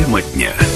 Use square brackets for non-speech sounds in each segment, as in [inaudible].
Тема дня.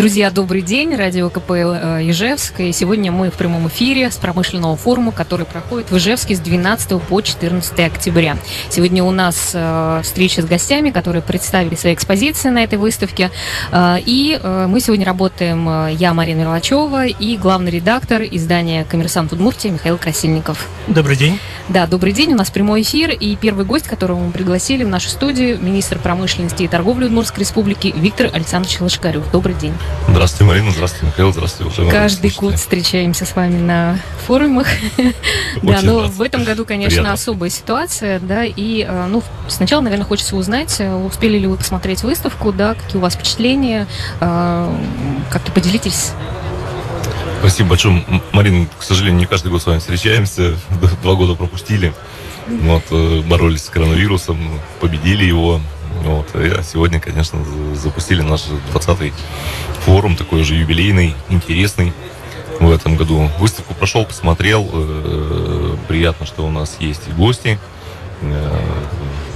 Друзья, добрый день. Радио КПЛ э, Ижевск. И сегодня мы в прямом эфире с промышленного форума, который проходит в Ижевске с 12 по 14 октября. Сегодня у нас э, встреча с гостями, которые представили свои экспозиции на этой выставке. Э, и мы сегодня работаем, я, Марина Мерлачева, и главный редактор издания «Коммерсант Удмуртия» Михаил Красильников. Добрый день. Да, добрый день. У нас прямой эфир. И первый гость, которого мы пригласили в нашу студию, министр промышленности и торговли Удмуртской Республики Виктор Александрович Лошкарев. Добрый день. Здравствуйте, Марина, здравствуйте, Михаил, здравствуйте, уважаемые Каждый год встречаемся с вами на форумах. да, но в этом году, конечно, особая ситуация, да, и, э, ну, сначала, наверное, хочется узнать, э, успели ли вы посмотреть выставку, да, какие у вас впечатления, э, как-то поделитесь Спасибо большое. Марина, к сожалению, не каждый год с вами встречаемся. [laughs] Два года пропустили. Вот, боролись с коронавирусом, победили его. Вот. И сегодня, конечно, запустили наш 20-й форум, такой же юбилейный, интересный в этом году. Выставку прошел, посмотрел. Э, приятно, что у нас есть и гости. Э,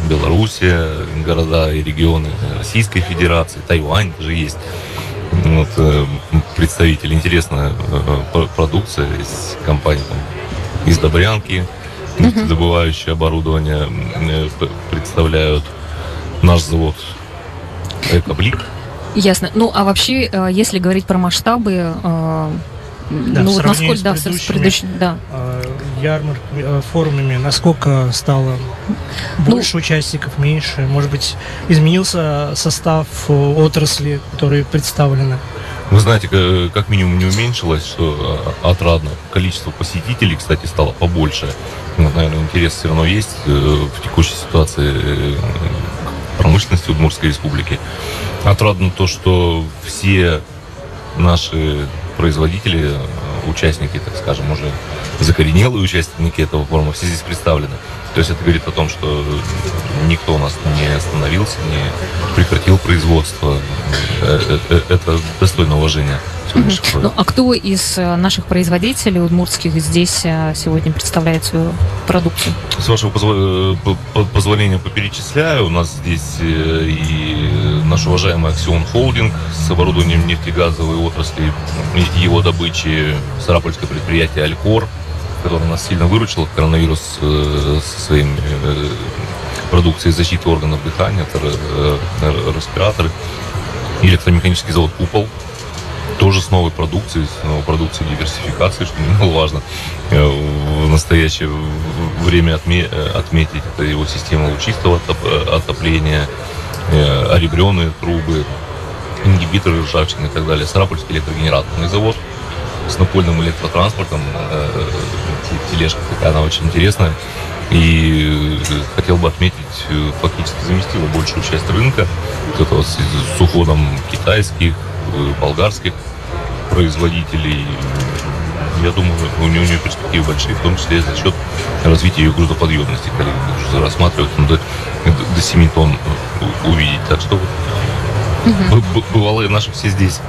Белоруссия, города и регионы Российской Федерации, Тайвань даже есть. Вот, э, представитель, интересная продукция из компании там, из Добрянки, добывающие оборудование представляют наш завод Экоблик. Ясно. Ну, а вообще, э, если говорить про масштабы, э, да, ну, вот насколько, да, с предыдущими да. Э, ярмарками, форумами, насколько стало ну, больше ну, участников, меньше, может быть, изменился состав отрасли, которые представлены? Вы знаете, как минимум не уменьшилось, что отрадно. Количество посетителей, кстати, стало побольше. Вот, наверное, интерес все равно есть в текущей ситуации промышленности Удмуртской республики. Отрадно то, что все наши производители, э, участники, так скажем, уже закоренелые участники этого форума, все здесь представлены. То есть это говорит о том, что никто у нас не остановился, не прекратил производство. Э, э, это достойно уважения. Ну, а кто из э, наших производителей удмуртских здесь э, сегодня представляет свою продукцию? С вашего э, позволения поперечисляю. У нас здесь и наш уважаемый Аксион Холдинг с оборудованием нефтегазовой отрасли, его добычи, Сарапольское предприятие Алькор, которое нас сильно выручило, коронавирус со своими продукцией защиты органов дыхания, это респираторы, электромеханический завод «Купол», тоже с новой продукцией, с новой продукцией диверсификации, что э, в настоящее время отме э, отметить. Это его система лучистого э, отопления, оребренные трубы, ингибиторы ржавчины и так далее. Сарапульский электрогенераторный завод с напольным электротранспортом. Тележка она очень интересная. И хотел бы отметить, фактически заместила большую часть рынка. Вот вот с уходом китайских, болгарских производителей. Я думаю, у нее, у нее перспективы большие, в том числе за счет развития ее грузоподъемности. Коллеги уже рассматривают ну, до, до 7 тонн увидеть. Так что угу. бывалые наши все здесь.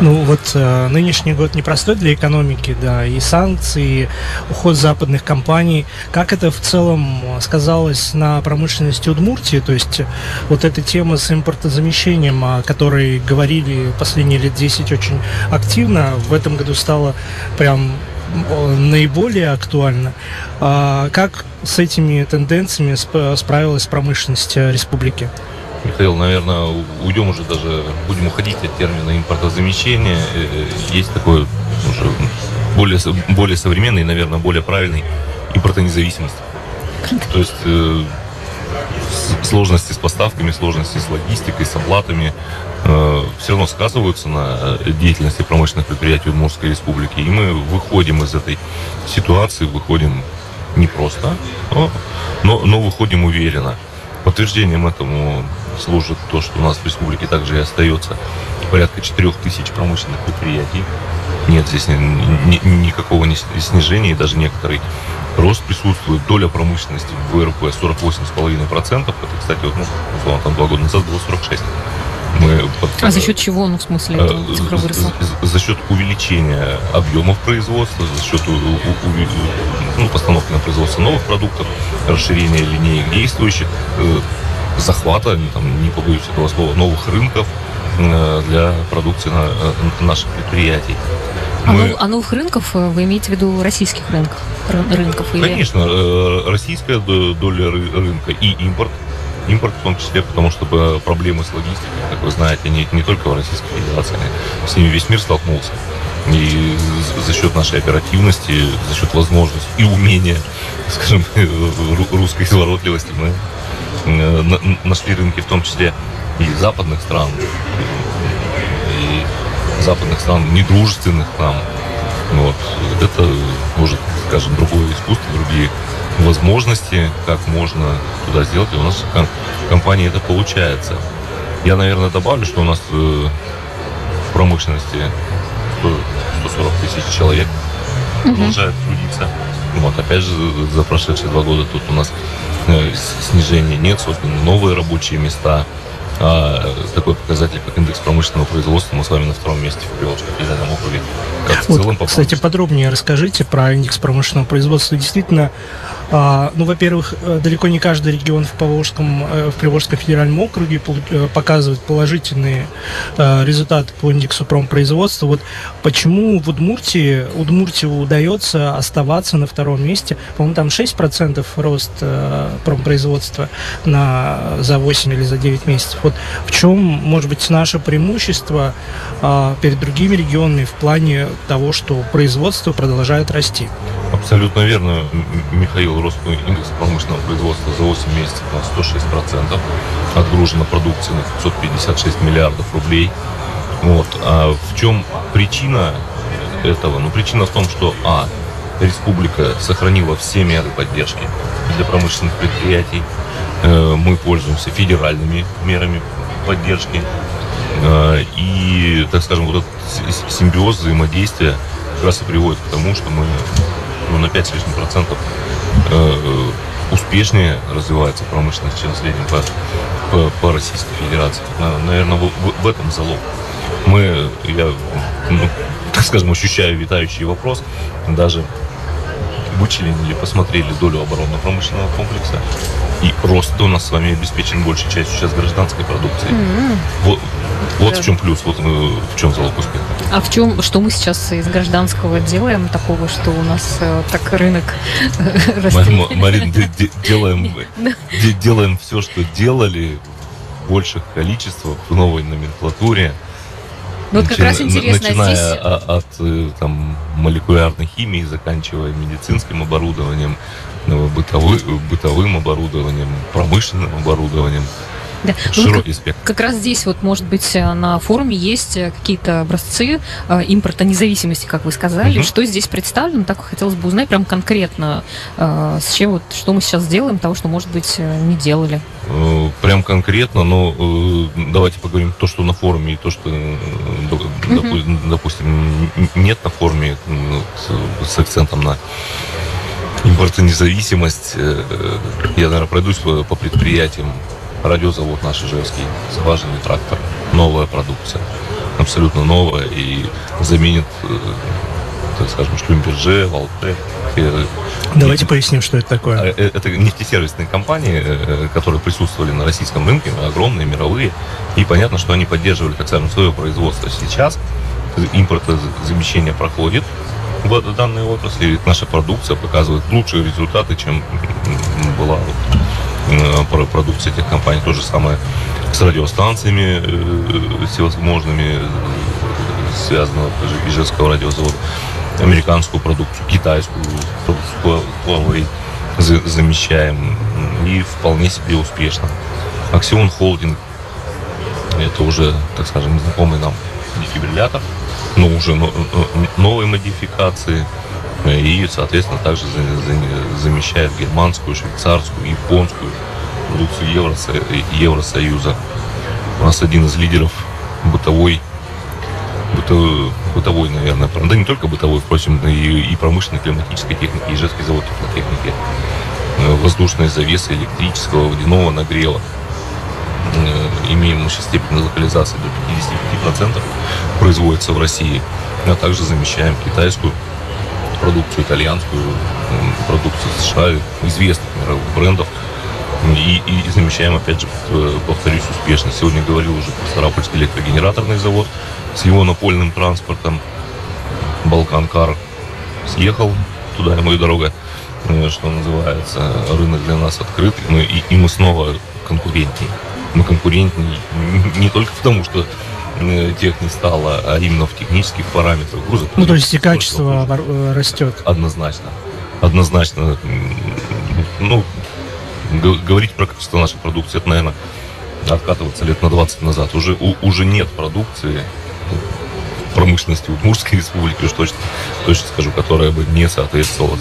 Ну вот э, нынешний год непростой для экономики, да, и санкции, и уход западных компаний. Как это в целом сказалось на промышленности Удмуртии? То есть вот эта тема с импортозамещением, о которой говорили последние лет 10 очень активно, в этом году стала прям наиболее актуально. А как с этими тенденциями справилась промышленность республики? Михаил, наверное, уйдем уже даже, будем уходить от термина импортозамещения. Э, э, есть такой уже более, более современный, наверное, более правильный импортонезависимость. То есть э, сложности с поставками, сложности с логистикой, с оплатами э, все равно сказываются на деятельности промышленных предприятий Удмуртской республики. И мы выходим из этой ситуации, выходим не просто, но, но, но выходим уверенно. Подтверждением этому служит то, что у нас в республике также и остается порядка 4 тысяч промышленных предприятий. Нет здесь ни, ни, никакого снижения, и даже некоторый рост присутствует. Доля промышленности в ВРП 48,5%. Это, кстати, вот, ну, условно, там два года назад было 46%. Мы под, а за счет чего, ну, в смысле, э, это цифра выросла? За, за счет увеличения объемов производства, за счет у, у, ну, постановки на производство новых продуктов, расширения линеек действующих. Э, захвата, там, не побоюсь этого слова, новых рынков для продукции наших предприятий. А, Мы... а новых рынков вы имеете в виду российских рынков? рынков или... Конечно, российская доля рынка и импорт импорт в том числе, потому что проблемы с логистикой, как вы знаете, не, не только в Российской Федерации, с ними весь мир столкнулся. И за счет нашей оперативности, за счет возможности и умения, [laughs] скажем, русской изворотливости мы э, нашли рынки в том числе и западных стран, и западных стран, недружественных нам. Вот. Это, может, скажем, другое искусство, другие возможности, как можно туда сделать. И у нас в компании это получается. Я, наверное, добавлю, что у нас э, в промышленности 140 тысяч человек продолжает трудиться. Вот, опять же, за прошедшие два года тут у нас э, снижения нет, созданы новые рабочие места. А такой показатель, как индекс промышленного производства, мы с вами на втором месте в Приволжском федеральном округе. Как в вот, целом, по кстати, подробнее расскажите про индекс промышленного производства. Действительно, ну, во-первых, э, далеко не каждый регион в Поволжском, э, в Приволжском федеральном округе э, показывает положительные результаты по индексу промпроизводства. Вот почему в Удмуртии, Удмуртию удается оставаться на втором месте? По-моему, там 6% рост промпроизводства на, за 8 или за 9 месяцев. Вот в чем, может быть, наше преимущество перед другими регионами в плане того, что производство продолжает расти? Абсолютно верно, Михаил. Рост индекс промышленного производства за 8 месяцев на 106%. Отгружена продукция на 556 миллиардов рублей. Вот. А в чем причина этого? Ну, причина в том, что, а, республика сохранила все меры поддержки для промышленных предприятий. Э, мы пользуемся федеральными мерами поддержки. Э, и, так скажем, вот этот симбиоз взаимодействия как раз и приводит к тому, что мы ну, на 5 с лишним процентов успешнее развивается промышленность, чем в среднем по, по, по Российской Федерации. Наверное, в, в, в этом залог. Мы, я, ну, так скажем, ощущаю витающий вопрос, даже вычленили, посмотрели долю оборонно-промышленного комплекса, и рост у нас с вами обеспечен большей частью сейчас гражданской продукции. Mm-hmm. Вот, вот да. в чем плюс, вот э, в чем залог успеха. А в чем, что мы сейчас из гражданского делаем такого, что у нас э, так рынок э, растет? Марин, делаем, [laughs] делаем все, что делали в больших количествах, в новой номенклатуре. Ну, вот как раз интересно, а начиная здесь... от э, там, молекулярной химии, заканчивая медицинским оборудованием, бытовым, бытовым оборудованием, промышленным оборудованием. Да. Ну, Широкий спектр. Как раз здесь вот, может быть, э, на форуме есть э, какие-то образцы э, импорта независимости, как вы сказали. Угу. Что здесь представлено? Так хотелось бы узнать прям конкретно, с чем вот, что мы сейчас делаем, того, что, может быть, не делали. Прям конкретно, но давайте поговорим то, что на форуме, и то, что, угу. допустим, нет на форуме с акцентом на импортонезависимость. Я, наверное, пройдусь по предприятиям радиозавод наш Ижевский, скважинный трактор, новая продукция, абсолютно новая и заменит, э, так скажем, Шлюмберже, Валтек. Давайте и, поясним, что это такое. А, э, это нефтесервисные компании, э, которые присутствовали на российском рынке, огромные, мировые, и понятно, что они поддерживали, так скажем, свое производство. Сейчас импортозамещение проходит, в данной отрасли наша продукция показывает лучшие результаты, чем была Э, продукции этих компаний. То же самое с радиостанциями э, всевозможными, э, связанного Ижевского радиозавода, американскую продукцию, китайскую продукцию Huawei замещаем и вполне себе успешно. Аксион Холдинг это уже, так скажем, знакомый нам дефибриллятор, но уже новой модификации – и, соответственно, также замещает германскую, швейцарскую, японскую продукцию Евросо... Евросоюза. У нас один из лидеров бытовой бытовой, бытовой, наверное, да не только бытовой, впрочем, и, и промышленной климатической техники, Ижевский завод теплотехники, э, воздушной завесы, электрического, водяного нагрева. Э, имеем мы степень локализации до 55%, производится в России, а также замещаем китайскую продукцию итальянскую, продукцию США, известных мировых брендов. И, и, замещаем, опять же, повторюсь, успешно. Сегодня говорил уже Сарапульский электрогенераторный завод с его напольным транспортом. Балканкар съехал, туда ему и дорога, что называется. Рынок для нас открыт, и мы, и, и мы снова конкурентнее. Мы конкурентнее не только потому, что Э, тех не стало, а именно в технических параметрах груза. Ну, то есть и качество просто, растет. Однозначно. Однозначно. Ну, говорить про качество нашей продукции, это, наверное, откатываться лет на 20 назад. Уже, у, уже нет продукции промышленности Удмуртской [laughs] республики, уж точно, точно скажу, которая бы не соответствовала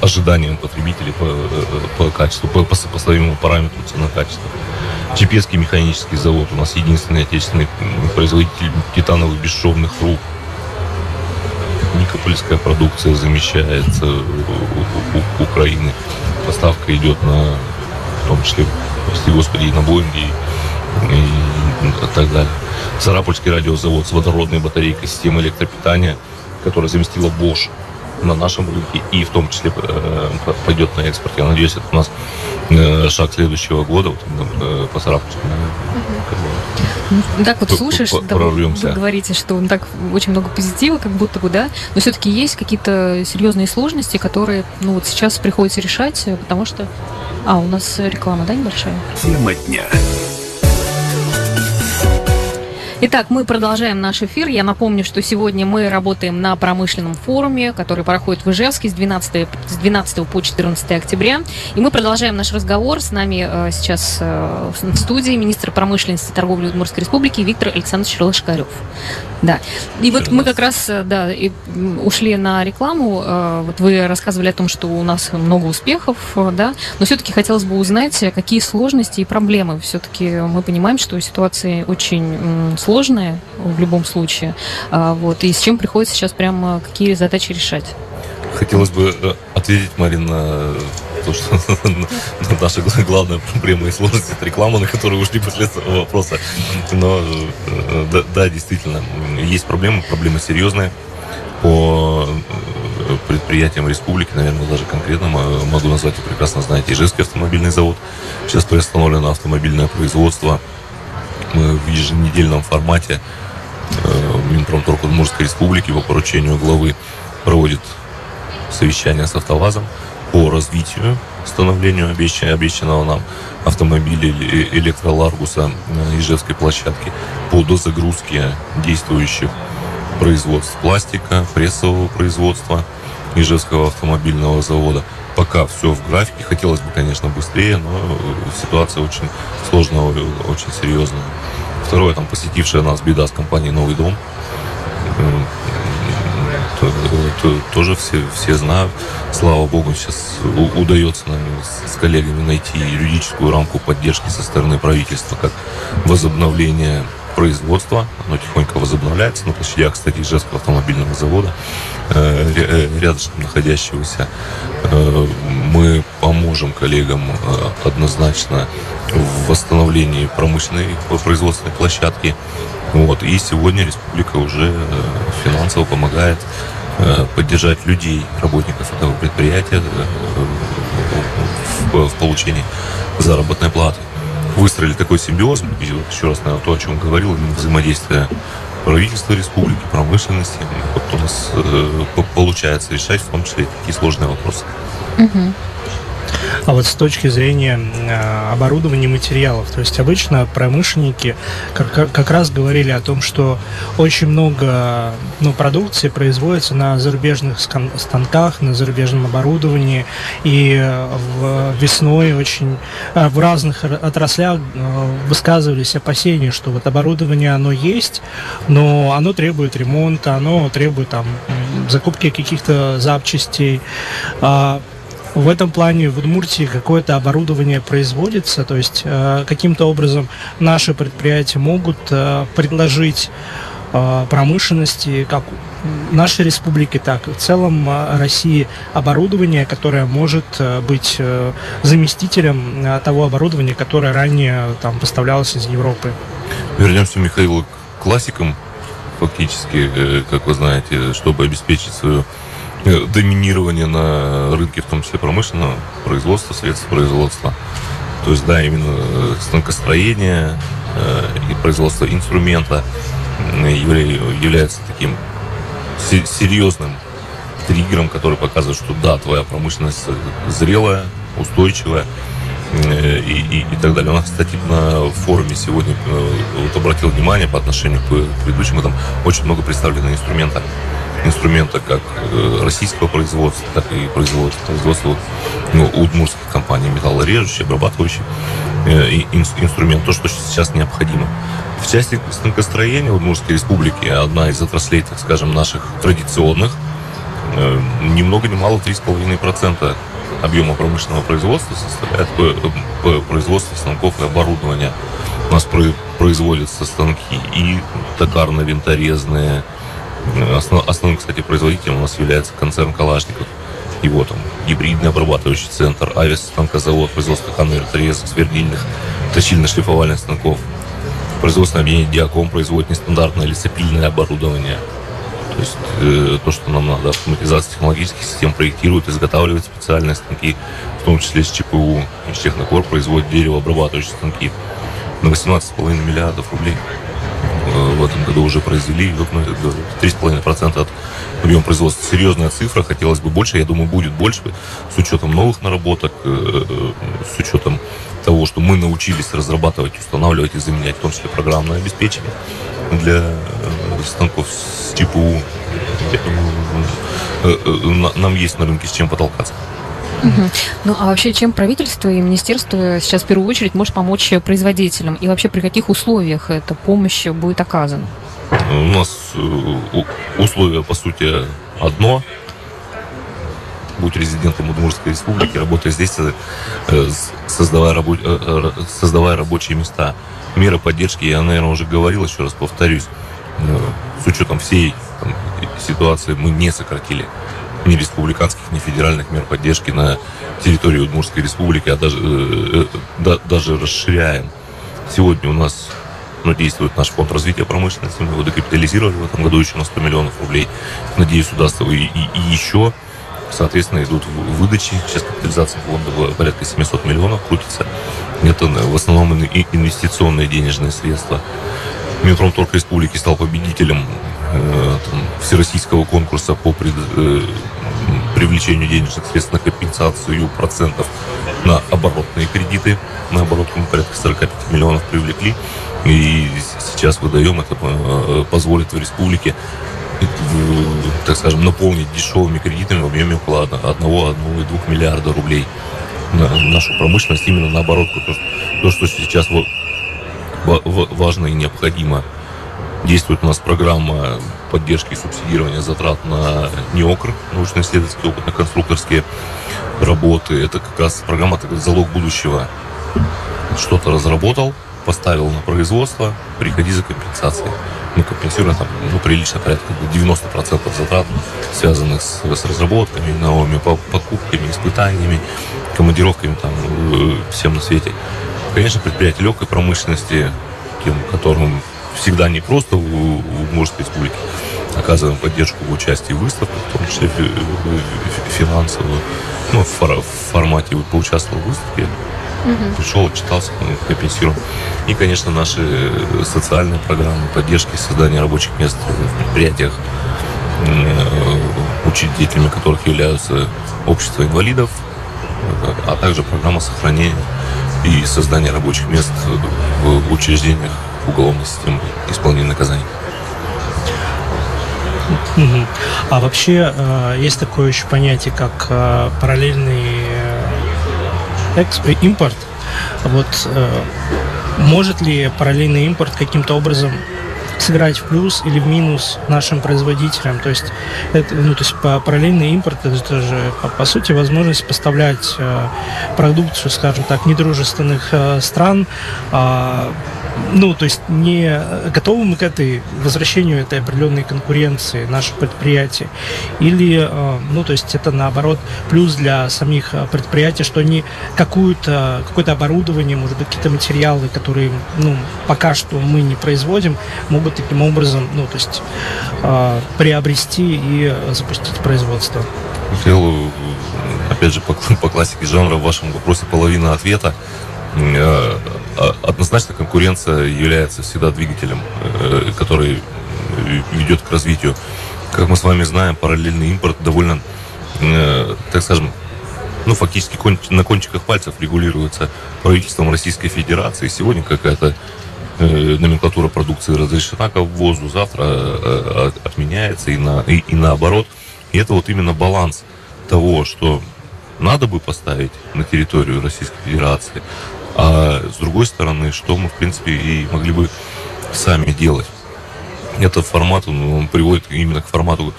ожиданиям потребителей по, э, по качеству, по, по сопоставимому параметру цена-качество. Чепецкий механический завод у нас единственный отечественный производитель титановых бесшовных рук. Никопольская продукция замещается у, Украины. Поставка идет на, в том числе, прости господи, и на Боинге, и, и так далее. Сарапульский радиозавод с водородной батарейкой системы электропитания, которая заместила Bosch на нашем рынке и в том числе э, пойдет на экспорт. Я надеюсь, это у нас э, шаг следующего года вот, э, по Сарапульскому. Ну, так вот слушаешь, да, вы говорите, что он так очень много позитива, как будто бы, да, но все-таки есть какие-то серьезные сложности, которые, ну, вот сейчас приходится решать, потому что... А, у нас реклама, да, небольшая? Тема дня. Итак, мы продолжаем наш эфир. Я напомню, что сегодня мы работаем на промышленном форуме, который проходит в Ижевске с 12, с 12 по 14 октября. И мы продолжаем наш разговор. С нами э, сейчас э, в студии министр промышленности и торговли Удмуртской республики Виктор Александрович Лошкарев. Да. И вот мы как раз э, да, и ушли на рекламу. Вот вы рассказывали о том, что у нас много успехов, да, но все-таки хотелось бы узнать, какие сложности и проблемы. Все-таки мы понимаем, что ситуация очень сложная сложное в любом случае. А, вот, и с чем приходится сейчас прямо какие задачи решать? Хотелось бы э, ответить, Марина, то, что [laughs] наша главная проблема и сложность это реклама, на которую ушли после этого вопроса. Но э, да, да, действительно, есть проблемы, проблемы серьезные по э, предприятиям республики, наверное, даже конкретно могу назвать, вы прекрасно знаете, Ижевский автомобильный завод. Сейчас приостановлено автомобильное производство мы в еженедельном формате э, Минпромторг Удмуртской Республики по поручению главы проводит совещание с автовазом по развитию, становлению обещанного нам автомобиля электроларгуса на Ижевской площадке по дозагрузке действующих производств пластика, прессового производства Ижевского автомобильного завода. Пока все в графике. Хотелось бы, конечно, быстрее, но ситуация очень сложная, очень серьезная. Второе, там посетившая нас беда с компанией «Новый дом». Тоже все, все знают. Слава богу, сейчас удается нам с коллегами найти юридическую рамку поддержки со стороны правительства, как возобновление производства, оно тихонько возобновляется на площадях, кстати, Ижевского автомобильного завода, э, э, рядышком находящегося. Э, мы поможем коллегам однозначно в восстановлении промышленной производственной площадки. Вот. И сегодня республика уже финансово помогает поддержать людей, работников этого предприятия в получении заработной платы выстроили такой симбиоз. И еще раз, наверное, то, о чем говорил, взаимодействие правительства республики, промышленности. Вот у нас э, получается решать в том числе такие сложные вопросы. Угу. А вот с точки зрения э, оборудования материалов, то есть обычно промышленники как, раз говорили о том, что очень много ну, продукции производится на зарубежных станках, на зарубежном оборудовании, и в, весной очень э, в разных отраслях э, высказывались опасения, что вот оборудование оно есть, но оно требует ремонта, оно требует там закупки каких-то запчастей. В этом плане в Удмуртии какое-то оборудование производится, то есть э, каким-то образом наши предприятия могут э, предложить э, промышленности, как нашей республики, так и в целом э, России оборудование, которое может э, быть э, заместителем того оборудования, которое ранее там поставлялось из Европы. Вернемся, Михаил, к классикам фактически, как вы знаете, чтобы обеспечить свою доминирование на рынке, в том числе промышленного производства, средств производства. То есть, да, именно станкостроение и производство инструмента является таким серьезным триггером, который показывает, что да, твоя промышленность зрелая, устойчивая, Э, и, и, и так далее. У нас, кстати, на форуме сегодня э, вот обратил внимание по отношению к предыдущему, там очень много представлено инструмента. Инструмента как э, российского производства, так и производства, производства ну, удмуртских компаний, металлорежущие, обрабатывающие и инструмент, то, что сейчас необходимо. В части станкостроения Удмуртской республики одна из отраслей, так скажем, наших традиционных, ни много ни мало 3,5% объема промышленного производства составляет производство станков и оборудования. У нас производятся станки и токарно-винторезные. Основ, основным, кстати, производителем у нас является концерн Калашников. Его там гибридный обрабатывающий центр, авиастанкозавод, производство конвейер-трезок, свердильных, точильно-шлифовальных станков. Производственное объединение Диаком производит нестандартное лесопильное оборудование – то есть э, то, что нам надо, автоматизация технологических систем, проектирует, изготавливает специальные станки, в том числе с ЧПУ. Технокор производит деревообрабатывающие станки на 18,5 миллиардов рублей. Э, в этом году уже произвели 3,5% от объема производства. Серьезная цифра, хотелось бы больше, я думаю, будет больше, с учетом новых наработок, э, э, с учетом того, что мы научились разрабатывать, устанавливать и заменять, в том числе программное обеспечение для станков с ЧПУ. Э, нам есть на рынке с чем потолкаться. Ну а вообще чем правительство и министерство сейчас в первую очередь может помочь производителям? И вообще при каких условиях эта помощь будет оказана? У нас условия, по сути, одно. Будь резидентом Удмуртской республики, работая здесь, создавая, рабо... создавая рабочие места меры поддержки, я, наверное, уже говорил, еще раз повторюсь, э, с учетом всей там, ситуации мы не сократили ни республиканских, ни федеральных мер поддержки на территории Удмуртской республики, а даже, э, э, да, даже расширяем. Сегодня у нас ну, действует наш фонд развития промышленности, мы его докапитализировали в этом году еще на 100 миллионов рублей. Надеюсь, удастся и, и, и еще Соответственно, идут выдачи. Сейчас капитализация фонда порядка 700 миллионов крутится. Это в основном инвестиционные денежные средства. Минпромторг Республики стал победителем э, там, всероссийского конкурса по пред, э, привлечению денежных средств на компенсацию процентов на оборотные кредиты. На оборотку мы порядка 45 миллионов привлекли. И сейчас выдаем, это э, позволит в республике так скажем, наполнить дешевыми кредитами в объеме около 1-1,2 миллиарда рублей на нашу промышленность, именно наоборот, то что сейчас важно и необходимо. Действует у нас программа поддержки и субсидирования затрат на НИОКР, научно-исследовательские опытно-конструкторские работы. Это как раз программа такой залог будущего. Что-то разработал, поставил на производство, приходи за компенсацией мы компенсируем там, ну, прилично, порядка 90% затрат, связанных с, с разработками, новыми покупками, испытаниями, командировками, там, э, всем на свете. Конечно, предприятия легкой промышленности, тем, которым всегда не просто в, Мурской республике, оказываем поддержку в участии в выставках, в том числе финансовую. Ну, в формате поучаствовал в выставке, Угу. Пришел, отчитался, компенсируем. И, конечно, наши э, социальные программы поддержки создания рабочих мест в предприятиях, э, учредителями которых являются общество инвалидов, э, а также программа сохранения и создания рабочих мест в учреждениях уголовной системы исполнения наказаний. А вообще есть такое еще понятие, как параллельный экспорт, импорт. Вот э, может ли параллельный импорт каким-то образом сыграть в плюс или в минус нашим производителям. То есть, это, ну, то есть параллельный импорт это же по, по сути возможность поставлять э, продукцию, скажем так, недружественных э, стран э, ну, то есть не готовы мы к этой возвращению этой определенной конкуренции наших предприятий, или, э, ну, то есть это наоборот плюс для самих э, предприятий, что они какую-то, какое-то оборудование, может быть, какие-то материалы, которые, ну, пока что мы не производим, могут таким образом, ну, то есть э, приобрести и запустить производство. Хотел, опять же, по, [laughs] по классике жанра в вашем вопросе половина ответа. Э, а, однозначно конкуренция является всегда двигателем, э, который ведет к развитию. Как мы с вами знаем, параллельный импорт довольно, так скажем, ну, фактически на кончиках пальцев регулируется правительством Российской Федерации. Сегодня какая-то э, номенклатура продукции разрешена к ввозу, завтра э, отменяется и, на, и, и наоборот. И это вот именно баланс того, что надо бы поставить на территорию Российской Федерации, а с другой стороны, что мы, в принципе, и могли бы сами делать. Это формат, он, он приводит именно к формату,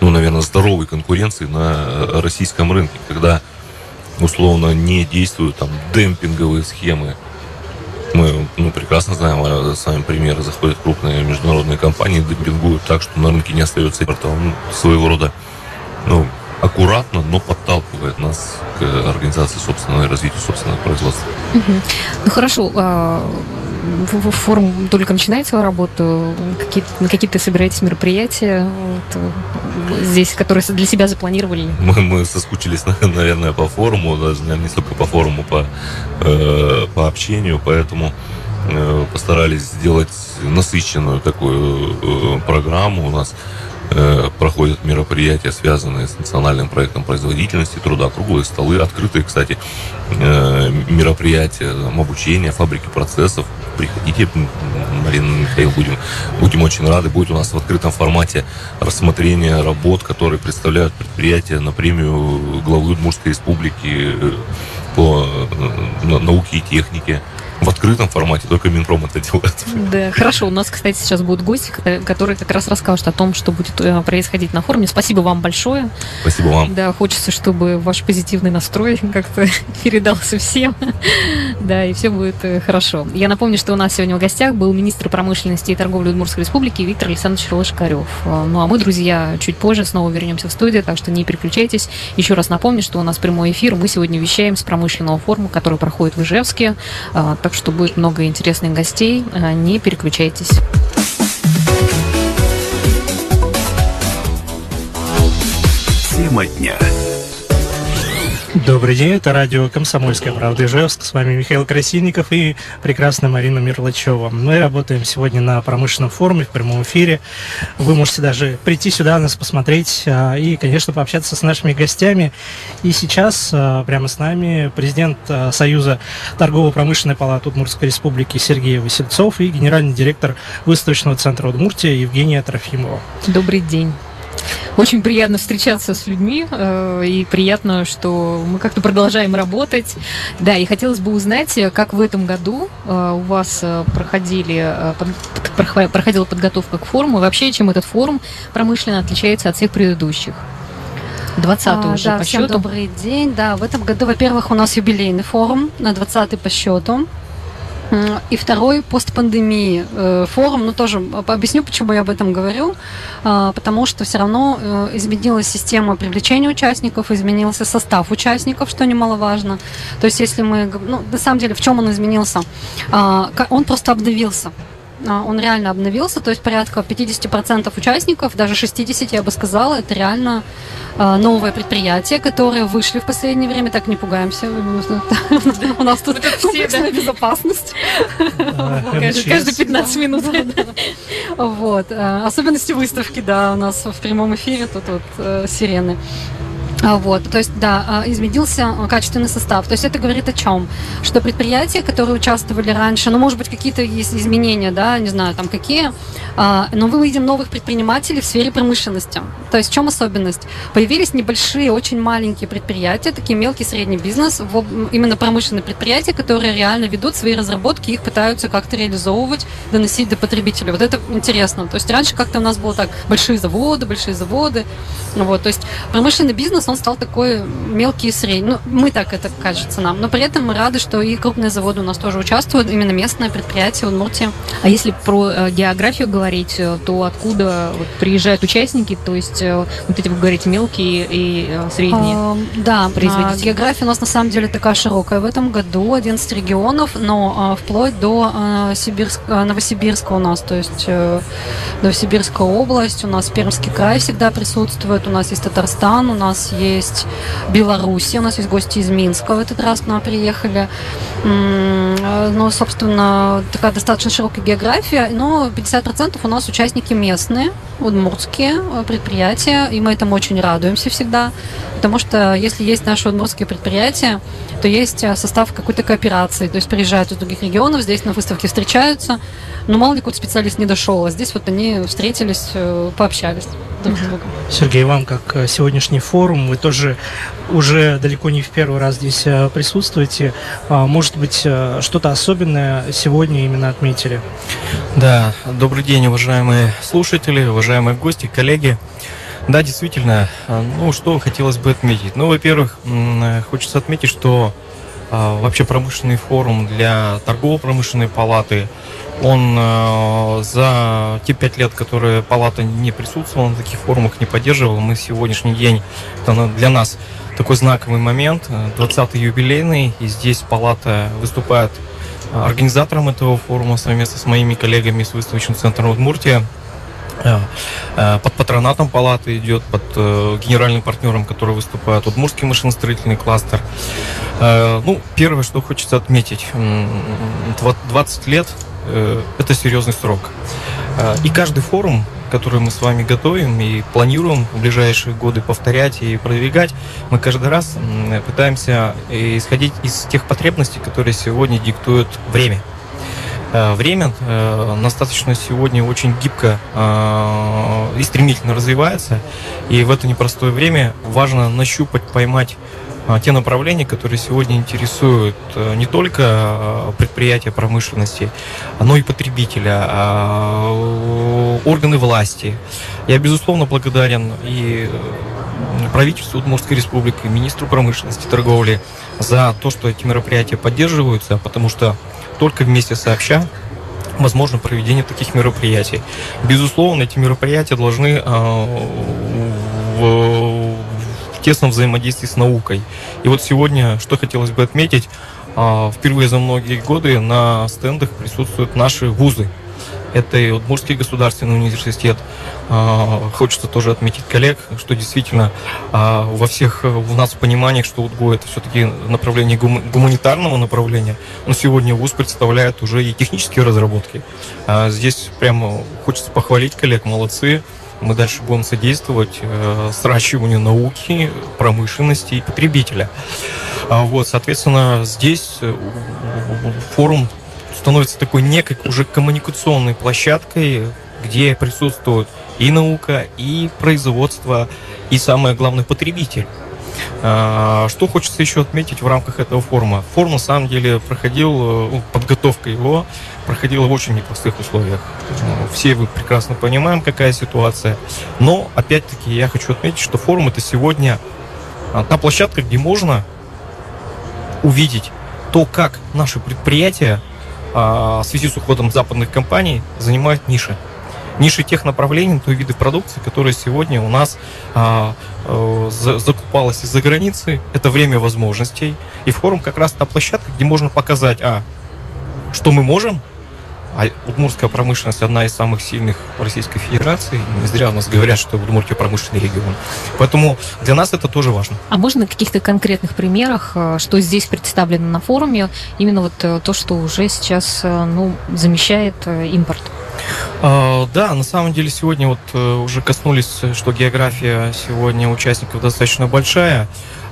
ну, наверное, здоровой конкуренции на российском рынке, когда условно не действуют там демпинговые схемы. Мы ну, прекрасно знаем а, с вами примеры. Заходят крупные международные компании, демпингуют так, что на рынке не остается импорта. Он своего рода ну, аккуратно, но подталкивает нас к организации собственного и развитию собственного производства. Ну хорошо, а, форум только начинает свою работу, какие, на какие-то собираетесь мероприятия вот, здесь, которые для себя запланировали? Мы, мы соскучились, [laughs] наверное, по форуму, даже не столько по форуму, по, э, по общению, поэтому э, постарались сделать насыщенную такую э, программу у нас. Э, проходят мероприятия, связанные с национальным проектом производительности труда, круглые столы, открытые, кстати, э, мероприятия, обучения, фабрики процессов. Приходите, Марина Михаил, будем, будем очень рады. Будет у нас в открытом формате рассмотрение работ, которые представляют предприятия на премию главы Удмуртской республики э, по науке и технике в открытом формате, только Минпром это делает. Да, хорошо. У нас, кстати, сейчас будут гости, которые как раз расскажут о том, что будет э, происходить на форуме. Спасибо вам большое. Спасибо вам. Да, хочется, чтобы ваш позитивный настрой [laughs] как-то [laughs] передался всем. [laughs] Да, и все будет э, хорошо. Я напомню, что у нас сегодня в гостях был министр промышленности и торговли Удмуртской республики Виктор Александрович Лошкарев. Э, ну, а мы, друзья, чуть позже снова вернемся в студию, так что не переключайтесь. Еще раз напомню, что у нас прямой эфир. Мы сегодня вещаем с промышленного форума, который проходит в Ижевске так что будет много интересных гостей. А, не переключайтесь. Тема дня. Добрый день, это радио «Комсомольская правда» Ижевск. С вами Михаил Красильников и прекрасная Марина Мирлачева. Мы работаем сегодня на промышленном форуме в прямом эфире. Вы можете даже прийти сюда, нас посмотреть а, и, конечно, пообщаться с нашими гостями. И сейчас а, прямо с нами президент а, Союза торгово-промышленной палаты Удмуртской республики Сергей Васильцов и генеральный директор выставочного центра Удмуртия Евгения Трофимова. Добрый день. Очень приятно встречаться с людьми, э, и приятно, что мы как-то продолжаем работать. Да, и хотелось бы узнать, как в этом году э, у вас э, проходили, проходила подготовка к форуму, и вообще, чем этот форум промышленно отличается от всех предыдущих. 20 а, уже да, по всем счету. добрый день. Да, в этом году, во-первых, у нас юбилейный форум на 20 по счету. И второй постпандемии э, форум, ну тоже объясню, почему я об этом говорю, а, потому что все равно э, изменилась система привлечения участников, изменился состав участников, что немаловажно. То есть если мы, ну на самом деле в чем он изменился? Он просто обновился он реально обновился, то есть порядка 50% участников, даже 60, я бы сказала, это реально а, новое предприятие, которые вышли в последнее время, так не пугаемся, [laughs] у нас тут комплексная безопасность. Каждые 15 минут. Вот. А, особенности выставки, да, у нас в прямом эфире тут вот э, сирены. А, вот, то есть, да, а, изменился а, качественный состав. То есть это говорит о чем? Что предприятия, которые участвовали раньше, ну, может быть, какие-то есть изменения, да, не знаю, там какие, но мы видим новых предпринимателей в сфере промышленности. То есть в чем особенность? Появились небольшие, очень маленькие предприятия, такие мелкий средний бизнес, именно промышленные предприятия, которые реально ведут свои разработки, их пытаются как-то реализовывать, доносить до потребителя. Вот это интересно. То есть раньше как-то у нас было так, большие заводы, большие заводы. Вот, то есть промышленный бизнес, он он стал такой мелкий и средний. Ну, мы так это кажется нам. Но при этом мы рады, что и крупные заводы у нас тоже участвуют, именно местное предприятие в Удмуртии. А если про э, географию говорить, э, то откуда вот, приезжают участники, то есть э, вот эти, вы говорите, мелкие и средние а, Да, производители? география у нас на самом деле такая широкая в этом году, 11 регионов, но а, вплоть до а, Сибирск, Новосибирска у нас, то есть Новосибирская область, у нас Пермский край всегда присутствует, у нас есть Татарстан, у нас есть Беларусь, у нас есть гости из Минска в этот раз к нам приехали. Ну, собственно, такая достаточно широкая география, но 50% у нас участники местные, удмуртские предприятия, и мы этому очень радуемся всегда, потому что если есть наши удмуртские предприятия, то есть состав какой-то кооперации, то есть приезжают из других регионов, здесь на выставке встречаются, но мало ли какой-то специалист не дошел, а здесь вот они встретились, э, пообщались друг с другом. Сергей, вам как э, сегодняшний форум, вы тоже уже далеко не в первый раз здесь э, присутствуете. А, может быть, что-то особенное сегодня именно отметили? Да, добрый день, уважаемые слушатели, уважаемые гости, коллеги. Да, действительно, ну что хотелось бы отметить? Ну, во-первых, хочется отметить, что вообще промышленный форум для торгово-промышленной палаты – он э, за те пять лет, которые палата не присутствовала на таких форумах, не поддерживала, мы сегодняшний день, это для нас такой знаковый момент, 20-й юбилейный, и здесь палата выступает организатором этого форума совместно с моими коллегами с выставочным центром Удмуртия. Э, э, под патронатом палаты идет, под э, генеральным партнером, который выступает, Удмуртский машиностроительный кластер. Ну, первое, что хочется отметить, 20 лет это серьезный срок. И каждый форум, который мы с вами готовим и планируем в ближайшие годы повторять и продвигать, мы каждый раз пытаемся исходить из тех потребностей, которые сегодня диктует время. Э, время достаточно сегодня очень гибко и стремительно развивается, и в это непростое время важно нащупать, поймать те направления, которые сегодня интересуют э, не только э, предприятия промышленности, но и потребителя, органы власти. Я, безусловно, благодарен и э, правительству Удмуртской республики, министру промышленности и торговли за то, что эти мероприятия поддерживаются, потому что только вместе сообща возможно проведение таких мероприятий. Безусловно, эти мероприятия должны в тесном взаимодействии с наукой. И вот сегодня, что хотелось бы отметить, а, впервые за многие годы на стендах присутствуют наши вузы. Это и Удмуртский государственный университет. А, хочется тоже отметить коллег, что действительно а, во всех у нас понимании, что УДГУ это все-таки направление гуманитарного направления, но сегодня ВУЗ представляет уже и технические разработки. Здесь прямо хочется похвалить коллег, молодцы. Мы дальше будем содействовать э, сращиванию науки, промышленности и потребителя. А вот, соответственно, здесь э, форум становится такой некой уже коммуникационной площадкой, где присутствует и наука, и производство, и самое главное потребитель. А, что хочется еще отметить в рамках этого форума? Форум на самом деле проходил, э, ну, подготовка его проходила в очень непростых условиях. Ну, все вы прекрасно понимаем, какая ситуация. Но, опять-таки, я хочу отметить, что форум это сегодня а, та площадка, где можно увидеть то, как наши предприятия в связи с уходом западных компаний занимают ниши ниши тех направлений, той виды продукции, которые сегодня у нас а, а, закупалась из-за границы. Это время возможностей. И форум как раз та площадка, где можно показать, а, что мы можем, а удмуртская промышленность одна из самых сильных в Российской Федерации. Не зря у нас говорят, что Удмуртия промышленный регион. Поэтому для нас это тоже важно. А можно на каких-то конкретных примерах, э, что здесь представлено на форуме, именно вот э, то, что уже сейчас э, ну, замещает импорт? А, да, на самом деле сегодня вот уже коснулись, что география сегодня участников достаточно большая.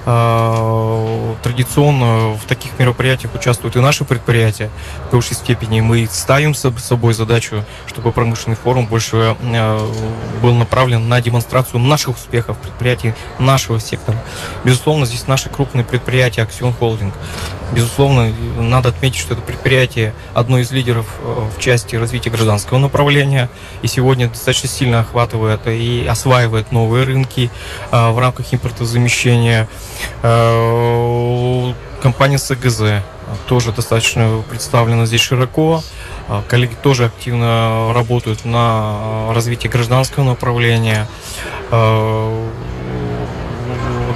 А, традиционно в таких мероприятиях участвуют и наши предприятия. В большей степени мы ставим собой задачу, чтобы промышленный форум больше а, был направлен на демонстрацию наших успехов предприятий нашего сектора. Безусловно, здесь наши крупные предприятия, Аксион Холдинг. Безусловно, надо отметить, что это предприятие одно из лидеров э, в части развития гражданского направления и сегодня достаточно сильно охватывает и осваивает новые рынки а, в рамках импортозамещения. Э, компания СГЗ тоже достаточно представлена здесь широко. Коллеги тоже активно работают на развитие гражданского направления.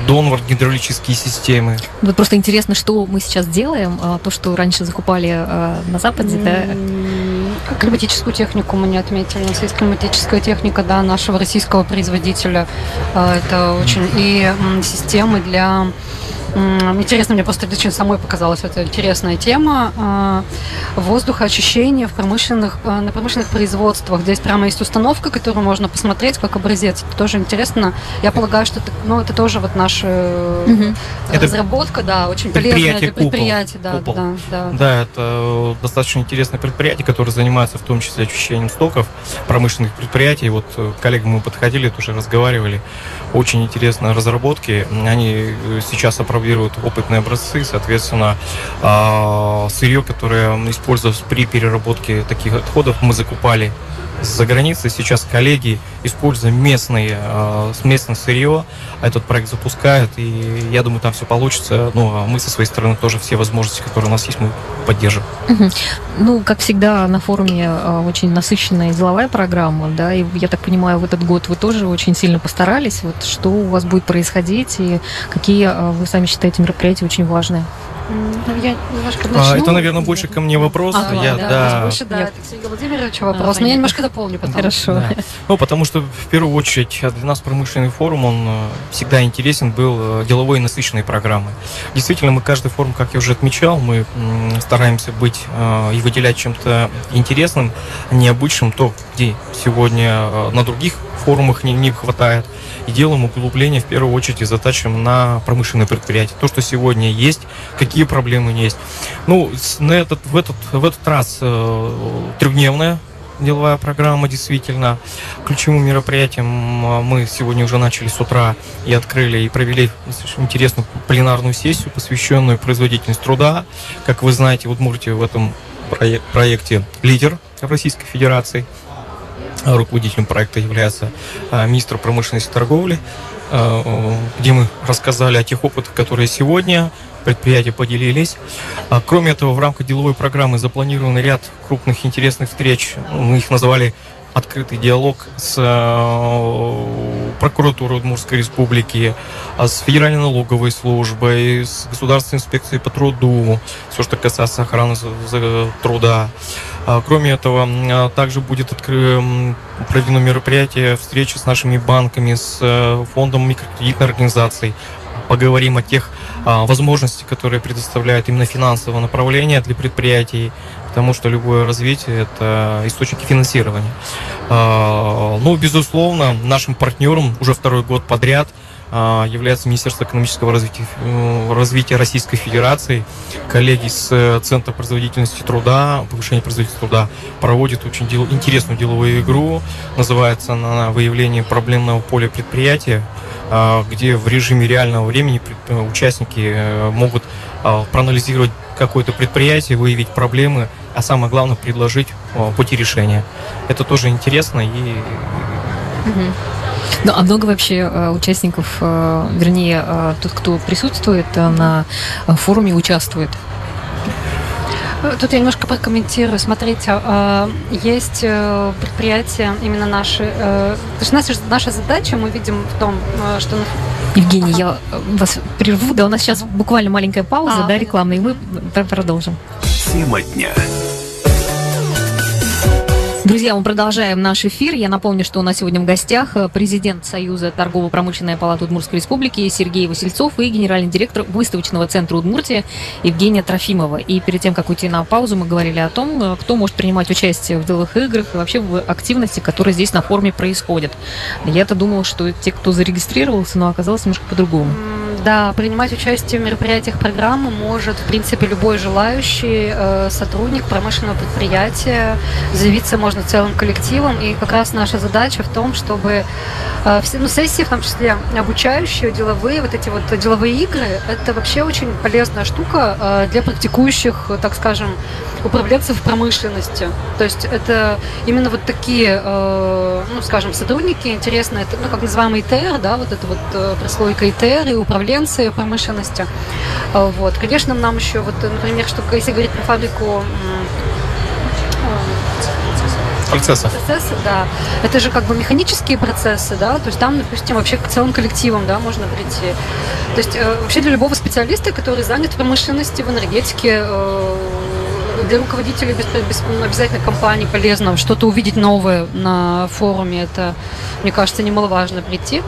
Донвар гидравлические системы. Вот просто интересно, что мы сейчас делаем, а, то, что раньше закупали на Западе, да? Климатическую технику мы не отметили. У нас есть климатическая техника, да, нашего российского производителя. Э, это очень... И системы для Интересно, мне просто очень самой показалась эта интересная тема. А, воздухоочищение в промышленных, а, на промышленных производствах. Здесь прямо есть установка, которую можно посмотреть как образец. Это тоже интересно. Я полагаю, что это, ну, это тоже вот наша угу. разработка, да, очень полезная для предприятия. Да, да, да. да, это достаточно интересное предприятие, которое занимается в том числе очищением стоков промышленных предприятий. Вот э, коллегам мы подходили, тоже разговаривали. Очень интересные разработки. Они э, сейчас оправдывают пробируют опытные образцы, соответственно, а, сырье, которое использовалось при переработке таких отходов, мы закупали за границей. Сейчас коллеги, используя местные, э, местное сырье, этот проект запускают, и я думаю, там все получится. Ну, а мы со своей стороны тоже все возможности, которые у нас есть, мы поддержим. Ну, как всегда, на форуме э, очень насыщенная деловая программа, да, и я так понимаю, в этот год вы тоже очень сильно постарались. Вот что у вас будет происходить, и какие э, вы сами считаете мероприятия очень важные? Ну, я немножко начну. А, это, наверное, больше ко мне вопрос. А, я, да, да. Больше, да, это к Сергею Владимировичу вопрос. А, но я немножко дополню потом. Хорошо. Да. Ну, потому что, в первую очередь, для нас промышленный форум, он э, всегда интересен был э, деловой и насыщенной программой. Действительно, мы каждый форум, как я уже отмечал, мы стараемся быть э, и выделять чем-то интересным, необычным, то, где сегодня на других форумах не, не хватает – и делаем углубление в первую очередь и затачиваем на промышленные предприятия. То, что сегодня есть, какие проблемы есть. Ну, на этот, в, этот, в этот раз э, трехдневная деловая программа действительно. Ключевым мероприятием э, мы сегодня уже начали с утра и открыли и провели интересную пленарную сессию, посвященную производительности труда. Как вы знаете, вот можете в этом проекте лидер Российской Федерации – руководителем проекта является а, министр промышленности и торговли, а, где мы рассказали о тех опытах, которые сегодня предприятия поделились. А, кроме этого, в рамках деловой программы запланирован ряд крупных интересных встреч. Мы их назвали открытый диалог с прокуратурой Удмуртской республики, с Федеральной налоговой службой, с Государственной инспекцией по труду, все, что касается охраны труда. А, кроме этого, также будет проведено мероприятие, встречи с нашими банками, с э, фондом микрокредитной организации. Поговорим о тех а, возможностях, которые предоставляют именно финансовое направление для предприятий, потому что любое развитие – это источники финансирования. Ну, безусловно, нашим партнером уже второй год подряд – а, является Министерство экономического развития, э, развития Российской Федерации. Коллеги с э, Центра производительности труда, повышения производительности труда проводят очень дел, интересную деловую игру. Называется она «Выявление проблемного поля предприятия», а, где в режиме реального времени э, участники могут а, проанализировать какое-то предприятие, выявить проблемы, а самое главное предложить пути решения. Это тоже интересно и ну, а много вообще э, участников, э, вернее, э, тот, кто присутствует на форуме, участвует? Тут я немножко прокомментирую. Смотрите, есть предприятия именно наши. То есть наша, наша задача, мы видим в том, что... Евгений, ага. я вас прерву. Да, у нас сейчас буквально маленькая пауза, а, да, рекламная, и мы продолжим. Тема дня. Друзья, мы продолжаем наш эфир. Я напомню, что у нас сегодня в гостях э, президент Союза торгово-промышленной палаты Удмуртской республики Сергей Васильцов и генеральный директор выставочного центра Удмуртия Евгения Трофимова. И перед тем, как уйти на паузу, мы говорили о том, э, кто может принимать участие в деловых играх и вообще в активности, которые здесь на форуме происходят. Я-то думала, что те, кто зарегистрировался, но оказалось немножко по-другому. Да, принимать участие в мероприятиях программы может, в принципе, любой желающий э, сотрудник промышленного предприятия. Заявиться можно целым коллективом. И как раз наша задача в том, чтобы э, все, ну, сессии, в том числе обучающие, деловые, вот эти вот деловые игры, это вообще очень полезная штука э, для практикующих, так скажем, управленцев промышленности. То есть это именно вот такие, э, ну, скажем, сотрудники интересные, ну, как называемый ИТР, да, вот это вот э, прослойка ИТР и управленцы промышленности. Э, вот. Конечно, нам еще, вот, например, что если говорить про фабрику процессы. Процессы, да. Это же как бы механические процессы, да, то есть там, допустим, вообще к целым коллективом, да, можно прийти. То есть э, вообще для любого специалиста, который занят в промышленности, в энергетике, э, для руководителей без, без обязательно компании полезно что-то увидеть новое на форуме. Это, мне кажется, немаловажно прийти.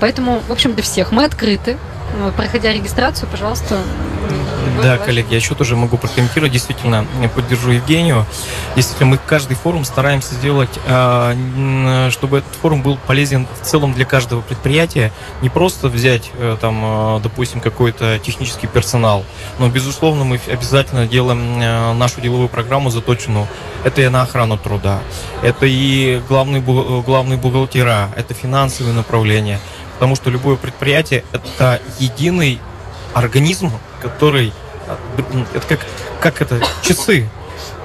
Поэтому, в общем, для всех мы открыты. Проходя регистрацию, пожалуйста, да, коллеги, я еще тоже могу прокомментировать. Действительно, поддержу Евгению. Действительно, мы каждый форум стараемся сделать, а, чтобы этот форум был полезен в целом для каждого предприятия. Не просто взять, э, там, допустим, какой-то технический персонал, но, безусловно, мы обязательно делаем э, нашу деловую программу заточенную. Это и на охрану труда, это и главные, главные бухгалтера, это финансовые направления. Потому что любое предприятие – это единый организм, который это как, как это, часы.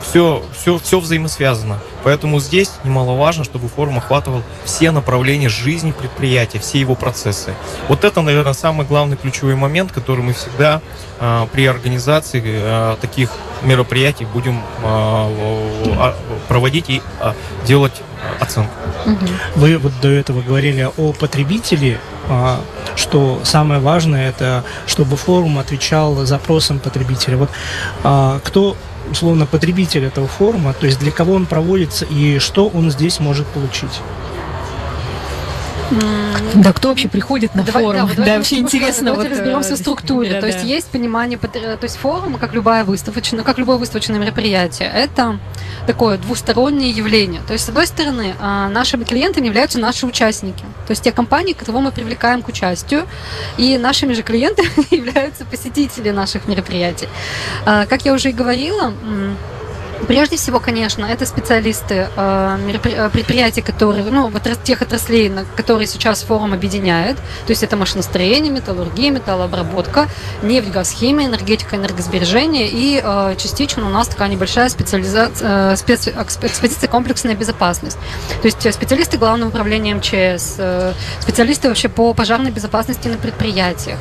Все, все, все взаимосвязано. Поэтому здесь немаловажно, чтобы форум охватывал все направления жизни предприятия, все его процессы. Вот это, наверное, самый главный ключевой момент, который мы всегда э, при организации э, таких мероприятий будем э, проводить и э, делать оценку. Вы вот до этого говорили о потребителе, что самое важное это, чтобы форум отвечал запросам потребителя. Вот кто условно потребитель этого форума, то есть для кого он проводится и что он здесь может получить. Да, кто вообще приходит на давай, форум? Да, да вообще интересно. Давайте вот, разберемся в структуре. Да, то да. есть есть понимание, то есть форум, как любая выставочная, как любое выставочное мероприятие, это такое двустороннее явление. То есть, с одной стороны, а, нашими клиентами являются наши участники, то есть те компании, кого мы привлекаем к участию, и нашими же клиентами [laughs] являются посетители наших мероприятий. А, как я уже и говорила, Прежде всего, конечно, это специалисты э, э, предприятий, которые, ну, вот тех отраслей, на которые сейчас форум объединяет. То есть это машиностроение, металлургия, металлообработка, нефть, газ, химия, энергетика, энергосбережение и э, частично у нас такая небольшая специализация, специ, экспозиция комплексная безопасность. То есть специалисты Главного управления МЧС, специалисты вообще по пожарной безопасности на предприятиях,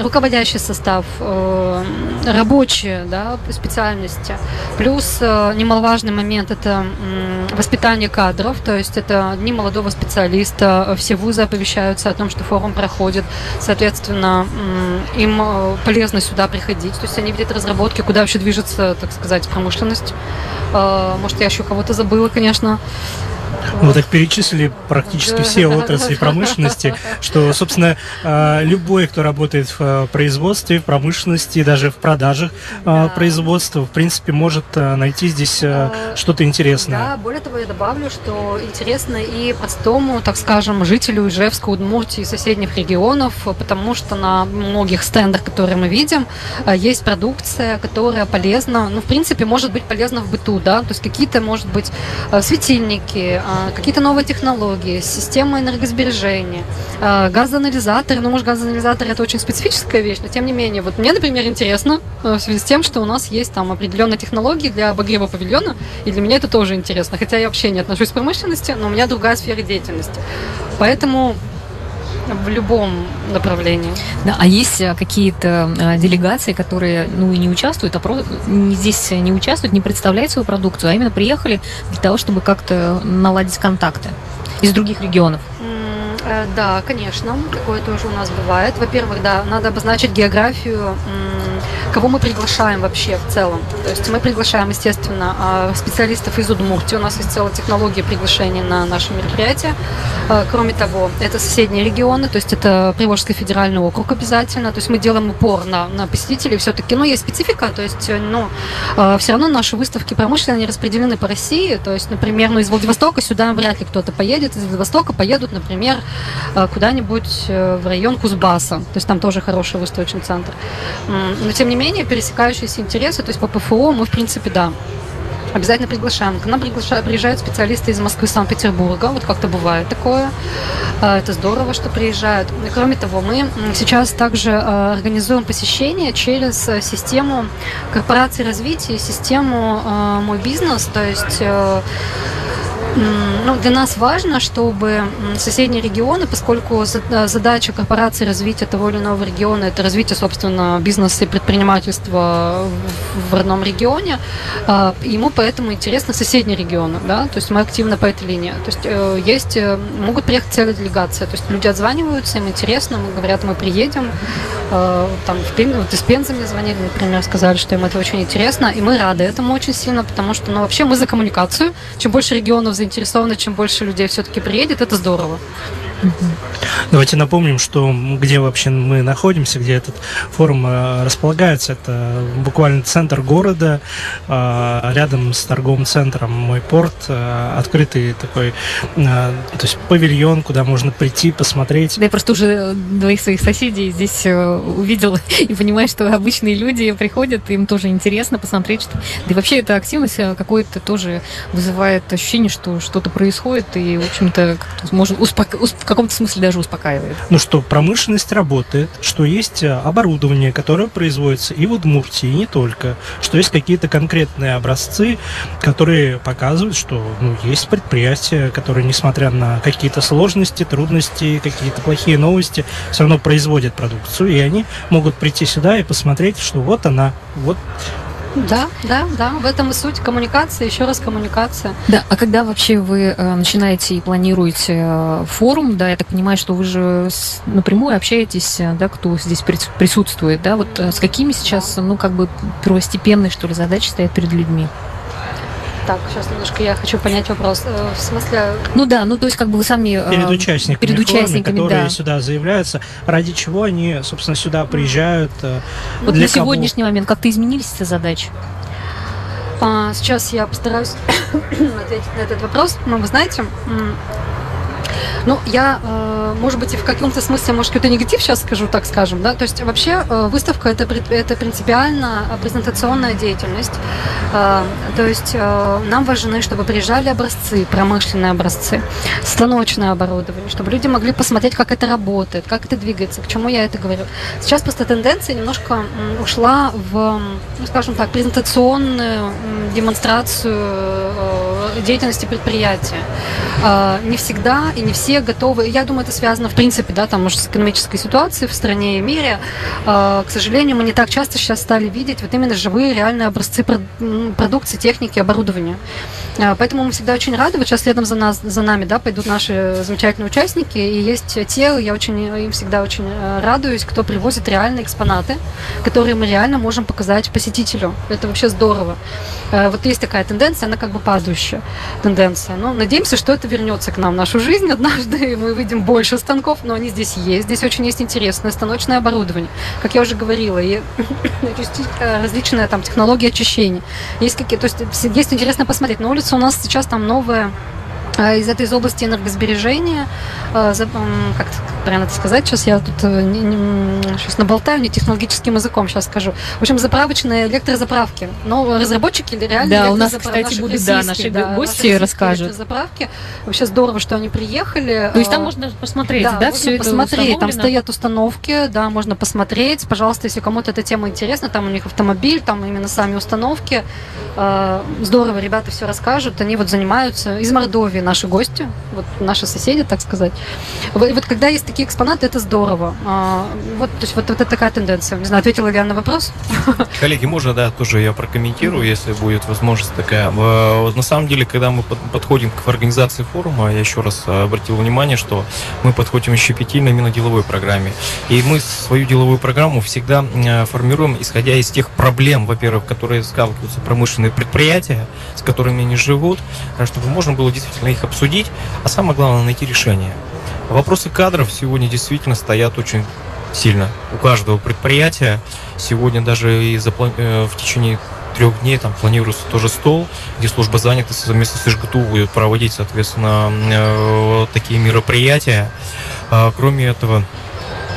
руководящий состав, рабочие да, специальности, плюс Плюс э, немаловажный момент – это воспитание кадров, то есть это дни молодого специалиста, все вузы оповещаются о том, что форум проходит, соответственно, им э, полезно сюда приходить, то есть они видят разработки, куда вообще движется, так сказать, промышленность. Э, может, я еще кого-то забыла, конечно. Мы так перечислили практически все отрасли промышленности, что, собственно, а, любой, кто работает в а, производстве, в промышленности, даже в продажах а, производства, в принципе, может найти здесь что-то интересное. Да, более того, я добавлю, что интересно и простому, так скажем, жителю Ижевска, Удмуртии и соседних регионов, потому что на многих стендах, которые мы видим, есть продукция, которая полезна, ну, в принципе, может быть полезна в быту, да, то есть какие-то, может быть, светильники, какие-то новые технологии, система энергосбережения, а, газоанализаторы. Ну, может, газоанализатор это очень специфическая вещь, но тем не менее, вот мне, например, интересно э, в связи с тем, что у нас есть там определенные технологии для обогрева павильона, и для меня это тоже интересно. Хотя я вообще не отношусь к промышленности, но у меня другая сфера деятельности. Поэтому в любом направлении. Да, а есть э, какие-то э, делегации, которые ну и не участвуют, а про... здесь не участвуют, не представляют свою продукцию, а именно приехали для того, чтобы как-то наладить контакты из других регионов? Э, да, конечно, такое тоже у нас бывает. Во-первых, да, надо обозначить географию кого мы приглашаем вообще в целом. То есть мы приглашаем, естественно, а, специалистов из Удмуртии. У нас есть целая технология приглашения на наше мероприятие. А, кроме того, это соседние регионы, то есть это Приволжский федеральный округ обязательно. То есть мы делаем упор на, на посетителей все-таки. Но есть специфика, то есть ну, а, все равно наши выставки промышленные, они распределены по России. То есть, например, ну, из Владивостока сюда вряд ли кто-то поедет. Из Владивостока поедут, например, куда-нибудь э, в район Кузбасса. То есть там тоже хороший выставочный центр. Но тем не менее, менее, пересекающиеся интересы, то есть по ПФО мы, в принципе, да, обязательно приглашаем. К нам приглашают, приезжают специалисты из Москвы, Санкт-Петербурга. Вот как-то бывает такое. А, это здорово, что приезжают. И, кроме того, мы сейчас также а, организуем посещение через э, систему корпорации развития, систему а, «Мой бизнес». То есть э, Ну, для нас важно, чтобы соседние регионы, поскольку э, задача корпорации развития того или иного региона – это развитие, собственно, бизнеса и предпринимательства в родном регионе, э, ему поэтому интересны соседние регионы, да, то есть мы активно по этой линии. То есть э, есть, могут приехать целая делегация, то есть люди отзваниваются, им интересно, мы говорят, мы приедем, там в Пен... вот из Пензы мне звонили, например, сказали, что им это очень интересно, и мы рады этому очень сильно, потому что, ну, вообще мы за коммуникацию, чем больше регионов заинтересованы, чем больше людей все-таки приедет, это здорово. Давайте напомним, что где вообще мы находимся, где этот форум э, располагается. Это буквально центр города, э, рядом с торговым центром «Мой порт», э, открытый такой, то есть павильон, куда можно прийти, посмотреть. Да, я просто уже двоих своих соседей здесь увидел [laughs] и понимаю, что обычные люди приходят, им тоже интересно посмотреть, что... Да и вообще эта активность какое-то тоже вызывает ощущение, что что-то происходит, и, в общем-то, можно успока в каком-то смысле даже успокаивает. Ну что, промышленность работает, что есть э, оборудование, которое производится и в Удмуртии, и не только, что есть какие-то конкретные образцы, которые показывают, что ну, есть предприятия, которые, несмотря на какие-то сложности, трудности, какие-то плохие новости, все равно производят продукцию, и они могут прийти сюда и посмотреть, что вот она, вот да, да, да, в этом и суть коммуникация, еще раз коммуникация. Да, а когда вообще вы э, начинаете и планируете э, форум, да, я так понимаю, что вы же напрямую общаетесь, э, да, кто здесь присутствует, да, вот с какими сейчас, ну, как бы первостепенные, что ли, задачи стоят перед людьми? Так, сейчас немножко я хочу понять вопрос. Э, в смысле... Ну да, ну то есть как бы вы сами... Э, перед участниками, перед участниками которые да. сюда заявляются, ради чего они, собственно, сюда приезжают. Э, вот на кого? сегодняшний момент как-то изменились эти задачи? А, сейчас я постараюсь [coughs] ответить на этот вопрос. Но вы знаете, ну, я, э, может быть, и в каком-то смысле, может, какой-то негатив сейчас скажу, так скажем, да, то есть вообще э, выставка это, это принципиально презентационная деятельность, э, то есть нам важны, чтобы приезжали образцы, промышленные образцы, станочное оборудование, чтобы люди могли посмотреть, как это работает, как это двигается, к чему я это говорю. Сейчас просто тенденция немножко ушла в, ну, скажем так, презентационную демонстрацию деятельности предприятия. Не всегда и не все готовы. Я думаю, это связано, в принципе, да, там, может, с экономической ситуацией в стране и мире. К сожалению, мы не так часто сейчас стали видеть вот именно живые, реальные образцы продукции, техники, оборудования. Поэтому мы всегда очень рады. Вот сейчас следом за, нас, за нами да, пойдут наши замечательные участники. И есть те, я очень, им всегда очень э, радуюсь, кто привозит реальные экспонаты, которые мы реально можем показать посетителю. Это вообще здорово. Э, вот есть такая тенденция, она как бы падающая тенденция. Но надеемся, что это вернется к нам в нашу жизнь однажды, мы увидим больше станков, но они здесь есть. Здесь очень есть интересное станочное оборудование. Как я уже говорила, и [coughs] э, различные там технологии очищения. Есть какие, то есть есть интересно посмотреть. На улице у нас сейчас там новая из этой из области энергосбережения, а, как правильно это сказать, сейчас я тут э, не, не, сейчас наболтаю, не технологическим языком сейчас скажу. В общем, заправочные электрозаправки. Но разработчики реально Да, у нас, кстати, будут, да, наши да, гости наши расскажут. Заправки. Вообще здорово, что они приехали. То есть там а, можно посмотреть, да, да все посмотреть. Там стоят установки, да, можно посмотреть. Пожалуйста, если кому-то эта тема интересна, там у них автомобиль, там именно сами установки. Здорово, ребята все расскажут. Они вот занимаются из Мордовии наши гости, вот наши соседи, так сказать. Вот, вот когда есть такие экспонаты, это здорово. А, вот, то есть вот, вот это такая тенденция. Не знаю, ответила ли я на вопрос? [laughs] Коллеги, можно, да, тоже я прокомментирую, если будет возможность такая. На самом деле, когда мы подходим к организации форума, я еще раз обратил внимание, что мы подходим еще щепетильно именно деловой программе. И мы свою деловую программу всегда формируем, исходя из тех проблем, во-первых, которые сталкиваются промышленные предприятия, с которыми они живут, чтобы можно было действительно их обсудить, а самое главное найти решение. Вопросы кадров сегодня действительно стоят очень сильно у каждого предприятия. Сегодня даже и заплан... Э, в течение трех дней там планируется тоже стол, где служба занятости совместно с ИЖГТУ будет проводить, соответственно, э, такие мероприятия. А, кроме этого,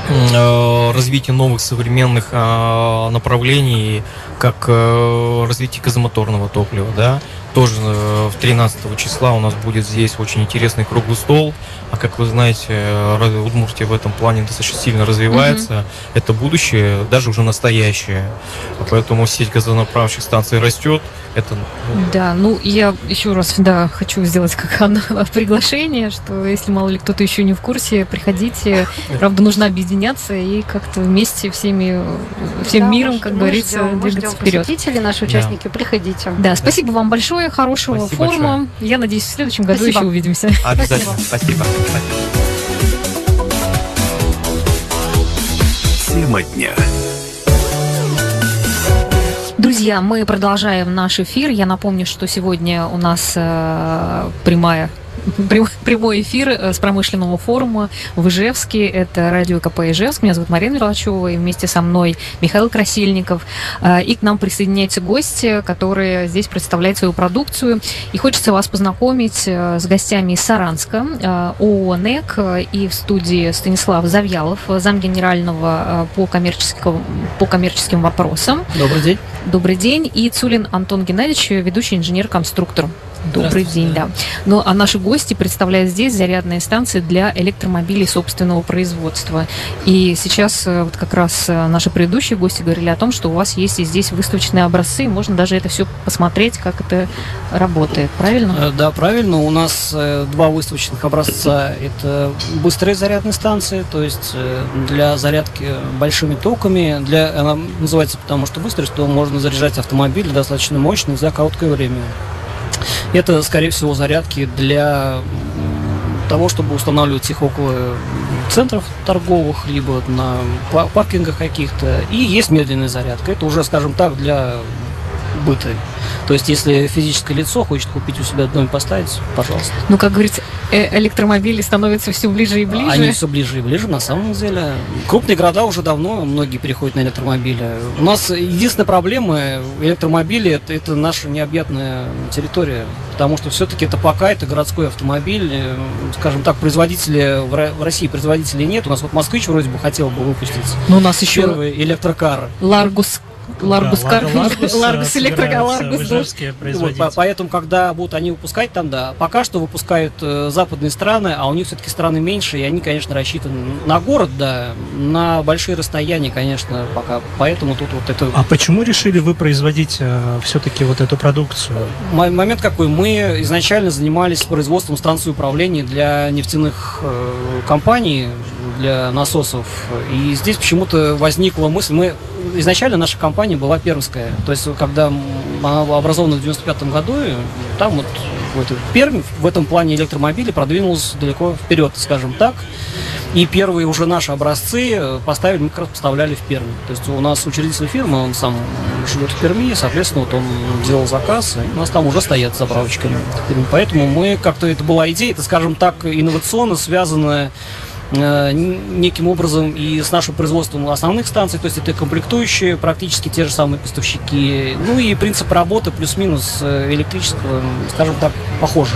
э, развитие новых современных направлений, как развитие газомоторного топлива, да, тоже в 13 числа у нас будет здесь очень интересный круглый стол. А как вы знаете, э, Удмуртия в этом плане достаточно сильно развивается. Mm-hmm. Это будущее, даже уже настоящее. Поэтому сеть газонаправочных станций растет. это... ну, Да, ну я еще раз, да, хочу сделать как [laughs] Анна приглашение, что если мало ли кто-то еще не в курсе, приходите. Правда, нужно объединяться и как-то вместе всеми, всем Да, миром, мы как ждем- говорится, мы ждем- мы двигаться ждем вперед. посетителей, наши участники, приходите. Да, спасибо вам большое, хорошего Спасибо форума. Я надеюсь, в следующем году Спасибо. еще увидимся. Обязательно. Спасибо. Спасибо. Тема дня. Друзья, мы продолжаем наш эфир. Я напомню, что сегодня у нас э, прямая прям- [laughs] прямой эфир э, с промышленного форума в Ижевске. Это радио КП Ижевск. Меня зовут Марина Мерлачева, и вместе со мной Михаил Красильников. Э, И к нам присоединяются гости, которые здесь представляют свою продукцию. И хочется вас познакомить э, с гостями из Саранска, э, ООО «НЭК» и в студии Станислав Завьялов, замгенерального по коммерческим, по коммерческим вопросам. Добрый день. Добрый день. И Цулин Антон Геннадьевич, ведущий инженер-конструктор. Добрый день, да. Ну, а наши гости представляют здесь зарядные станции для электромобилей собственного производства. И сейчас э, вот как раз э, наши предыдущие гости говорили о том, что у вас есть и здесь выставочные образцы, и можно даже это все посмотреть, как это работает. Правильно? Э, Да, правильно. У нас два выставочных образца. Это быстрые зарядные станции, то есть для зарядки большими токами. Для, она называется потому, что быстрый, что можно заряжать автомобиль достаточно мощный за короткое время. Это, скорее всего, зарядки для того, чтобы устанавливать их около центров торговых, либо на па- паркингах каких-то. И есть медленная зарядка. Это уже, скажем так, для быта. То есть, если физическое лицо хочет купить у себя дом и поставить, пожалуйста. Ну, как говорится, э- электромобили становятся все ближе и ближе. Они все ближе и ближе, на самом деле. Крупные города уже давно, многие переходят на электромобили. У нас единственная проблема электромобили это, это наша необъятная территория. Потому что все-таки это пока это городской автомобиль. Э, Скажем так, производителей в Ро- в России производителей нет. У нас вот москвич вроде бы хотел бы выпустить Но у нас еще первый электрокар. Ларгус, Ларгус, Да, Ларгус, э, Ларгус, Вот, поэтому, когда будут они выпускать там, да, пока что выпускают э, западные страны, а у них все-таки страны меньше, и они, конечно, рассчитаны на город, да, на большие расстояния, конечно, пока. Поэтому тут вот это А почему решили вы производить все-таки вот эту продукцию? М- момент какой. Мы изначально занимались производством станции управления для нефтяных э, компаний, для насосов. И здесь почему-то возникла мысль, мы изначально наша компания была пермская. То есть, когда она была образована в 95 году, там вот этой Пермь в этом плане электромобилей продвинулась далеко вперед, скажем так. И первые уже наши образцы э, поставили, мы как раз поставляли в Пермь. То есть у нас учредитель фирмы, он сам живет в Перми, соответственно, вот он делал заказ, и у нас там уже стоят заправочки. Перми. Поэтому мы как-то, это была идея, это, скажем так, инновационно связанная неким образом и с нашим производством основных станций, то есть это комплектующие, практически те же самые поставщики. Ну и принцип работы плюс-минус э, электрического, скажем так, похоже.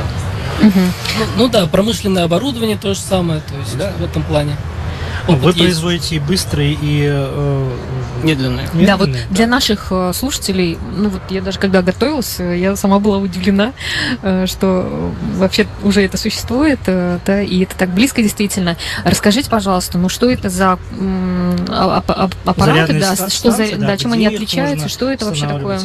Ну да, промышленное оборудование то же самое, то есть Да. в этом плане. Опыт Вы есть. производите и быстрые, и э, Медленные. Да, вот медленные? для наших э, слушателей, ну вот я даже когда готовилась, я сама была удивлена, э, что вообще уже это существует, э, да, и это так близко действительно. Расскажите, пожалуйста, ну что это за а- а- а- аппараты, Зарядные да, что за, да, да, чем они отличаются, что это вообще такое?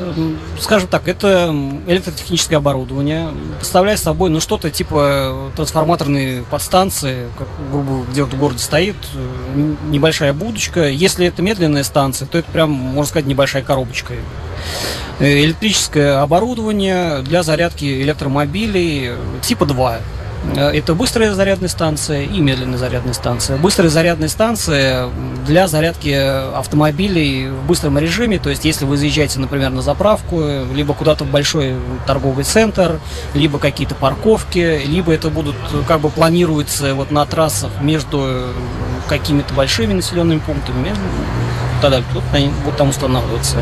Эм, Скажем так, это электротехническое оборудование, представляет собой ну, что-то типа трансформаторной подстанции, как, грубо, где вот в городе стоит, э, небольшая будочка. Если это медленная станция, то это прям, можно сказать, небольшая коробочка. Э, Электрическое оборудование для зарядки электромобилей э, типа 2. Э, Это быстрая зарядная станция и медленная зарядная станция. Быстрая зарядная станция для зарядки автомобилей в быстром режиме, то есть если вы заезжаете, например, на заправку, либо куда-то в большой торговый центр, либо какие-то парковки, либо это будут, как бы планируется вот на трассах между какими-то большими населенными пунктами, тогда вот будут там устанавливаться.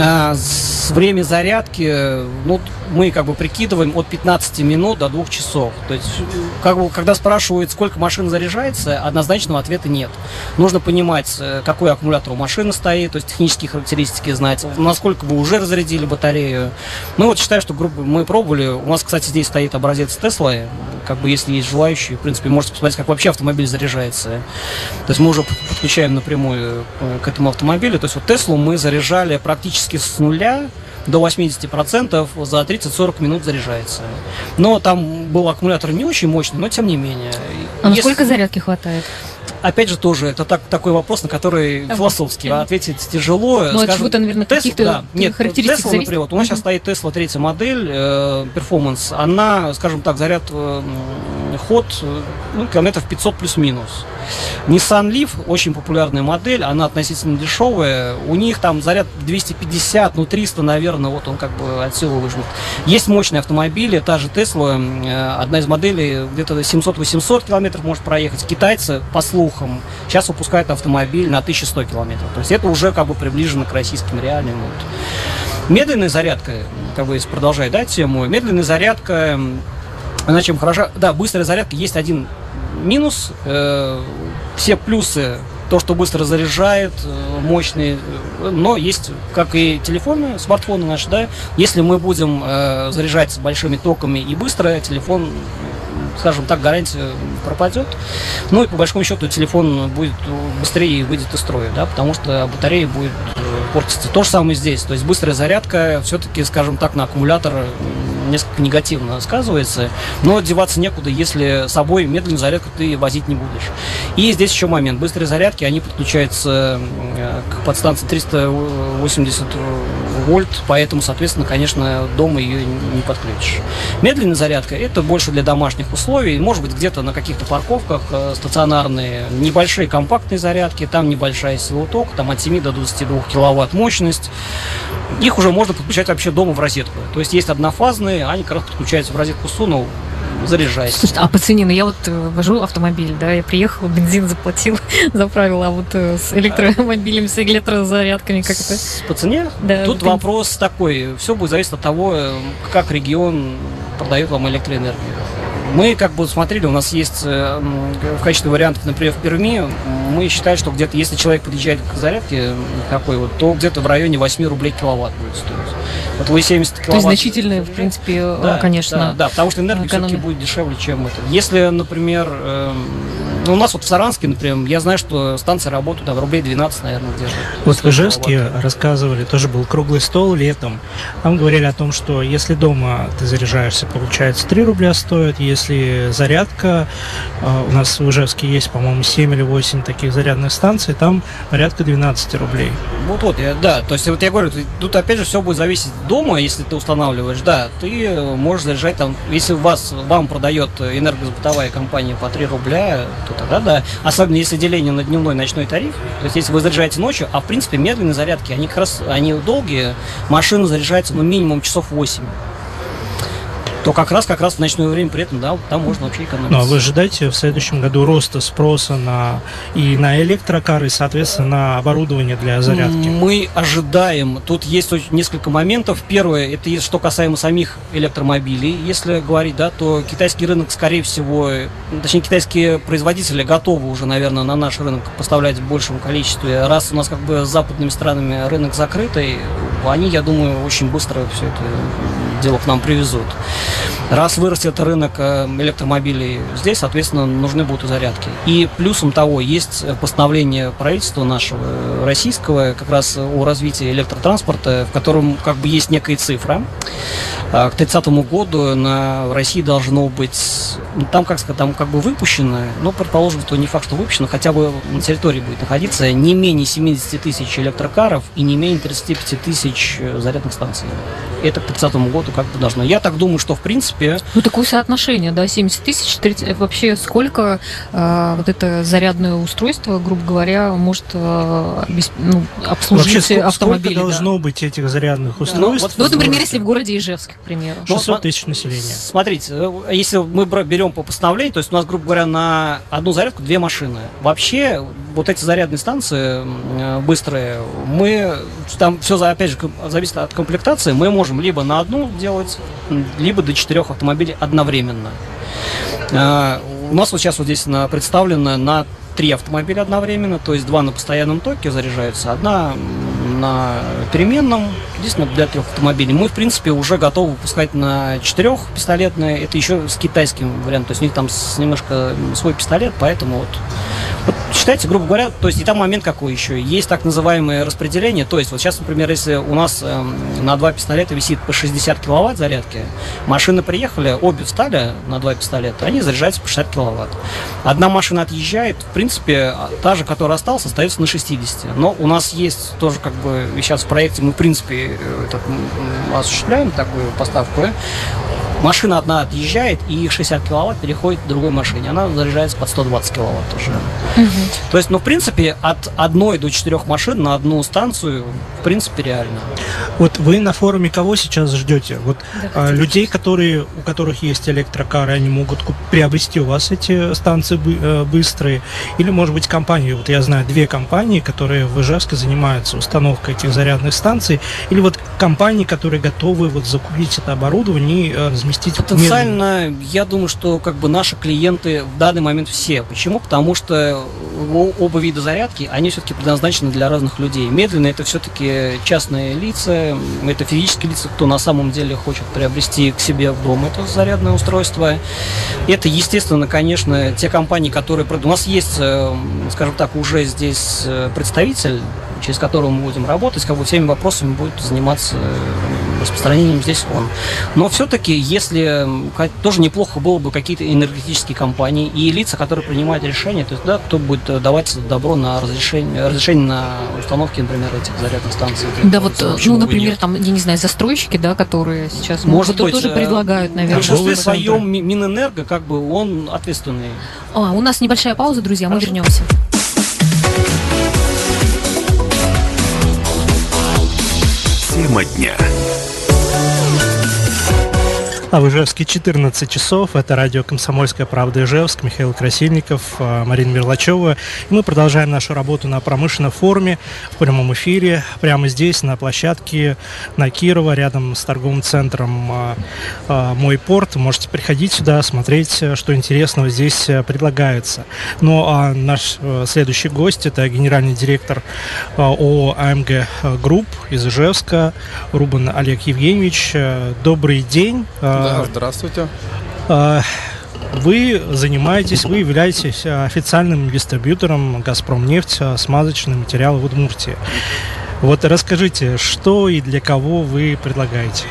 А, с- время зарядки, ну, мы как бы прикидываем от 15 минут до 2 часов. То есть, как бы, когда спрашивают, сколько машин заряжается, однозначного ответа нет. Нужно понимать, э, какой аккумулятор у машины стоит, то есть технические характеристики знать, насколько вы уже разрядили батарею. Ну вот считаю, что грубо мы пробовали. У нас, кстати, здесь стоит образец Тесла. Как бы если есть желающие, в принципе, можете посмотреть, как вообще автомобиль заряжается. То есть мы уже подключаем напрямую э, к этому автомобилю. То есть вот Теслу мы заряжали практически с нуля до 80% за 30-40 минут заряжается. Но там был аккумулятор не очень мощный, но тем не менее. А Если- насколько зарядки хватает? Опять же, тоже это так, такой вопрос, на который А, философский вот. ответить тяжело. Ну, Скажем, чего-то, наверное, Тесла, каких-то да. Нет, характеристик Tesla, зависит? например, вот у нас сейчас Мгм. стоит Tesla третья модель, э, Performance, она, скажем так, заряд, э, ход, э, ну, километров 500 плюс-минус. Nissan Leaf, очень популярная модель, она относительно дешевая, у них там заряд 250, ну 300, наверное, вот он как бы от силы выжмет. Есть мощные автомобили, та же Tesla, э, одна из моделей где-то 700-800 километров может проехать. Китайцы, по слухам, сейчас выпускают автомобиль на 1100 километров. То есть это уже как бы приближено к российским реалиям. Вот. Медленная зарядка, как бы если продолжать да, тему, медленная зарядка, она чем хороша? Да, быстрая зарядка есть один минус. э, все плюсы то, что быстро заряжает, э, мощный, э, но есть, как и телефоны, смартфоны наши, да, если мы будем э, заряжать с большими токами и быстро, телефон, скажем так, гарантия пропадет. Ну и по большому счету телефон будет быстрее выйдет из строя, да, потому что батарея будет э, портиться. То же самое здесь, то есть быстрая зарядка все-таки, скажем так, на аккумулятор несколько негативно сказывается, но деваться некуда, если с собой медленную зарядку ты возить не будешь. И здесь еще момент. Быстрые зарядки, они подключаются э, к подстанции 380 вольт, поэтому, соответственно, конечно, дома ее не подключишь. Медленная зарядка это больше для домашних условий, может быть, где-то на каких-то парковках э, стационарные, небольшие компактные зарядки, там небольшая сила тока, там от 7 до 22 киловатт мощность. Их уже можно подключать вообще дома в розетку. То есть есть однофазные, они как раз подключаются в розетку сунул, заряжайся. Слушайте, а по цене, ну я вот э, вожу автомобиль, да, я приехала, [laughs] бензин заплатил, [laughs] заправила, а вот э, с электромобилем, с электрозарядками как это? С- По цене? Да, Тут вопрос такой. Все будет зависеть от того, э, как регион продает вам электроэнергию. Мы как бы смотрели, у нас есть э, в качестве вариантов, например, в Перми, мы считаем, что где-то, если человек подъезжает к зарядке такой вот, то где-то в районе 8 рублей киловатт будет стоить. Вот вы 70 киловатт... То есть значительная, в принципе, э, Да, конечно. Да, да, потому что энергия все-таки экономия. будет дешевле, чем это. Если, например, эм, у нас вот в Саранске, например, я знаю, что станции работают там рублей 12, наверное, где-то. Вот в Ижевске рассказывали, тоже был круглый стол летом. Там говорили о том, что если дома ты заряжаешься, получается 3 рубля стоит. Если зарядка, э, у нас в Ижевске есть, по-моему, 7 или 8 таких зарядных станций, там порядка 12 рублей. Вот, вот, я- да, то есть вот я говорю, тут опять же все будет зависеть дома, если ты устанавливаешь, да, ты можешь заряжать там, если у вас, вам продает энергосбытовая компания по 3 рубля, то тогда да, особенно если деление на дневной ночной тариф, то есть если вы заряжаете ночью, а в принципе медленные зарядки, они как раз, они долгие, машина заряжается ну минимум часов 8, то как раз, как раз в ночное время при этом, да, там можно вообще экономить. Ну, а вы ожидаете в следующем году роста спроса на и на электрокары, и, соответственно, на оборудование для зарядки? Мы ожидаем. Тут есть несколько моментов. Первое, это что касаемо самих электромобилей. Если говорить, да, то китайский рынок, скорее всего, точнее, китайские производители готовы уже, наверное, на наш рынок поставлять в большем количестве. Раз у нас как бы с западными странами рынок закрытый, они, я думаю, очень быстро все это дело к нам привезут. Раз вырастет рынок э, электромобилей здесь, соответственно, нужны будут и зарядки. И плюсом того, есть постановление правительства нашего э, российского как раз о развитии электротранспорта, в котором как бы есть некая цифра. А К 30 году на в России должно быть, ну, там как сказать, там как бы выпущено, но предположим, что не факт, что выпущено, хотя бы на территории будет находиться не менее 70 тысяч электрокаров и не менее 35 тысяч э, зарядных станций. Это к 30 году как бы должно. Я так думаю, что в принципе Ну, такое соотношение, да, 70 тысяч, 30, это вообще сколько э, вот это зарядное устройство, грубо говоря, может э, обес- ну, обслужить Вообще, сколько, автомобиль? сколько да? должно быть этих зарядных устройств? Ну, вот, например, в если в городе Ижевске, к примеру. Ну, 600 сма- тысяч населения. Смотрите, э, если мы берем по постановлению, то есть у нас, грубо говоря, на одну зарядку две машины. Вообще, вот эти зарядные станции э, быстрые, мы, там все, опять же, зависит от комплектации, мы можем либо на одну делать, либо до четырех автомобилей одновременно. А, У нас вот сейчас вот здесь представлено на три автомобиля одновременно, то есть два на постоянном токе заряжаются, одна на переменном, единственное для трех автомобилей. Мы, в принципе, уже готовы выпускать на четырех пистолетные, это еще с китайским вариантом, то есть у них там с- немножко свой пистолет, поэтому вот Вот считайте, грубо говоря, то есть и там момент какой еще. Есть так называемое распределение. То есть вот сейчас, например, если у нас э, на два пистолета висит по 60 киловатт зарядки, машины приехали, обе встали на два пистолета, они заряжаются по 60 киловатт. Одна машина отъезжает, в принципе, а та же, которая осталась, остается на 60. Но у нас есть тоже как бы сейчас в проекте мы, в принципе, э, этот, осуществляем такую поставку. Машина одна отъезжает, и 60 киловатт переходит к другой машине. Она заряжается под 120 киловатт уже. Угу. То есть, ну, в принципе, от одной до четырех машин на одну станцию, в принципе, реально. Вот вы на форуме кого сейчас ждете? Вот да, а, людей, которые, у которых есть электрокары, они могут приобрести у вас эти станции бы, э, быстрые? Или, может быть, компании? Вот я знаю две компании, которые в Ижевске занимаются установкой этих зарядных станций. Или вот компании, которые готовы вот закупить это оборудование и разместить разместить Потенциально, медленно. я думаю, что как бы наши клиенты в данный момент все. Почему? Потому что оба вида зарядки, они все-таки предназначены для разных людей. Медленно это все-таки частные лица, это физические лица, кто на самом деле хочет приобрести к себе в дом это зарядное устройство. Это, естественно, конечно, те компании, которые... У нас есть, э, скажем так, уже здесь э, представитель через которого мы будем работать, как бы всеми вопросами будет заниматься э, распространением здесь он. Но все-таки, если тоже неплохо было бы какие-то энергетические компании и лица, которые принимают решения, то есть, да, кто будет э, давать добро на разрешение, разрешение на установки, например, этих зарядных станций. Да, вот, ну, например, там, я не знаю, застройщики, да, которые сейчас может быть, тоже э, предлагают, наверное. В большинстве своем Минэнерго, как бы, он ответственный. А, у нас небольшая пауза, друзья, мы вернемся. Тема дня. А в Ижевске 14 часов. Это радио «Комсомольская правда» Ижевск. Михаил Красильников, а, Марина Мерлачева. И мы продолжаем нашу работу на промышленном форуме в прямом эфире. Прямо здесь, на площадке на Кирова, рядом с торговым центром а, а, «Мой порт». Можете приходить сюда, смотреть, что интересного здесь предлагается. Ну а наш следующий гость – это генеральный директор ООО «АМГ Групп» из Ижевска Рубан Олег Евгеньевич. Добрый день. Да, здравствуйте. А, вы занимаетесь, вы являетесь официальным дистрибьютором «Газпром нефть» смазочные материалы в Удмуртии. Вот расскажите, что и для кого вы предлагаете?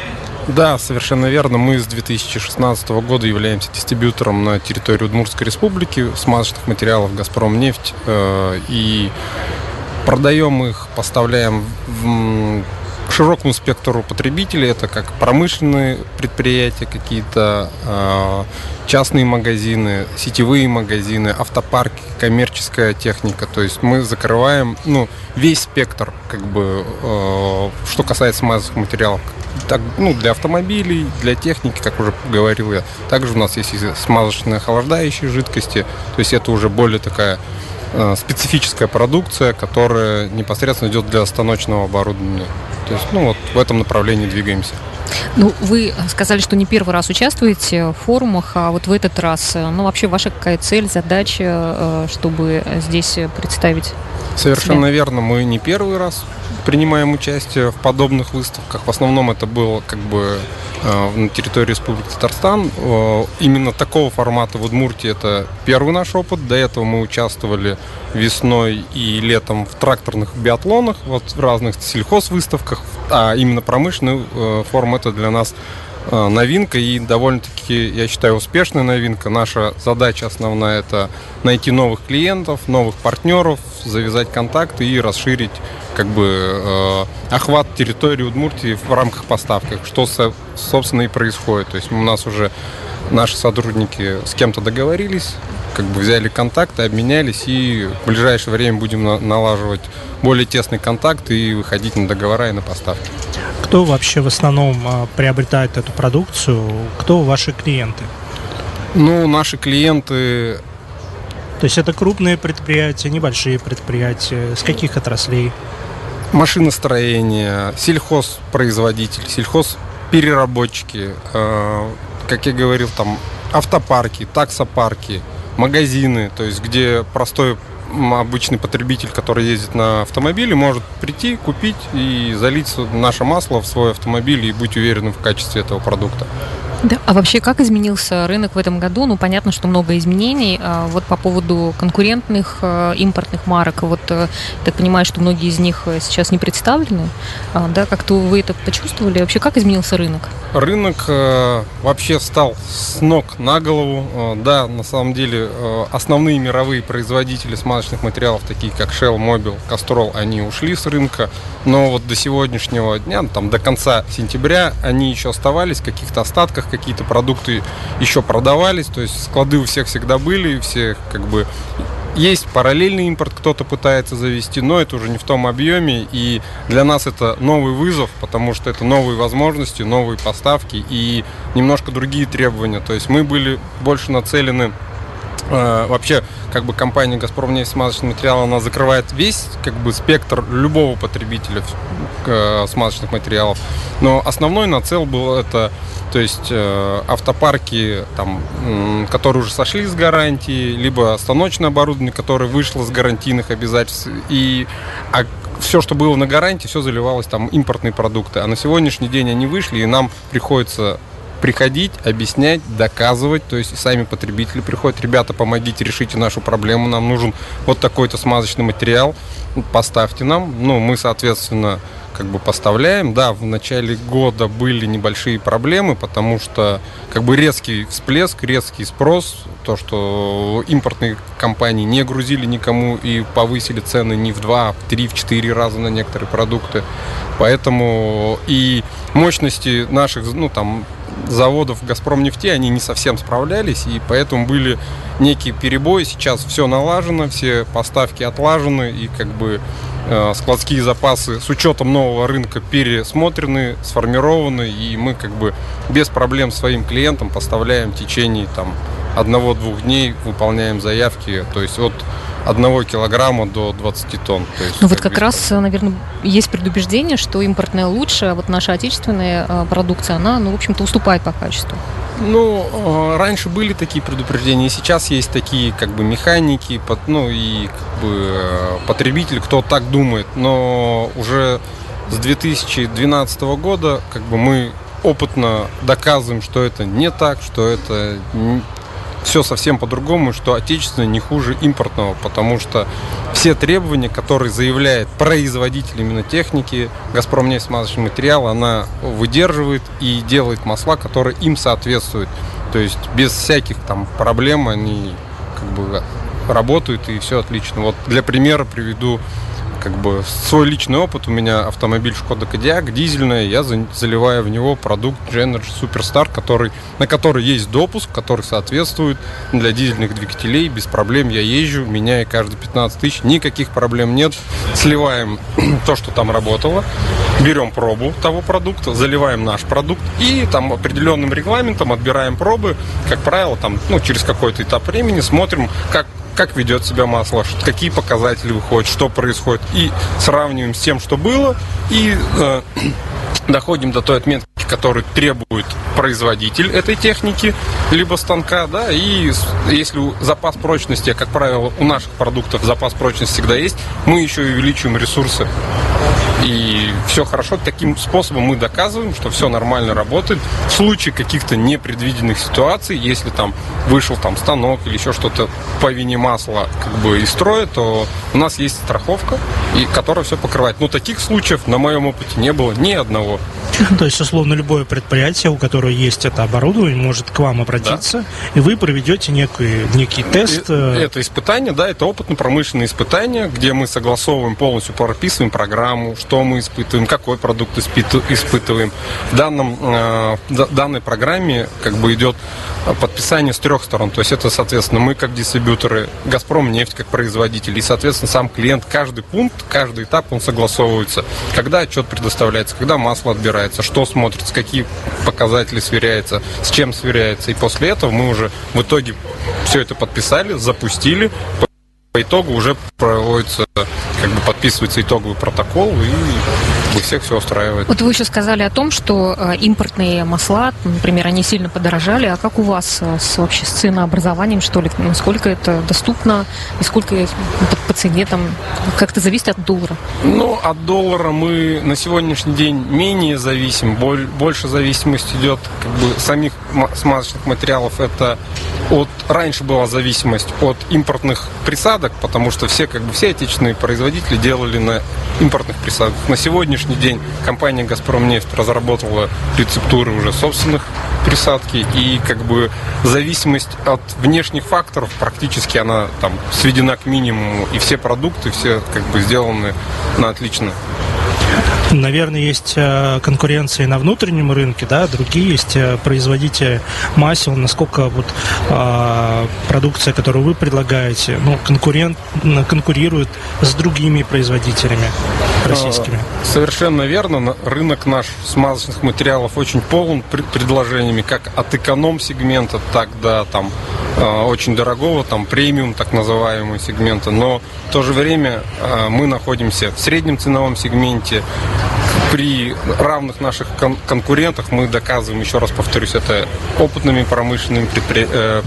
Да, совершенно верно. Мы с 2016 года являемся дистрибьютором на территории Удмуртской республики смазочных материалов «Газпром нефть». Э, и продаем их, поставляем в широкому спектру потребителей. Это как промышленные предприятия, какие-то э, частные магазины, сетевые магазины, автопарки, коммерческая техника. То есть мы закрываем ну, весь спектр, как бы, э, что касается смазочных материалов. Так, ну, для автомобилей, для техники, как уже говорил я. Также у нас есть смазочные охлаждающие жидкости. То есть это уже более такая специфическая продукция, которая непосредственно идет для станочного оборудования. То есть, ну вот в этом направлении двигаемся. Ну, вы сказали, что не первый раз участвуете в форумах, а вот в этот раз, э, ну, вообще ваша какая цель, задача, э, чтобы здесь представить? Совершенно себя? верно, мы не первый раз принимаем участие в подобных выставках. В основном это было как бы э, на территории Республики Татарстан. Э, именно такого формата в Удмуртии это первый наш опыт. До этого мы участвовали весной и летом в тракторных биатлонах, вот в разных сельхозвыставках, а именно промышленный э, форум это для нас новинка и довольно-таки, я считаю, успешная новинка. Наша задача основная это найти новых клиентов, новых партнеров, завязать контакты и расширить как бы э, охват территории Удмуртии в рамках поставки, что, собственно, и происходит. То есть у нас уже наши сотрудники с кем-то договорились, как бы взяли контакты, обменялись, и в ближайшее время будем на- налаживать более тесный контакт и выходить на договора и на поставки. Кто вообще в основном э, приобретает эту продукцию? Кто ваши клиенты? Ну, наши клиенты то есть это крупные предприятия, небольшие предприятия. С каких отраслей? Машиностроение, сельхозпроизводители, сельхозпереработчики, э, как я говорил, там автопарки, таксопарки, магазины, то есть где простой обычный потребитель, который ездит на автомобиле, может прийти, купить и залить наше масло в свой автомобиль и быть уверенным в качестве этого продукта. Да. А вообще, как изменился рынок в этом году? Ну, понятно, что много изменений. А вот по поводу конкурентных э, импортных марок, вот э, так понимаю, что многие из них э, сейчас не представлены. А, да, как-то вы это почувствовали? Вообще, как изменился рынок? Рынок э, вообще встал с ног на голову. Да, на самом деле основные мировые производители смазочных материалов, такие как Shell, Mobil, Castrol, они ушли с рынка. Но вот до сегодняшнего дня, там до конца сентября, они еще оставались в каких-то остатках, какие-то продукты еще продавались, то есть склады у всех всегда были, все как бы есть параллельный импорт, кто-то пытается завести, но это уже не в том объеме. И для нас это новый вызов, потому что это новые возможности, новые поставки и немножко другие требования. То есть мы были больше нацелены вообще как бы компания «Газпром» смазочный материал, она закрывает весь как бы спектр любого потребителя э, смазочных материалов. Но основной нацел был это то есть э, автопарки, там, э, которые уже сошли с гарантии, либо станочное оборудование, которое вышло с гарантийных обязательств. И а все, что было на гарантии, все заливалось там импортные продукты. А на сегодняшний день они вышли, и нам приходится приходить, объяснять, доказывать. То есть сами потребители приходят, ребята, помогите, решите нашу проблему, нам нужен вот такой-то смазочный материал, поставьте нам. Ну, мы, соответственно, как бы поставляем. Да, в начале года были небольшие проблемы, потому что как бы резкий всплеск, резкий спрос, то, что импортные компании не грузили никому и повысили цены не в два, в три, в четыре раза на некоторые продукты. Поэтому и мощности наших, ну там, заводов Газпром нефти, они не совсем справлялись, и поэтому были некие перебои. Сейчас все налажено, все поставки отлажены, и как бы э, складские запасы с учетом нового рынка пересмотрены, сформированы, и мы как бы без проблем своим клиентам поставляем в течение там одного-двух дней, выполняем заявки, то есть от одного килограмма до 20 тонн. То есть, ну вот как раз, наверное, есть предубеждение, что импортная лучше, а вот наша отечественная э, продукция, она, ну, в общем-то, уступает по качеству. Ну, э, раньше были такие предупреждения, сейчас есть такие, как бы, механики, ну, и, как бы, э, потребители, кто так думает, но уже с 2012 года, как бы, мы опытно доказываем, что это не так, что это все совсем по-другому, что отечественное не хуже импортного, потому что все требования, которые заявляет производитель именно техники, Газпром нефть смазочный материал, она выдерживает и делает масла, которые им соответствуют. То есть без всяких там проблем они как бы работают и все отлично. Вот для примера приведу как бы свой личный опыт. У меня автомобиль Шкода Кодиак, дизельный, я заливаю в него продукт Genergy Superstar, который, на который есть допуск, который соответствует для дизельных двигателей. Без проблем я езжу, меняю каждые 15 тысяч, никаких проблем нет. Сливаем [clears throat] то, что там работало, берем пробу того продукта, заливаем наш продукт и там определенным регламентом отбираем пробы. Как правило, там, ну, через какой-то этап времени смотрим, как как ведет себя масло, какие показатели выходят, что происходит. И сравниваем с тем, что было, и э, [clears throat] доходим до той отметки, которую требует производитель этой техники, либо станка, да, и если запас прочности, как правило, у наших продуктов запас прочности всегда есть, мы еще и увеличиваем ресурсы и все хорошо. Таким способом мы доказываем, что все нормально работает. В случае каких-то непредвиденных ситуаций, если там вышел там станок или еще что-то по вине масла как бы из строя, то у нас есть страховка, и которая все покрывает. Но таких случаев на моем опыте не было ни одного. То есть, условно, любое предприятие, у которого есть это оборудование, может к вам обратиться, да. и вы проведете некий, некий тест. Э, это испытание, да, это опытно-промышленное испытание, где мы согласовываем полностью, прописываем программу, что мы испытываем, какой продукт испытываем. В данном, э, данной программе как бы идет подписание с трех сторон. То есть это, соответственно, мы как дистрибьюторы, Газпром нефть как производитель, и, соответственно, сам клиент, каждый пункт, каждый этап, он согласовывается. Когда отчет предоставляется, когда масло отбирается, что смотрится, какие показатели сверяются, с чем сверяется. И после этого мы уже в итоге все это подписали, запустили. По итогу уже проводится, как бы подписывается итоговый протокол и как бы всех все устраивает. Вот вы еще сказали о том, что э, импортные масла, например, они сильно подорожали. А как у вас э, с, вообще с ценообразованием, что ли? Насколько это доступно? И сколько по, по цене там? Как-то зависит от доллара? Ну, от доллара мы на сегодняшний день менее зависим. Боль, больше зависимость идет как бы самих ма- смазочных материалов. Это от раньше была зависимость от импортных присадок, потому что все как бы все отечественные производители делали на импортных присадках. На сегодняшний день компания Газпромнефть разработала рецептуры уже собственных присадки и как бы зависимость от внешних факторов практически она там сведена к минимуму и все продукты все как бы сделаны на отлично. Наверное, есть э, конкуренция на внутреннем рынке, да, другие есть э, производители масел, насколько вот э, продукция, которую вы предлагаете, ну, конкурент, конкурирует с другими производителями российскими. А, Совершенно верно. Рынок наш смазочных материалов очень полон пред- предложениями, как от эконом-сегмента, так до там очень дорогого, там премиум, так называемого сегмента. Но в то же время э, мы находимся в среднем ценовом сегменте. При равных наших кон- конкурентах мы доказываем, еще раз повторюсь, это опытными промышленными предпри- э,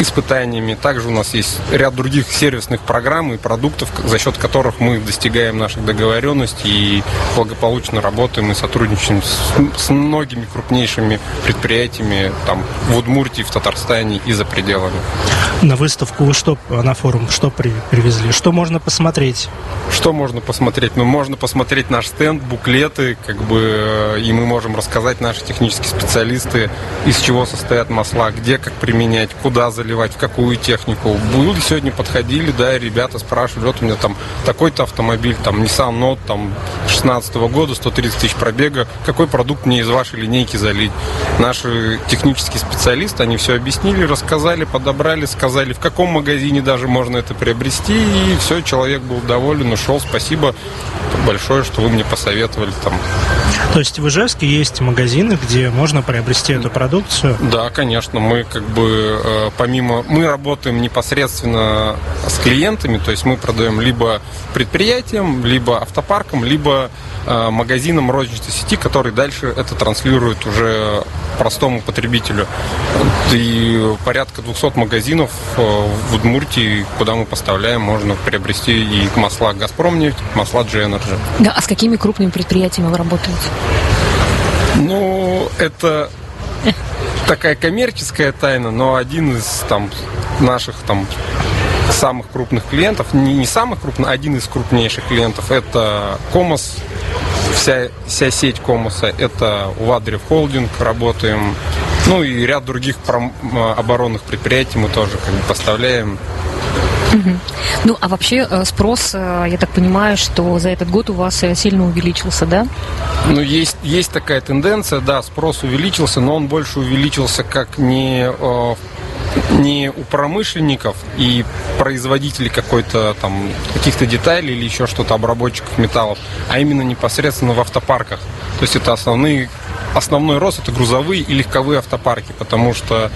испытаниями. Также у нас есть ряд других сервисных программ и продуктов, за счет которых мы достигаем наших договоренностей и благополучно работаем и сотрудничаем с, с многими крупнейшими предприятиями там, в Удмуртии, в Татарстане и за пределами. На выставку вы что, на форум, что при- привезли? Что можно посмотреть? Что можно посмотреть? Ну, можно посмотреть наш стенд, буклеты, как бы, э, и мы можем рассказать наши технические специалисты, из чего состоят масла, где как применять, куда заливать, в какую технику. Были сегодня, подходили, да, ребята спрашивали, вот у меня там такой-то автомобиль, там Nissan Note, там 16 года, 130 тысяч пробега, какой продукт мне из вашей линейки залить? Наши технические специалисты, они все объяснили, рассказали, подобрали, сказали, в каком магазине даже можно это приобрести, и все, человек был доволен, ушел, спасибо большое, что вы мне посоветовали там. То есть в Ижевске есть магазины, где можно приобрести эту продукцию? Да, конечно, мы как бы э, помимо, мы работаем непосредственно с клиентами, то есть мы продаем либо предприятиям, либо автопаркам, либо э, магазинам розничной сети, которые дальше это транслируют уже простому потребителю. И порядка 200 магазинов э, в Удмуртии, куда мы поставляем, можно приобрести и масла Газпромнефть, масла G-Energy. Да, а с какими крупными предприятиями вы работаете? Ну, это такая коммерческая тайна, но один из там наших там самых крупных клиентов, не, не самых крупных, а один из крупнейших клиентов, это Комос, вся, вся сеть Комоса, это Ладрев Холдинг, работаем, ну и ряд других пром- оборонных предприятий мы тоже как бы поставляем. Ну, а вообще э, спрос, э, я так понимаю, что за этот год у вас э, сильно увеличился, да? Ну, есть, есть такая тенденция, да, спрос увеличился, но он больше увеличился как не, не у промышленников и производителей какой-то там каких-то деталей или еще что-то обработчиков металлов, а именно непосредственно в автопарках. То есть это основные, основной рост это грузовые и легковые автопарки, потому что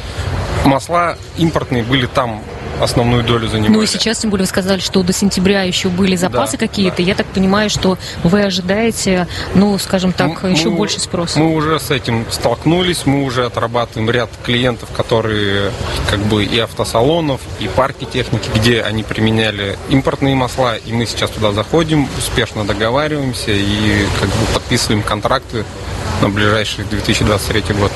масла импортные были там основную долю занимали. Ну и сейчас, тем более, вы сказали, что до сентября еще были запасы Да, какие-то. да. Я так понимаю, что вы ожидаете, ну, скажем так, Мы- еще мы- больше спроса. Мы уже с этим столкнулись, мы уже отрабатываем ряд клиентов, которые как бы и автосалонов, и парки техники, где они применяли импортные масла, и мы сейчас туда заходим, успешно договариваемся и как бы подписываем контракты на ближайший 2023 год.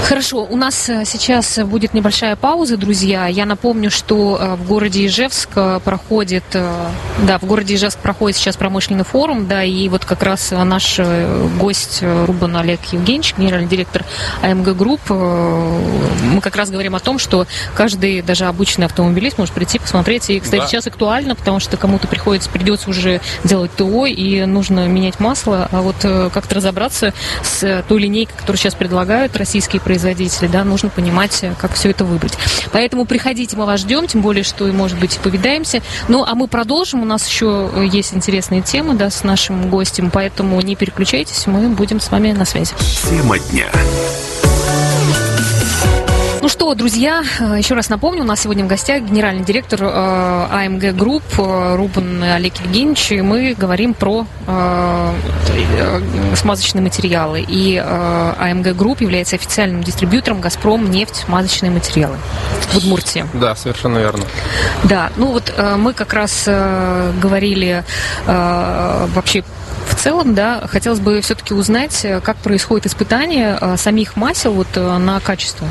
Хорошо, у нас э, сейчас будет небольшая пауза, друзья. Я напомню, что э, в городе Ижевск э, проходит, да, в городе Ижевск проходит сейчас промышленный форум, да, и вот как раз наш гость Рубан Олег Евгеньевич, генеральный директор АМГ Групп, мы как раз говорим о том, что каждый, даже обычный автомобилист может прийти посмотреть. И, кстати, Да. сейчас актуально, потому что кому-то приходится, придется уже делать ТО, и нужно менять масло, а вот как-то разобраться с той линейкой, которую сейчас предлагают российские производители, да, нужно понимать, э, как все это выбрать. Поэтому приходите, мы вас ждем, тем более, что, может быть, и повидаемся. Ну, а мы продолжим, у нас еще э, есть интересные темы, да, с нашим гостем, поэтому не переключайтесь, мы будем с вами на связи. Тема дня. Ну что друзья, э, еще раз напомню, у нас сегодня в гостях генеральный директор э, АМГ Групп э, Рубан Олег Евгеньевич, и мы говорим про смазочные материалы. И АМГ Групп является официальным дистрибьютором «Газпром» нефть смазочные материалы в Удмуртии. Да, совершенно верно. Да, ну вот мы как раз говорили вообще целом, да, хотелось бы все-таки узнать, э, как происходит испытание э, самих масел вот, э, на качество.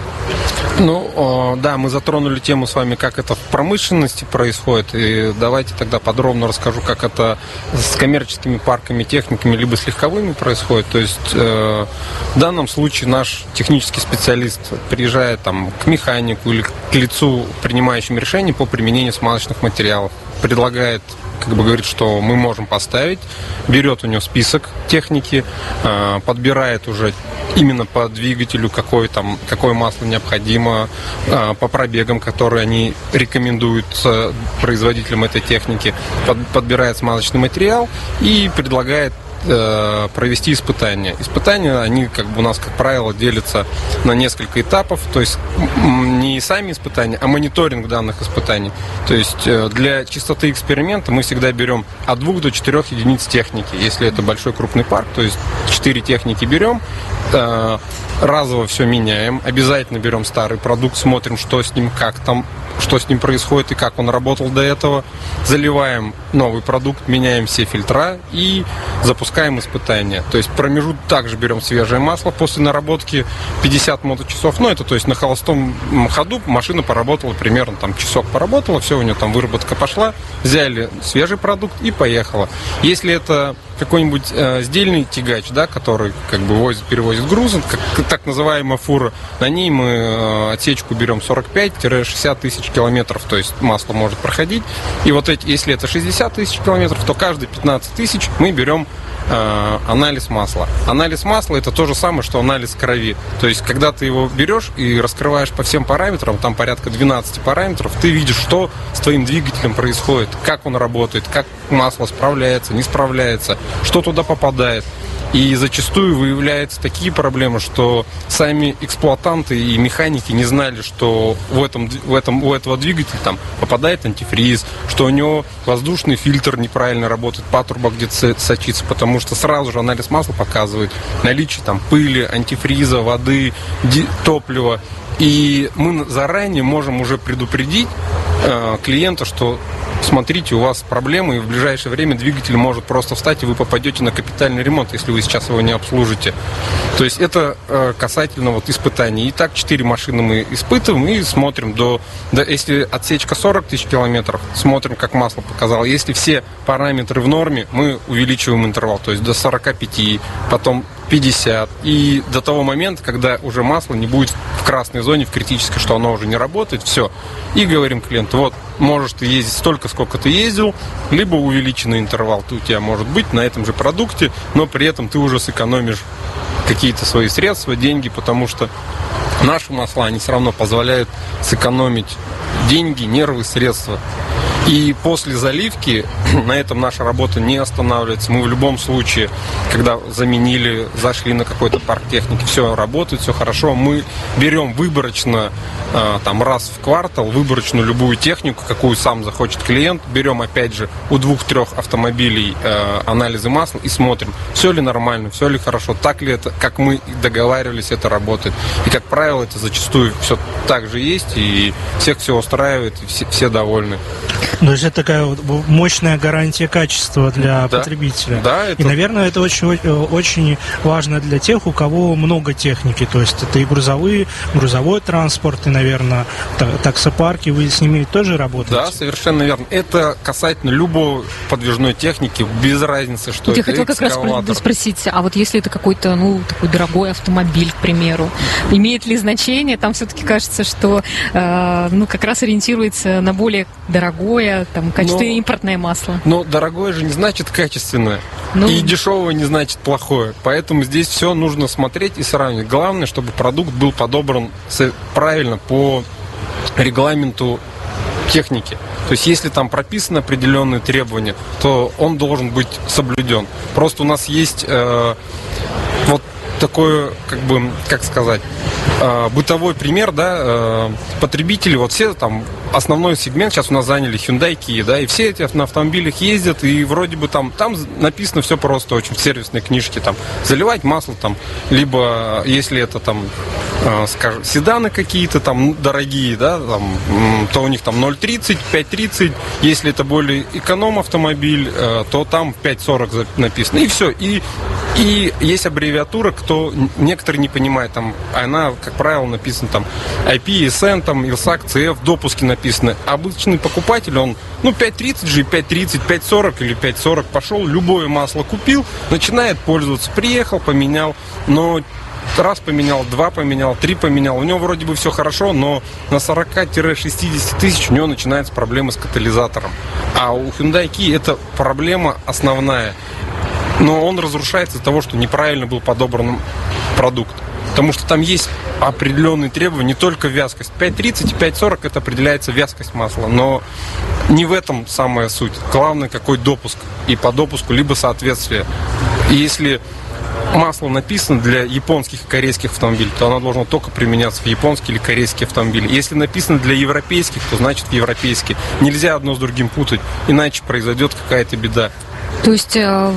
Ну, да, мы затронули тему с вами, как это в промышленности происходит. И давайте тогда подробно расскажу, как это с коммерческими парками, техниками, либо с легковыми происходит. То есть в данном случае наш технический специалист приезжает там, к механику или к лицу, принимающему решение по применению смазочных материалов, предлагает как бы говорит, что мы можем поставить, берет у него список техники, э, подбирает уже именно по двигателю, какое, там, какое масло необходимо, э, по пробегам, которые они рекомендуют э, производителям этой техники, под, подбирает смазочный материал и предлагает э, провести испытания. Испытания, они как бы у нас, как правило, делятся на несколько этапов, то есть не сами испытания, а мониторинг данных испытаний. То есть э, для чистоты эксперимента мы всегда берем от двух до четырех единиц техники. Если это большой крупный парк, то есть четыре техники берем, э, разово все меняем, обязательно берем старый продукт, смотрим, что с ним, как там, что с ним происходит и как он работал до этого, заливаем новый продукт, меняем все фильтра и запускаем испытания. То есть промежуток также берем свежее масло после наработки 50 моточасов, ну это то есть на холостом ходу машина поработала примерно там часок поработала, все у нее там выработка пошла, взяли свежий продукт и поехала. Если это какой-нибудь э, сдельный тягач, да, который как бы возит, перевозит грузы, как, так называемая фура, на ней мы э, отсечку берем 45-60 тысяч километров, то есть масло может проходить. И вот эти, если это 60 тысяч километров, то каждые 15 тысяч мы берем э, анализ масла. Анализ масла это то же самое, что анализ крови. То есть, когда ты его берешь и раскрываешь по всем параметрам, там порядка 12 параметров, ты видишь, что с твоим двигателем происходит, как он работает, как масло справляется, не справляется, что туда попадает. И зачастую выявляются такие проблемы, что сами эксплуатанты и механики не знали, что в этом, в этом, у этого двигателя там попадает антифриз, что у него воздушный фильтр неправильно работает, патруба где-то со- сочится, потому что сразу же анализ масла показывает наличие там пыли, антифриза, воды, топлива. И мы заранее можем уже предупредить э, клиента, что смотрите, у вас проблемы, и в ближайшее время двигатель может просто встать, и вы попадете на капитальный ремонт, если вы сейчас его не обслужите. То есть это э, касательно вот испытаний. И так 4 машины мы испытываем и смотрим до, до- если отсечка 40 тысяч километров, смотрим, как масло показало. Если все параметры в норме, мы увеличиваем интервал, то есть до 45, потом 50. И до того момента, когда уже масло не будет в красной зоне, в критической, что оно уже не работает, все. И говорим клиенту, вот, можешь ты ездить столько, сколько ты ездил, либо увеличенный интервал ты у тебя может быть на этом же продукте, но при этом ты уже сэкономишь какие-то свои средства, деньги, потому что наши масла, они все равно позволяют сэкономить деньги, нервы, средства. И после заливки [clears throat] на этом наша работа не останавливается. Мы в любом случае, когда заменили, зашли на какой-то парк техники, все работает, все хорошо. Мы берем выборочно, э, там раз в квартал, выборочную любую технику, какую сам захочет клиент. Берем, опять же, у двух-трех автомобилей э, анализы масла и смотрим, все ли нормально, все ли хорошо, так ли это, как мы договаривались, это работает. И, как правило, это зачастую все так же есть, и всех все устраивает, и все, все довольны. То есть это такая вот мощная гарантия качества для Да. потребителя. Да, это И, наверное, это очень, очень важно для тех, у кого много техники. То есть это и грузовые, грузовой транспорт, и, наверное, та- таксопарки. Вы с ними тоже работаете? Да, совершенно верно. Это касательно любой подвижной техники, без разницы, что я это хотела как раз экскаватор. спросить, а вот если это какой-то, ну, такой дорогой автомобиль, к примеру, имеет ли значение? Там все-таки кажется, что, э, ну, как раз ориентируется на более дорогое, там, качественное Ну, импортное масло. Но дорогое же не значит качественное. Ну. И дешевое не значит плохое. Поэтому здесь все нужно смотреть и сравнивать. Главное, чтобы продукт был подобран правильно по регламенту техники. То есть, если там прописаны определенные требования, то он должен быть соблюден. Просто у нас есть э, вот такой, как бы, как сказать, э, бытовой пример, да, э, потребители, вот все там, основной сегмент сейчас у нас заняли Hyundai, Kia, да, и все эти на автомобилях ездят, и вроде бы там, там написано все просто очень в сервисной книжке, там, заливать масло, там, либо, если это там, э, скажем, седаны какие-то там дорогие, да, там, то у них там 0,30, 5,30, если это более эконом автомобиль, э, то там 5,40 написано, и все, и и есть аббревиатура, кто некоторые не понимают, там, она, как правило, написана там IP, SN, там, ILSAC, CF, допуски написаны. Обычный покупатель, он, ну, 5.30 же, 5.30, 5.40 или 5.40 пошел, любое масло купил, начинает пользоваться, приехал, поменял, но раз поменял, два поменял, три поменял. У него вроде бы все хорошо, но на 40-60 тысяч у него начинаются проблемы с катализатором. А у Hyundai Kia это проблема основная но он разрушается из-за того, что неправильно был подобран продукт. Потому что там есть определенные требования, не только вязкость. 5.30 и 5.40 это определяется вязкость масла, но не в этом самая суть. Главное, какой допуск. И по допуску либо соответствие. И если масло написано для японских и корейских автомобилей, то оно должно только применяться в японские или корейские автомобили. Если написано для европейских, то значит в европейские. Нельзя одно с другим путать, иначе произойдет какая-то беда. То есть э,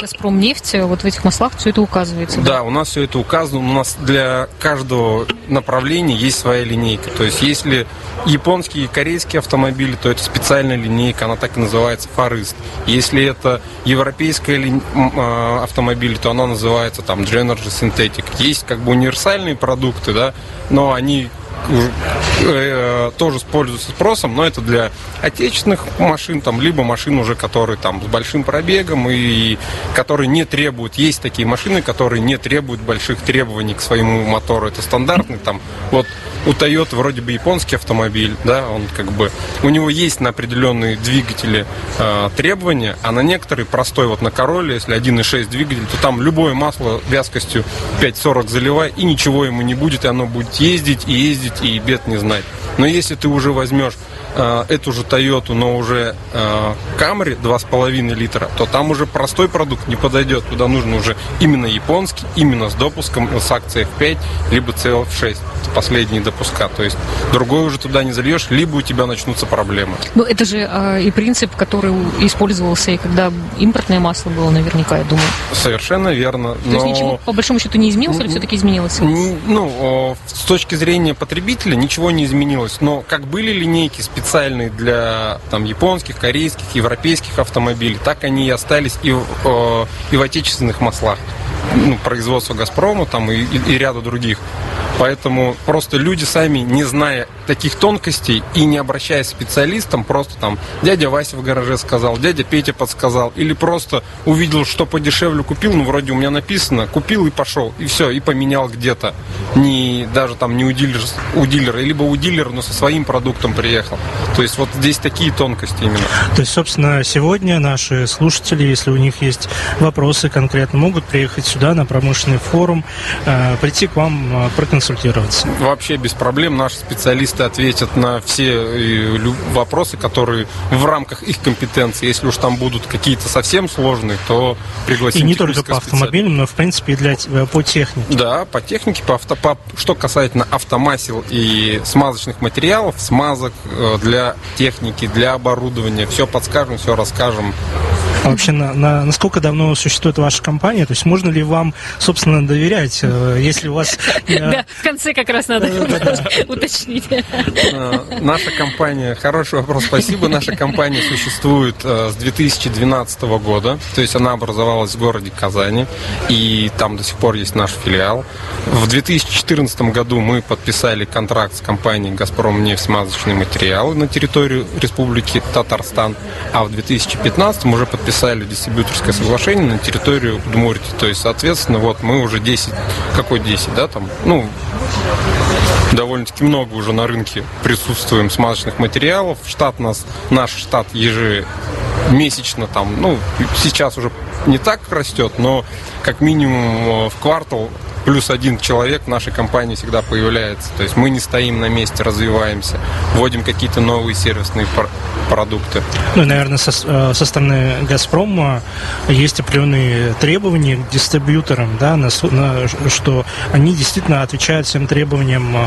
Газпром нефть э, вот в этих маслах все это указывается? Да, да, у нас все это указано. У нас для каждого направления есть своя линейка. То есть если японские и корейские автомобили, то это специальная линейка, она так и называется Фарист. Если это европейская ли... А, автомобиль, то она называется там Genergy Synthetic. Есть как бы универсальные продукты, да, но они э, тоже пользуются спросом, но это для отечественных машин, там, либо машин уже, которые там с большим пробегом и которые не требуют, есть такие машины, которые не требуют больших требований к своему мотору. Это стандартный там, вот у Toyota вроде бы японский автомобиль, да, он как бы, у него есть на определенные двигатели э, требования, а на некоторые простой, вот на Короле, если 1.6 двигатель, то там любое масло вязкостью 5.40 заливай, и ничего ему не будет, и оно будет ездить и ездить, и бед не знать. Но если ты уже возьмешь э, эту же Toyota, но уже э, Camry 2,5 литра, то там уже простой продукт не подойдет. Туда нужно уже именно японский, именно с допуском с акцией F5, либо CF6 последние допуска. То есть другой уже туда не зальешь, либо у тебя начнутся проблемы. Ну, это же э, и принцип, который использовался и когда импортное масло было, наверняка, я думаю. Совершенно верно. То есть ничего, по большому счету, не изменилось или все-таки изменилось? Ну, с точки зрения потребителя ничего не изменилось. Но как были линейки специальные для там, японских, корейских, европейских автомобилей, так они и остались и в, и в отечественных маслах ну, производства Газпрома там, и, и, и ряда других. Поэтому просто люди сами, не зная таких тонкостей и не обращаясь к специалистам, просто там дядя Вася в гараже сказал, дядя Петя подсказал, или просто увидел, что подешевле купил, ну вроде у меня написано, купил и пошел, и все, и поменял где-то. Не, даже там не у дилера, у дилера, либо у дилера, но со своим продуктом приехал. То есть вот здесь такие тонкости именно. То есть, собственно, сегодня наши слушатели, если у них есть вопросы конкретно, могут приехать сюда на промышленный форум, э, прийти к вам э, проконсультироваться консультироваться? Вообще без проблем. Наши специалисты ответят на все э, вопросы, которые в рамках их компетенции. Если уж там будут какие-то совсем сложные, то пригласим И не только по автомобилям, но в принципе и для, э, по технике. Да, по технике, по авто, по, что касательно автомасел и смазочных материалов, смазок э, для техники, для оборудования, все подскажем, все расскажем. А вообще, на, на, насколько давно существует ваша компания? То есть можно ли вам, собственно, доверять, если у вас... Да, в конце как раз надо уточнить. Э, наша компания, хороший вопрос, спасибо. Наша компания существует э, с 2012 года, то есть она образовалась в городе Казани, и там до сих пор есть наш филиал. В 2014 году мы подписали контракт с компанией «Газпром нефть-смазочные материалы» на территорию Республики Татарстан, а в 2015 уже подписали дистрибьюторское соглашение на территорию Удмуртии. То есть, соответственно, вот мы уже 10, какой 10, да, там, ну, довольно-таки много уже на рынке присутствуем смазочных материалов. Штат нас, наш штат ежемесячно там, ну, сейчас уже не так растет, но как минимум в квартал плюс один человек в нашей компании всегда появляется. То есть мы не стоим на месте, развиваемся, вводим какие-то новые сервисные продукты. Ну, наверное, со, э, со стороны «Газпрома» есть определенные требования к дистрибьюторам, да, на, на, что они действительно отвечают всем требованиям э,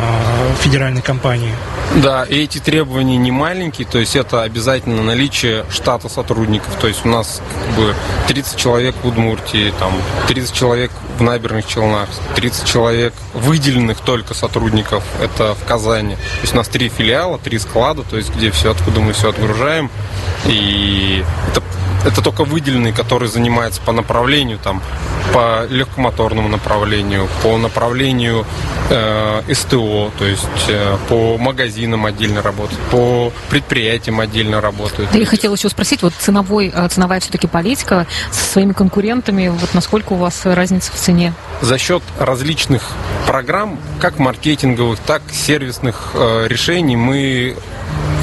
федеральной компании. Да, и эти требования не маленькие, то есть это обязательно наличие штата сотрудников. То есть у нас как бы 30 человек в Удмуртии, там 30 человек в набережных Челнах, 30 человек выделенных только сотрудников, это в Казани. То есть у нас три филиала, три склада, то есть где все, откуда мы все отгружаем. И это это только выделенный, который занимается по направлению, там, по легкомоторному направлению, по направлению э, СТО, то есть э, по магазинам отдельно работают, по предприятиям отдельно работают. Да, я хотела еще спросить, вот ценовой, э, ценовая все-таки политика со своими конкурентами, вот насколько у вас разница в цене? За счет различных программ, как маркетинговых, так сервисных э, решений мы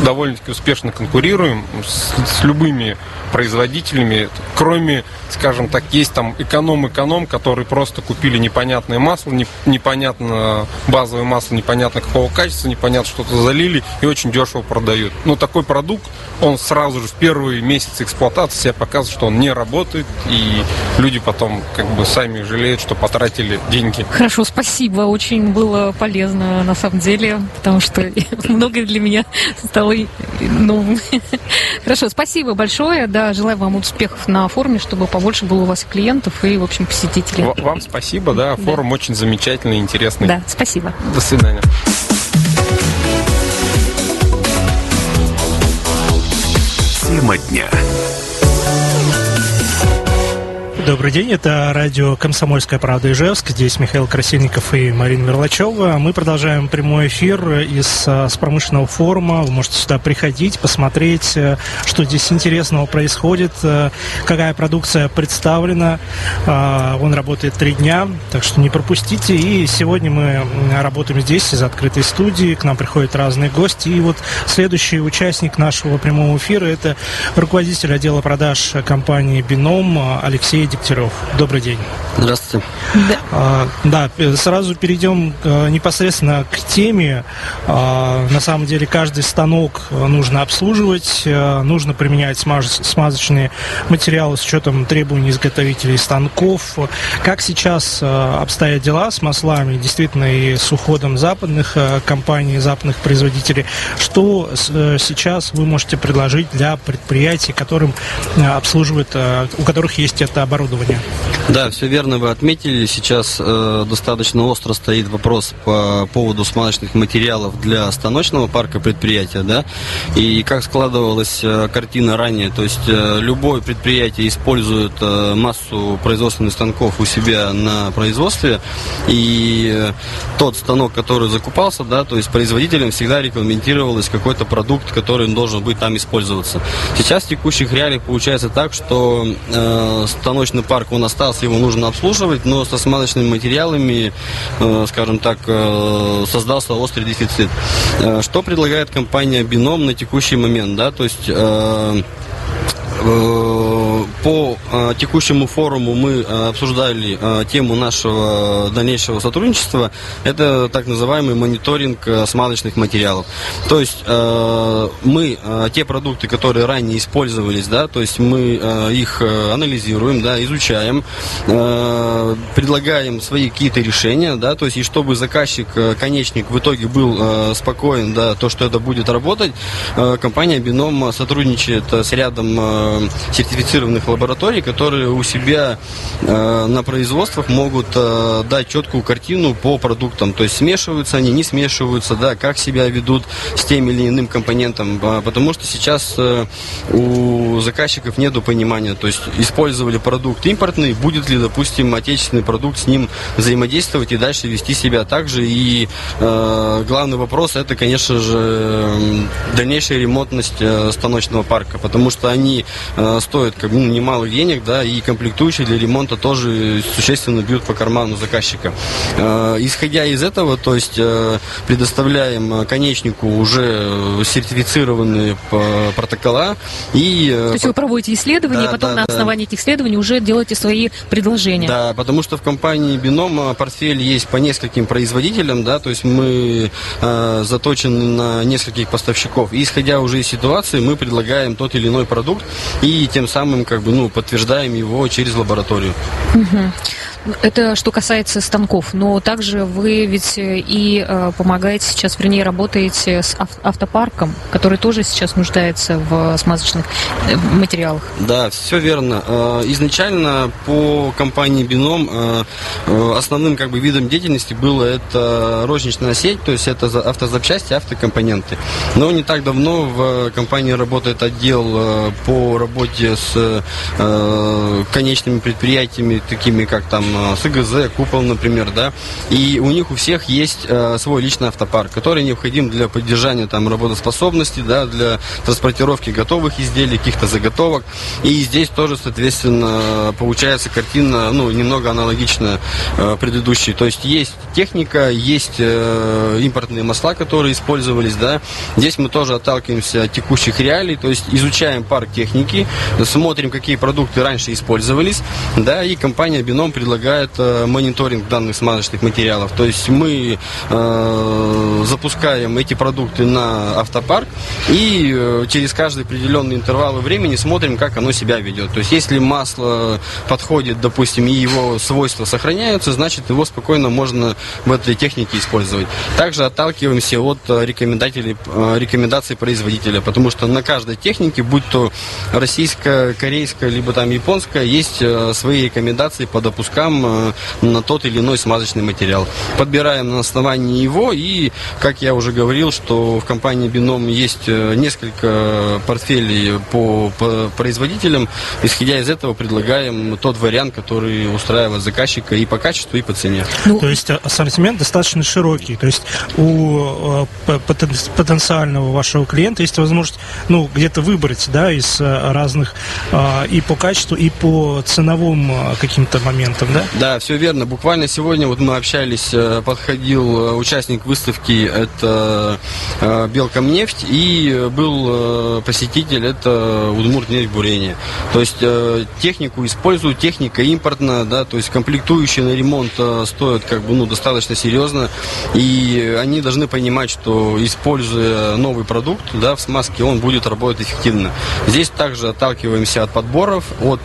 довольно-таки успешно конкурируем с, с любыми производителями, кроме, скажем так, есть там эконом-эконом, которые просто купили непонятное масло, не, непонятно базовое масло, непонятно какого качества, непонятно что-то залили и очень дешево продают. Но такой продукт, он сразу же в первые месяцы эксплуатации себя показывает, что он не работает, и люди потом как бы сами жалеют, что потратили деньги. Хорошо, спасибо, очень было полезно на самом деле, потому что [laughs] многое для меня стало, ну, [laughs] хорошо, спасибо большое, да, да, желаю вам успехов на форуме, чтобы побольше было у вас клиентов и, в общем, посетителей. Вам спасибо, да, форум да. очень замечательный, интересный. Да, спасибо. До свидания. Тема дня. Добрый день, это радио «Комсомольская правда» Ижевск. Здесь Михаил Красильников и Марина Верлачева. Мы продолжаем прямой эфир из а, с промышленного форума. Вы можете сюда приходить, посмотреть, э, что здесь интересного происходит, э, какая продукция представлена. А, он работает три дня, так что не пропустите. И сегодня мы работаем здесь, из открытой студии. К нам приходят разные гости. И вот следующий участник нашего прямого эфира – это руководитель отдела продаж компании «Бином» Алексей Дегтярев. Дегтярев. Добрый день. Здравствуйте. Да, а, да сразу перейдем а, непосредственно к теме. А, на самом деле каждый станок нужно обслуживать, а, нужно применять смаз смазочные материалы с учетом требований изготовителей станков. Как сейчас а, обстоят дела с маслами, действительно и с уходом западных а, компаний, западных производителей? Что а, сейчас вы можете предложить для предприятий, которым а, обслуживают, а, у которых есть это оборудование? Оборудования. Да, все верно вы отметили. Сейчас э, достаточно остро стоит вопрос по поводу смазочных материалов для станочного парка предприятия, да, и как складывалась э, картина ранее, то есть э, любое предприятие использует э, массу производственных станков у себя на производстве, и э, тот станок, который закупался, да, то есть производителям всегда рекомендовалось какой-то продукт, который должен быть там использоваться. Сейчас в текущих реалиях получается так, что э, станочный смазочный парк, он остался, его нужно обслуживать, но со смазочными материалами, э, скажем так, э, создался острый дефицит. Э, что предлагает компания Бином на текущий момент, да, то есть по э, текущему форуму мы э, обсуждали тему нашего дальнейшего сотрудничества. Это так называемый мониторинг смазочных материалов. То есть мы те продукты, которые ранее использовались, да, то есть мы их анализируем, да, изучаем, предлагаем свои какие-то решения, да, то есть и чтобы заказчик, конечник в итоге был спокоен, да, то, что это будет работать, компания Бином сотрудничает с рядом Э, сертифицированных лабораторий, которые у себя э, на производствах могут э, дать четкую картину по продуктам. То есть смешиваются они, не смешиваются, да, как себя ведут с тем или иным компонентом. Потому что сейчас у заказчиков нет понимания. То есть использовали продукт импортный, будет ли, допустим, отечественный продукт с ним взаимодействовать и дальше вести себя так же. И э, главный вопрос это, конечно же, дальнейшая ремонтность станочного парка, потому что они Э, стоит как, ну, немало денег, да, и комплектующие для ремонта тоже существенно бьют по карману заказчика. Э, исходя из этого, то есть э, предоставляем конечнику уже сертифицированные э, протокола и... э, То есть вы проводите исследования, Да, и потом да, на да. основании этих исследований уже делаете свои предложения. Да, потому что в компании Бином э, портфель есть по нескольким производителям, да, то есть мы э, заточены на нескольких поставщиков. И исходя уже из ситуации, мы предлагаем тот или иной продукт и тем самым как бы ну подтверждаем его через лабораторию. Мгм. Это что касается станков, но также вы ведь э, и э, помогаете сейчас, вернее, работаете с ав- автопарком, который тоже сейчас нуждается в смазочных э, материалах. Да, все верно. Изначально по компании Бином основным как бы видом деятельности было это розничная сеть, то есть это за- автозапчасти, автокомпоненты. Но не так давно в компании работает отдел по работе с конечными предприятиями, такими как там э, СГЗ, Купол, например, да. И у них у всех есть э, свой личный автопарк, который необходим для поддержания там работоспособности, да, для транспортировки готовых изделий, каких-то заготовок. И здесь тоже, соответственно, получается картина, ну, немного аналогичная э, предыдущей. То есть есть техника, есть импортные масла, которые использовались, да. Здесь мы тоже отталкиваемся от текущих реалий, то есть изучаем парк техники, смотрим, какие продукты раньше использовались, да, и компания Бином предлагает э, мониторинг данных смазочных материалов. То есть мы э, запускаем эти продукты на автопарк и э, через каждый определенный интервалы времени смотрим, как оно себя ведет. То есть если масло подходит, допустим, и его свойства сохраняются, значит его спокойно можно в этой технике использовать. Также отталкиваемся от рекомендателей, рекомендаций производителя, потому что на каждой технике, будь то российская, корейская, либо там японская, есть свои рекомендации по допускам э, на тот или иной смазочный материал. Подбираем на основании его и, как я уже говорил, что в компании Бином есть э, несколько портфелей по, по производителям. Исходя из этого предлагаем тот вариант, который устраивает заказчика и по качеству, и по цене. То есть а- ассортимент достаточно широкий. То есть у э, потенциального вашего клиента есть возможность ну, где-то выбрать да, из э, разных э, и по качеству, и по ценовым э, каким-то моментам, да? Да, все верно. Буквально сегодня вот мы общались, э, подходил э, участник выставки, это э, Белкомнефть, и был посетитель, это Удмуртнефть Бурение. То есть технику используют, техника импортная, да, то есть комплектующие на ремонт стоят как бы ну достаточно серьезно, и они должны понимать, что используя новый продукт, да, в смазке, он будет работать эффективно. Здесь также отталкиваемся от подборов, от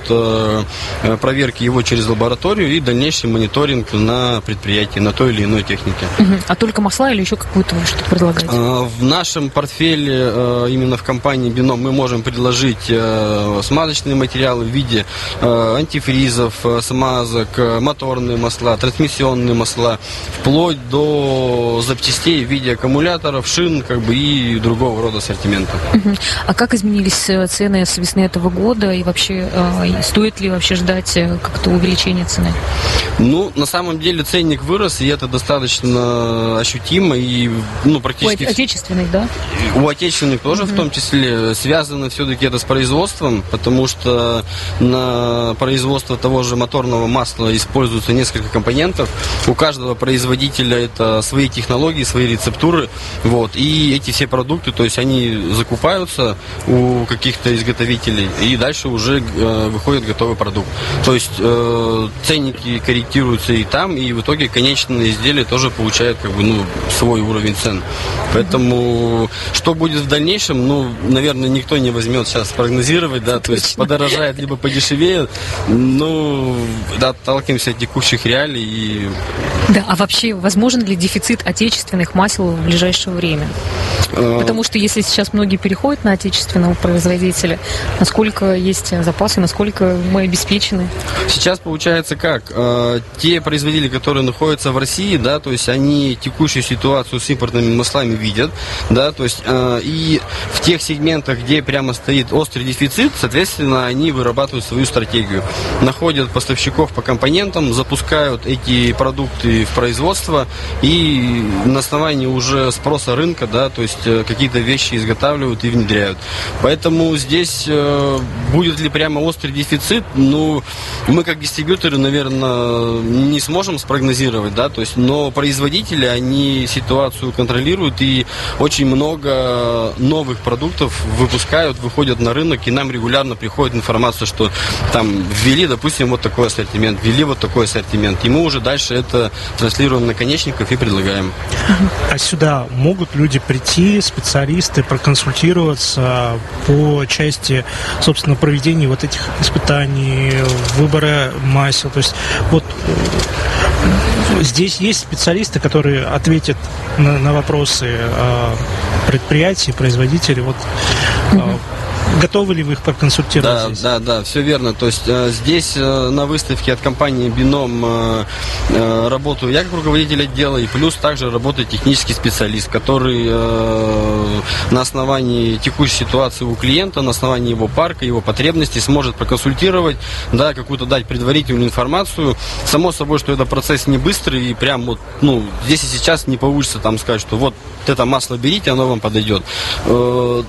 проверки его через лабораторию и дальнейший мониторинг на предприятии, на той или иной технике. Мгм. А только масла или еще какую-то вы что-то предлагаете? Э, В нашем портфеле, э, именно в компании Бином, мы можем предложить э, смазочные материалы в виде э, антифризов, смазок, моторные масла, трансмиссионные масла, вплоть до запчастей в виде аккумуляторов, шин как бы, и другого рода ассортимента. Мгм. А как изменились цены с весны этого года и вообще стоит ли вообще ждать как-то увеличения цены? Ну, на самом деле ценник вырос, и это достаточно ощутимо, и ну, практически... отечественных, да? У отечественных тоже в том числе связано все-таки это с производством, потому что на производство того же моторного масла используется несколько компонентов. У каждого производителя это свои технологии, свои рецептуры. Вот. И эти все продукты, то есть они закупаются у каких-то изготовителей, и дальше уже э, выходит готовый продукт. То есть э, ценники корректируются и там, и в итоге конечные изделия тоже получают как бы, ну, свой уровень цен. Поэтому что будет в дальнейшем, ну, наверное, никто не возьмет сейчас прогнозировать, да, то есть подорожает либо подешевеет. Ну, да, отталкиваемся от текущих реалий и Да, а вообще возможен ли дефицит отечественных масел в ближайшее время? э, Потому что если сейчас многие переходят на отечественного производителя, насколько есть запасы, насколько мы обеспечены? Сейчас получается как? Э, те производители, которые находятся в России, да, то есть они текущую ситуацию с импортными маслами видят, да, то есть э, и в тех сегментах, где прямо стоит острый дефицит, соответственно, они вырабатывают свою стратегию, находят поставщиков по компонентам, запускают эти продукты в производство и на основании уже спроса рынка, да, то есть э, какие-то вещи изготавливают и внедряют. Поэтому здесь э, будет ли прямо острый дефицит, ну, мы как дистрибьюторы, наверное, не сможем спрогнозировать, да, то есть, но производители, они ситуацию контролируют и очень много новых продуктов выпускают, выходят на рынок, и нам регулярно приходит информация, что там ввели, допустим, вот такой ассортимент, ввели вот такой ассортимент, и мы уже дальше это транслируем наконечников и предлагаем. А сюда могут люди прийти, специалисты, проконсультироваться по части, собственно, проведения вот этих испытаний, выбора масел. То есть вот э, здесь есть специалисты, которые ответят на, на вопросы э, предприятий, производителей. Вот э, Готовы ли вы их проконсультировать да, здесь? Да, да, все верно. То есть э, здесь э, на выставке от компании Бином э, работаю я как руководитель отдела, и плюс также работает технический специалист, который на основании текущей ситуации у клиента, на основании его парка, его потребностей сможет проконсультировать, да, какую-то дать предварительную информацию. Само собой, что это процесс не быстрый, и прям вот, ну, здесь и сейчас не получится там сказать, что вот это масло берите, оно вам подойдет.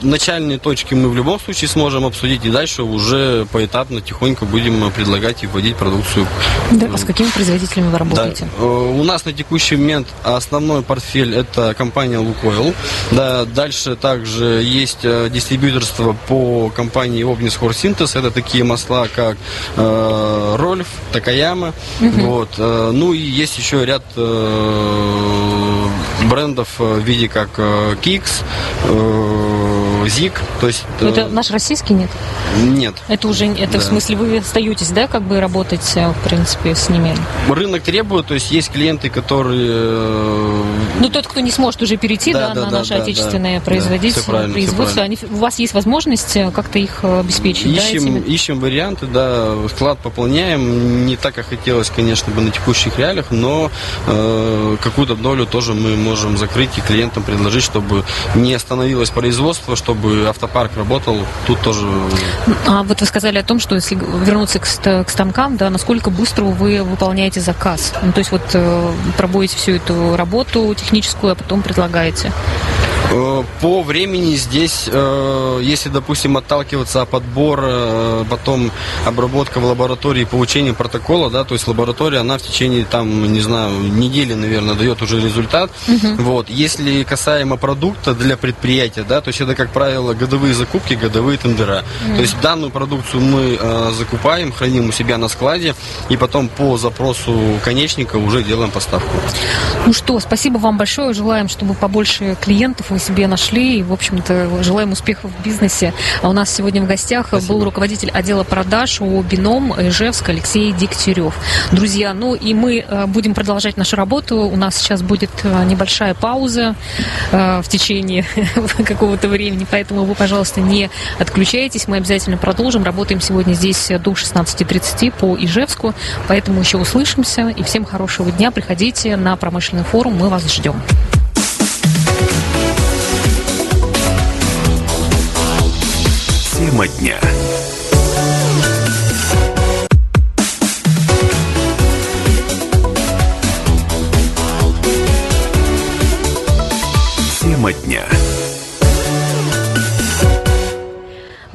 Начальные точки мы в любом случае сможем обсудить, и дальше уже поэтапно, тихонько будем предлагать и вводить продукцию. Да, а с какими производителями вы работаете? Да. У нас на текущий момент основной портфель это компания Лукойл. Да, дальше также есть э, дистрибьюторство по компании Obnis Horsintes. Это такие масла, как э, Рольф, Такаяма. Угу. Вот. Э, ну и есть еще ряд э, брендов в виде как э, Kicks, э, ЗИК. То есть, э, это наш российский нет? Нет. Это уже, это да. в смысле вы остаетесь, да, как бы работать, э, в принципе, с ними? Рынок требует, то есть есть клиенты, которые... Э, ну, тот, кто не сможет уже перейти, да, да, да на да, наше да, отечественное да, производительство, да, производство, они, у вас есть возможность как-то их обеспечить, ищем, да, этими? Ищем варианты, да, склад пополняем, не так, как хотелось, конечно, бы на текущих реалиях, но э, какую-то долю тоже мы можем закрыть и клиентам предложить, чтобы не остановилось производство, чтобы автопарк работал. Тут тоже... А вот вы сказали о том, что если вернуться к, к станкам, да, насколько быстро вы выполняете заказ? Ну, то есть вот э, пробуете всю эту работу техническую, а потом предлагаете? Э, по времени здесь, э, если, допустим, отталкиваться от подбора, э, потом обработка в лаборатории, получение протокола, да, то есть лаборатория, она в течение, там, не знаю, недели, наверное, дает уже результат. Угу. Вот. Если касаемо продукта для предприятия, да, то есть это, как правило, годовые закупки, годовые тендера. Угу. То есть данную продукцию мы закупаем, храним у себя на складе, и потом по запросу конечника уже делаем поставку. Ну что, спасибо вам большое. Желаем, чтобы побольше клиентов вы себе нашли. И, в общем-то, желаем успехов в бизнесе. А у нас сегодня в гостях Спасибо. был руководитель отдела продаж у Бином Ижевск Алексей Дегтярев. Друзья, ну и мы э, будем продолжать нашу работу. У нас сейчас будет э, небольшая пауза э, в течение [laughs] какого-то времени, поэтому вы, пожалуйста, не отключайтесь. Мы обязательно продолжим. Работаем сегодня здесь до 16.30 по Ижевску, поэтому еще услышимся. И всем хорошего дня. Приходите на промышленный форум. Мы вас ждем. Тема дня. Тема дня.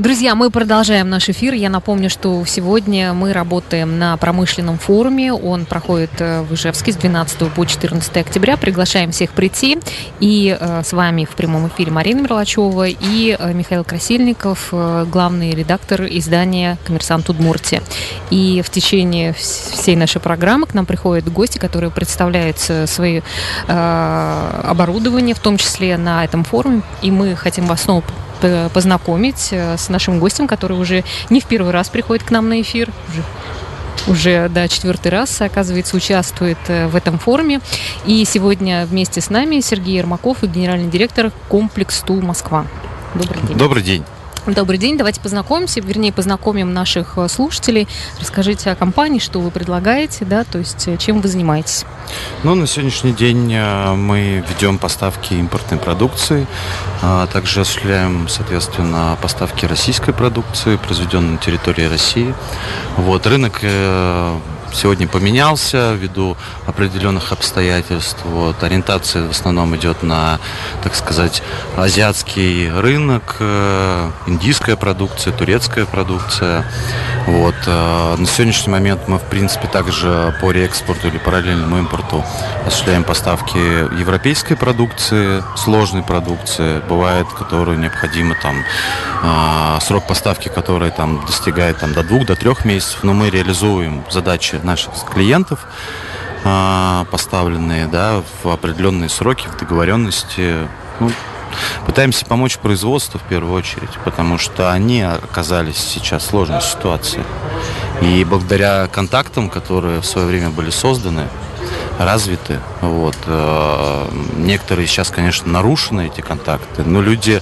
Друзья, мы продолжаем наш эфир. Я напомню, что сегодня мы работаем на промышленном форуме. Он проходит э, в Ижевске с 12 по 14 октября. Приглашаем всех прийти. И э, с вами в прямом эфире Марина Мерлачева и э, Михаил Красильников, э, главный редактор издания «Коммерсант Удмуртия». И в течение всей нашей программы к нам приходят гости, которые представляют свои э, оборудование, в том числе на этом форуме. И мы хотим вас снова познакомить э, с нашим гостем, который уже не в первый раз приходит к нам на эфир, уже да, четвертый раз, оказывается, участвует э, в этом форуме. И сегодня вместе с нами Сергей Ермаков и генеральный директор комплекс Тул Москва. Добрый день. Добрый день. Добрый день, давайте познакомимся, вернее, познакомим наших э, слушателей. Расскажите о компании, что вы предлагаете, да, то есть э, чем вы занимаетесь. Ну, на сегодняшний день э, мы ведем поставки импортной продукции, а также осуществляем, соответственно, поставки российской продукции, произведенной на территории России. Вот, рынок сегодня поменялся ввиду определенных обстоятельств. Вот. Ориентация в основном идет на, так сказать, азиатский рынок, э, индийская продукция, турецкая продукция. Вот. Э, на сегодняшний момент мы, в принципе, также по реэкспорту или параллельному импорту осуществляем поставки европейской продукции, сложной продукции. Бывает, которую необходимо там э, срок поставки, который там достигает там, до двух, до трех месяцев, но мы реализуем задачи наших клиентов а, поставленные да, в определенные сроки, в договоренности. Ну, пытаемся помочь производству в первую очередь, потому что они оказались сейчас в сложной ситуации. И благодаря контактам, которые в свое время были созданы, развиты. Вот. Э, некоторые сейчас, конечно, нарушены эти контакты, но люди,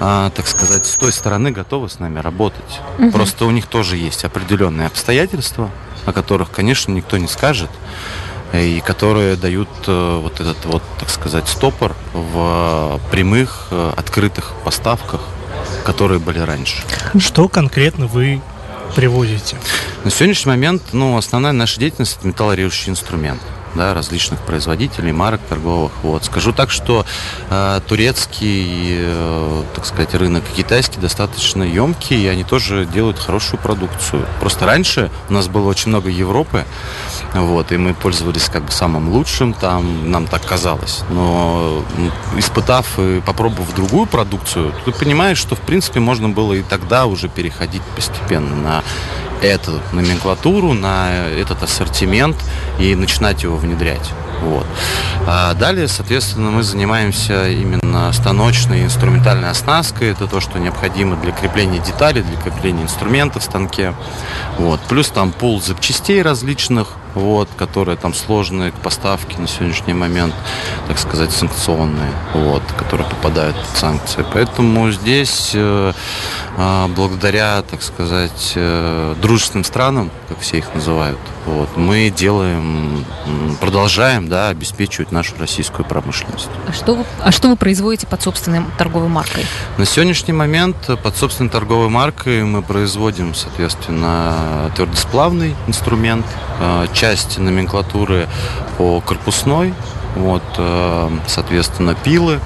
а, так сказать, с той стороны готовы с нами работать. Угу. Просто у них тоже есть определенные обстоятельства, о которых, конечно, никто не скажет, и которые дают э, вот этот вот, так сказать, стопор в прямых, э, открытых поставках, которые были раньше. Что конкретно вы привозите? На сегодняшний момент, ну, основная наша деятельность – это металлорежущий инструмент да, различных производителей, марок торговых. Вот. Скажу так, что э, турецкий, э, так сказать, рынок и китайский достаточно емкий, и они тоже делают хорошую продукцию. Просто раньше у нас было очень много Европы, вот, и мы пользовались как бы самым лучшим, там нам так казалось. Но испытав и попробовав другую продукцию, ты понимаешь, что в принципе можно было и тогда уже переходить постепенно на эту номенклатуру, на этот ассортимент и начинать его внедрять. Вот. А далее, соответственно, мы занимаемся именно станочной инструментальной оснасткой. Это то, что необходимо для крепления деталей, для крепления инструмента в станке. Вот. Плюс там пул запчастей различных, вот, которые там сложные к поставке на сегодняшний момент, так сказать, санкционные, вот, которые попадают под санкции. Поэтому здесь, э, э, благодаря, так сказать, э, дружественным странам, как все их называют, вот, мы делаем, продолжаем да, обеспечивать нашу российскую промышленность. А что, вы, а что вы производите под собственной торговой маркой? На сегодняшний момент под собственной торговой маркой мы производим, соответственно, твердосплавный инструмент, э, часть номенклатуры по корпусной, вот, э, соответственно, пилы,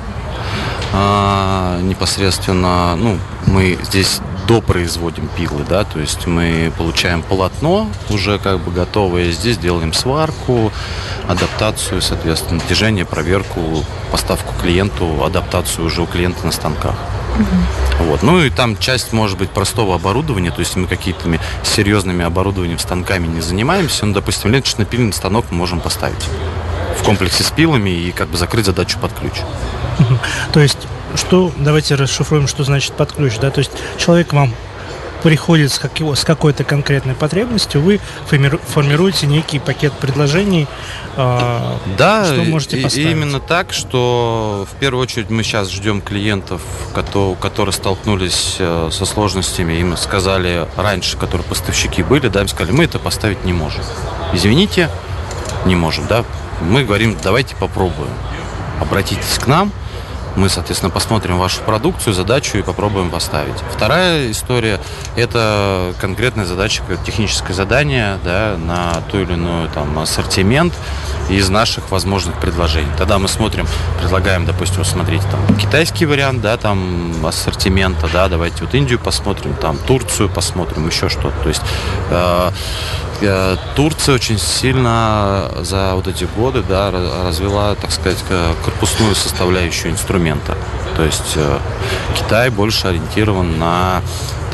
э, непосредственно, ну, мы здесь допроизводим пилы, да, то есть мы получаем полотно уже как бы готовое, здесь делаем сварку, адаптацию, соответственно, натяжение, проверку, поставку клиенту, адаптацию уже у клиента на станках. Угу. Вот. Ну и там часть, может быть, простого оборудования, то есть мы какими-то серьезными оборудованием станками не занимаемся, ну, допустим, ленточно-пильный станок мы можем поставить в комплексе с пилами и как бы закрыть задачу под ключ. То есть что, давайте расшифруем, что значит под ключ, да, то есть человек вам приходит с, как, с какой-то конкретной потребностью, вы формируете некий пакет предложений, э, да, что можете поставить. именно так, что в первую очередь мы сейчас ждем клиентов, которые, которые столкнулись э, со сложностями, им сказали раньше, которые поставщики были, да, им сказали, мы это поставить не можем. Извините, не можем, да. Мы говорим, давайте попробуем. Обратитесь к нам – мы, соответственно, посмотрим вашу продукцию, задачу и попробуем поставить. Вторая история – это конкретная задача, техническое задание да, на ту или иную там, ассортимент из наших возможных предложений. Тогда мы смотрим, предлагаем, допустим, смотреть там китайский вариант, да, там ассортимента, да, давайте вот Индию посмотрим, там Турцию посмотрим, еще что-то. То есть э, Турция очень сильно за вот эти годы, да, развела, так сказать, корпусную составляющую инструмента. То есть э, Китай больше ориентирован на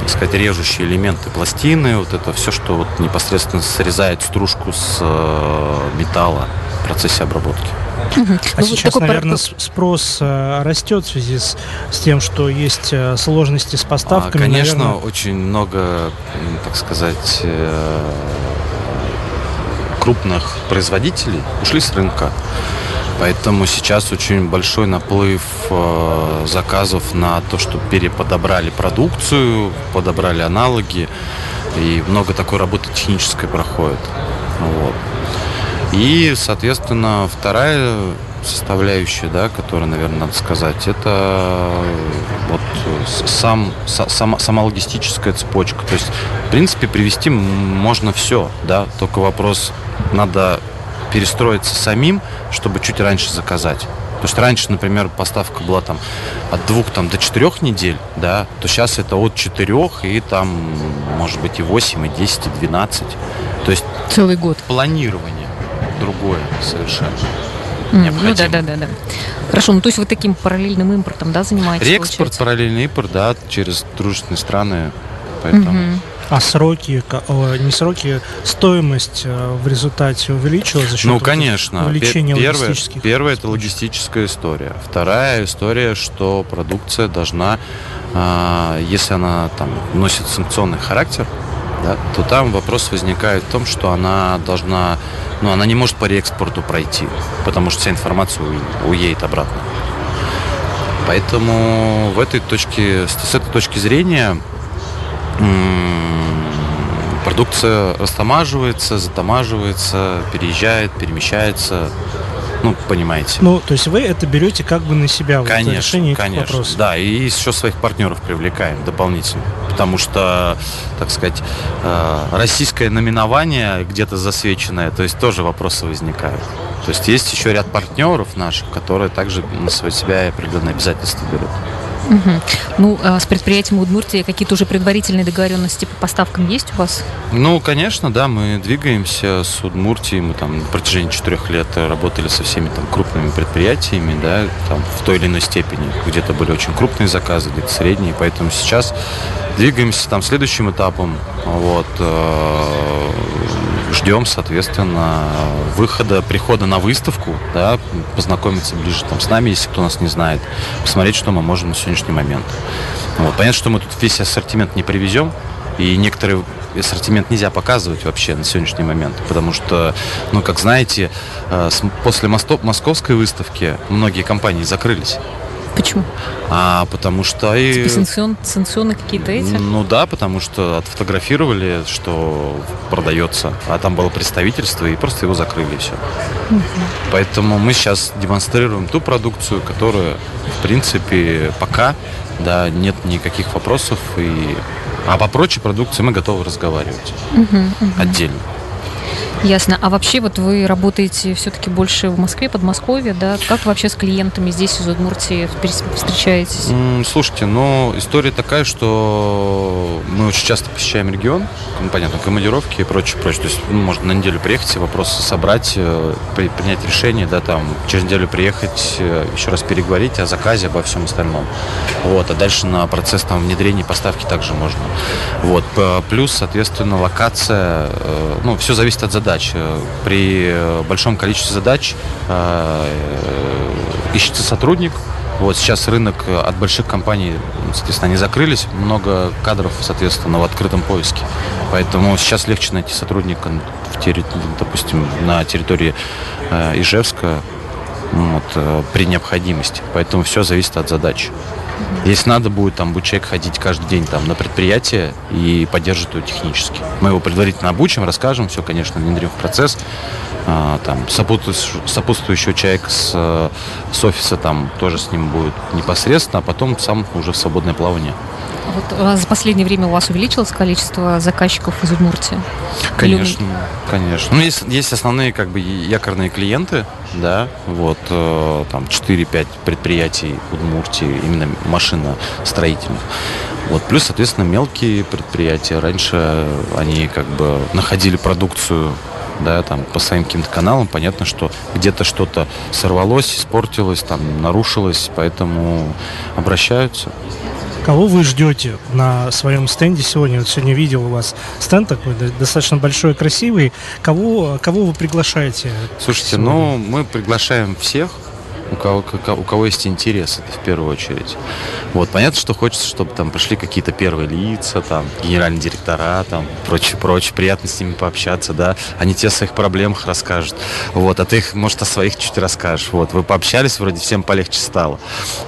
так сказать, режущие элементы пластины, вот это все, что вот непосредственно срезает стружку с э, металла в процессе обработки. Угу. А ну, сейчас, наверное, пар... спрос э, растет в связи с, с тем, что есть э, сложности с поставками. А, конечно, наверное... очень много, так сказать, э, крупных производителей ушли с рынка. Поэтому сейчас очень большой наплыв э, заказов на то, что переподобрали продукцию, подобрали аналоги. И много такой работы технической проходит. Вот. И, соответственно, вторая составляющая, да, которую, наверное, надо сказать, это вот сам, сама, сама логистическая цепочка. То есть, в принципе, привести можно все, да, только вопрос, надо перестроиться самим, чтобы чуть раньше заказать. То есть раньше, например, поставка была там от двух там, до четырех недель, да, то сейчас это от четырех и там, может быть, и 8, и 10, и 12. То есть целый год. Планирование другое совершенно. Mm, ну да, да, да, да. Хорошо, ну то есть вы таким параллельным импортом, да, занимаетесь? Реэкспорт, получается? параллельный импорт, да, через дружественные страны. Поэтому. А сроки, не сроки, стоимость э, в результате увеличилась за счет ну, конечно. увеличения первое, логистических? Первое – это логистическая история. Вторая история, что продукция должна, а, если она там носит санкционный характер, да, то там вопрос возникает в том, что она должна, ну, она не может по реэкспорту пройти, потому что вся информация уедет обратно. Поэтому в этой точке, с этой точки зрения продукция растамаживается, затамаживается, переезжает, перемещается. Ну, понимаете. Ну, то есть вы это берете как бы на себя конечно, в решении конечно, вопросов. Да, и еще своих партнеров привлекаем дополнительно. Потому что, так сказать, э, российское номинование где-то засвеченное, то есть тоже вопросы возникают. То есть есть еще ряд партнеров наших, которые также на себя определенные обязательства берут. Угу. Ну, а с предприятием Удмуртии какие-то уже предварительные договоренности по поставкам есть у вас? Ну, конечно, да, мы двигаемся с Удмуртией, мы там на протяжении четырех лет работали со всеми там крупными предприятиями, да, там в той или иной степени. Где-то были очень крупные заказы, где-то средние, поэтому сейчас двигаемся там следующим этапом, вот, э, ждем, соответственно, выхода, прихода на выставку, да, познакомиться ближе там с нами, если кто нас не знает, посмотреть, что мы можем на сегодняшний момент. Вот. Понятно, что мы тут весь ассортимент не привезем, и некоторые ассортимент нельзя показывать вообще на сегодняшний момент, потому что, ну, как знаете, э, после московской выставки многие компании закрылись. Почему? А, потому что... Типа санкцион, санкционные какие-то эти? Ну да, потому что отфотографировали, что продается, а там было представительство, и просто его закрыли, и все. Угу. Поэтому мы сейчас демонстрируем ту продукцию, которая, в принципе, пока, да, нет никаких вопросов, и... а по прочей продукции мы готовы разговаривать угу, угу. отдельно. Ясно. А вообще вот вы работаете все-таки больше в Москве, Подмосковье, да? Как вообще с клиентами здесь из Удмуртии встречаетесь? Слушайте, ну, история такая, что мы очень часто посещаем регион, ну, понятно, командировки и прочее, прочее. То есть ну, можно на неделю приехать, вопросы собрать, э, принять решение, да, там, через неделю приехать, э, еще раз переговорить о заказе, обо всем остальном. Вот, а дальше на процесс там внедрения поставки также можно. Вот, плюс, соответственно, локация, э, ну, все зависит от задач. Э, при э, большом количестве задач э, ищется сотрудник. Вот сейчас рынок от больших компаний, соответственно, они закрылись. Много кадров, соответственно, в открытом поиске. Поэтому сейчас легче найти сотрудника, в, допустим, на территории Ижевска вот, при необходимости. Поэтому все зависит от задач. Если надо будет, там будет человек ходить каждый день там, на предприятие и поддерживать его технически. Мы его предварительно обучим, расскажем, все, конечно, внедрим в процесс. А, там, сопутствующий, человек с, с офиса там тоже с ним будет непосредственно, а потом сам уже в свободное плавание. Вот а за последнее время у вас увеличилось количество заказчиков из Удмуртии? Конечно, Или... конечно. Ну, есть, есть основные как бы якорные клиенты, да, вот, э, там 4-5 предприятий Удмуртии, именно машиностроительных. Вот, плюс, соответственно, мелкие предприятия. Раньше они как бы находили продукцию да, там по своим каким-то каналам, понятно, что где-то что-то сорвалось, испортилось, там нарушилось, поэтому обращаются. Кого вы ждете на своем стенде сегодня? Вот сегодня видел у вас стенд такой достаточно большой, красивый. Кого, кого вы приглашаете? Слушайте, сегодня? ну мы приглашаем всех, у кого, у кого есть интерес, это в первую очередь. Вот, понятно, что хочется, чтобы там пришли какие-то первые лица, там, генеральные директора, там, прочее, прочее, приятно с ними пообщаться, да, они тебе о своих проблемах расскажут, вот, а ты их, может, о своих чуть расскажешь, вот, вы пообщались, вроде всем полегче стало,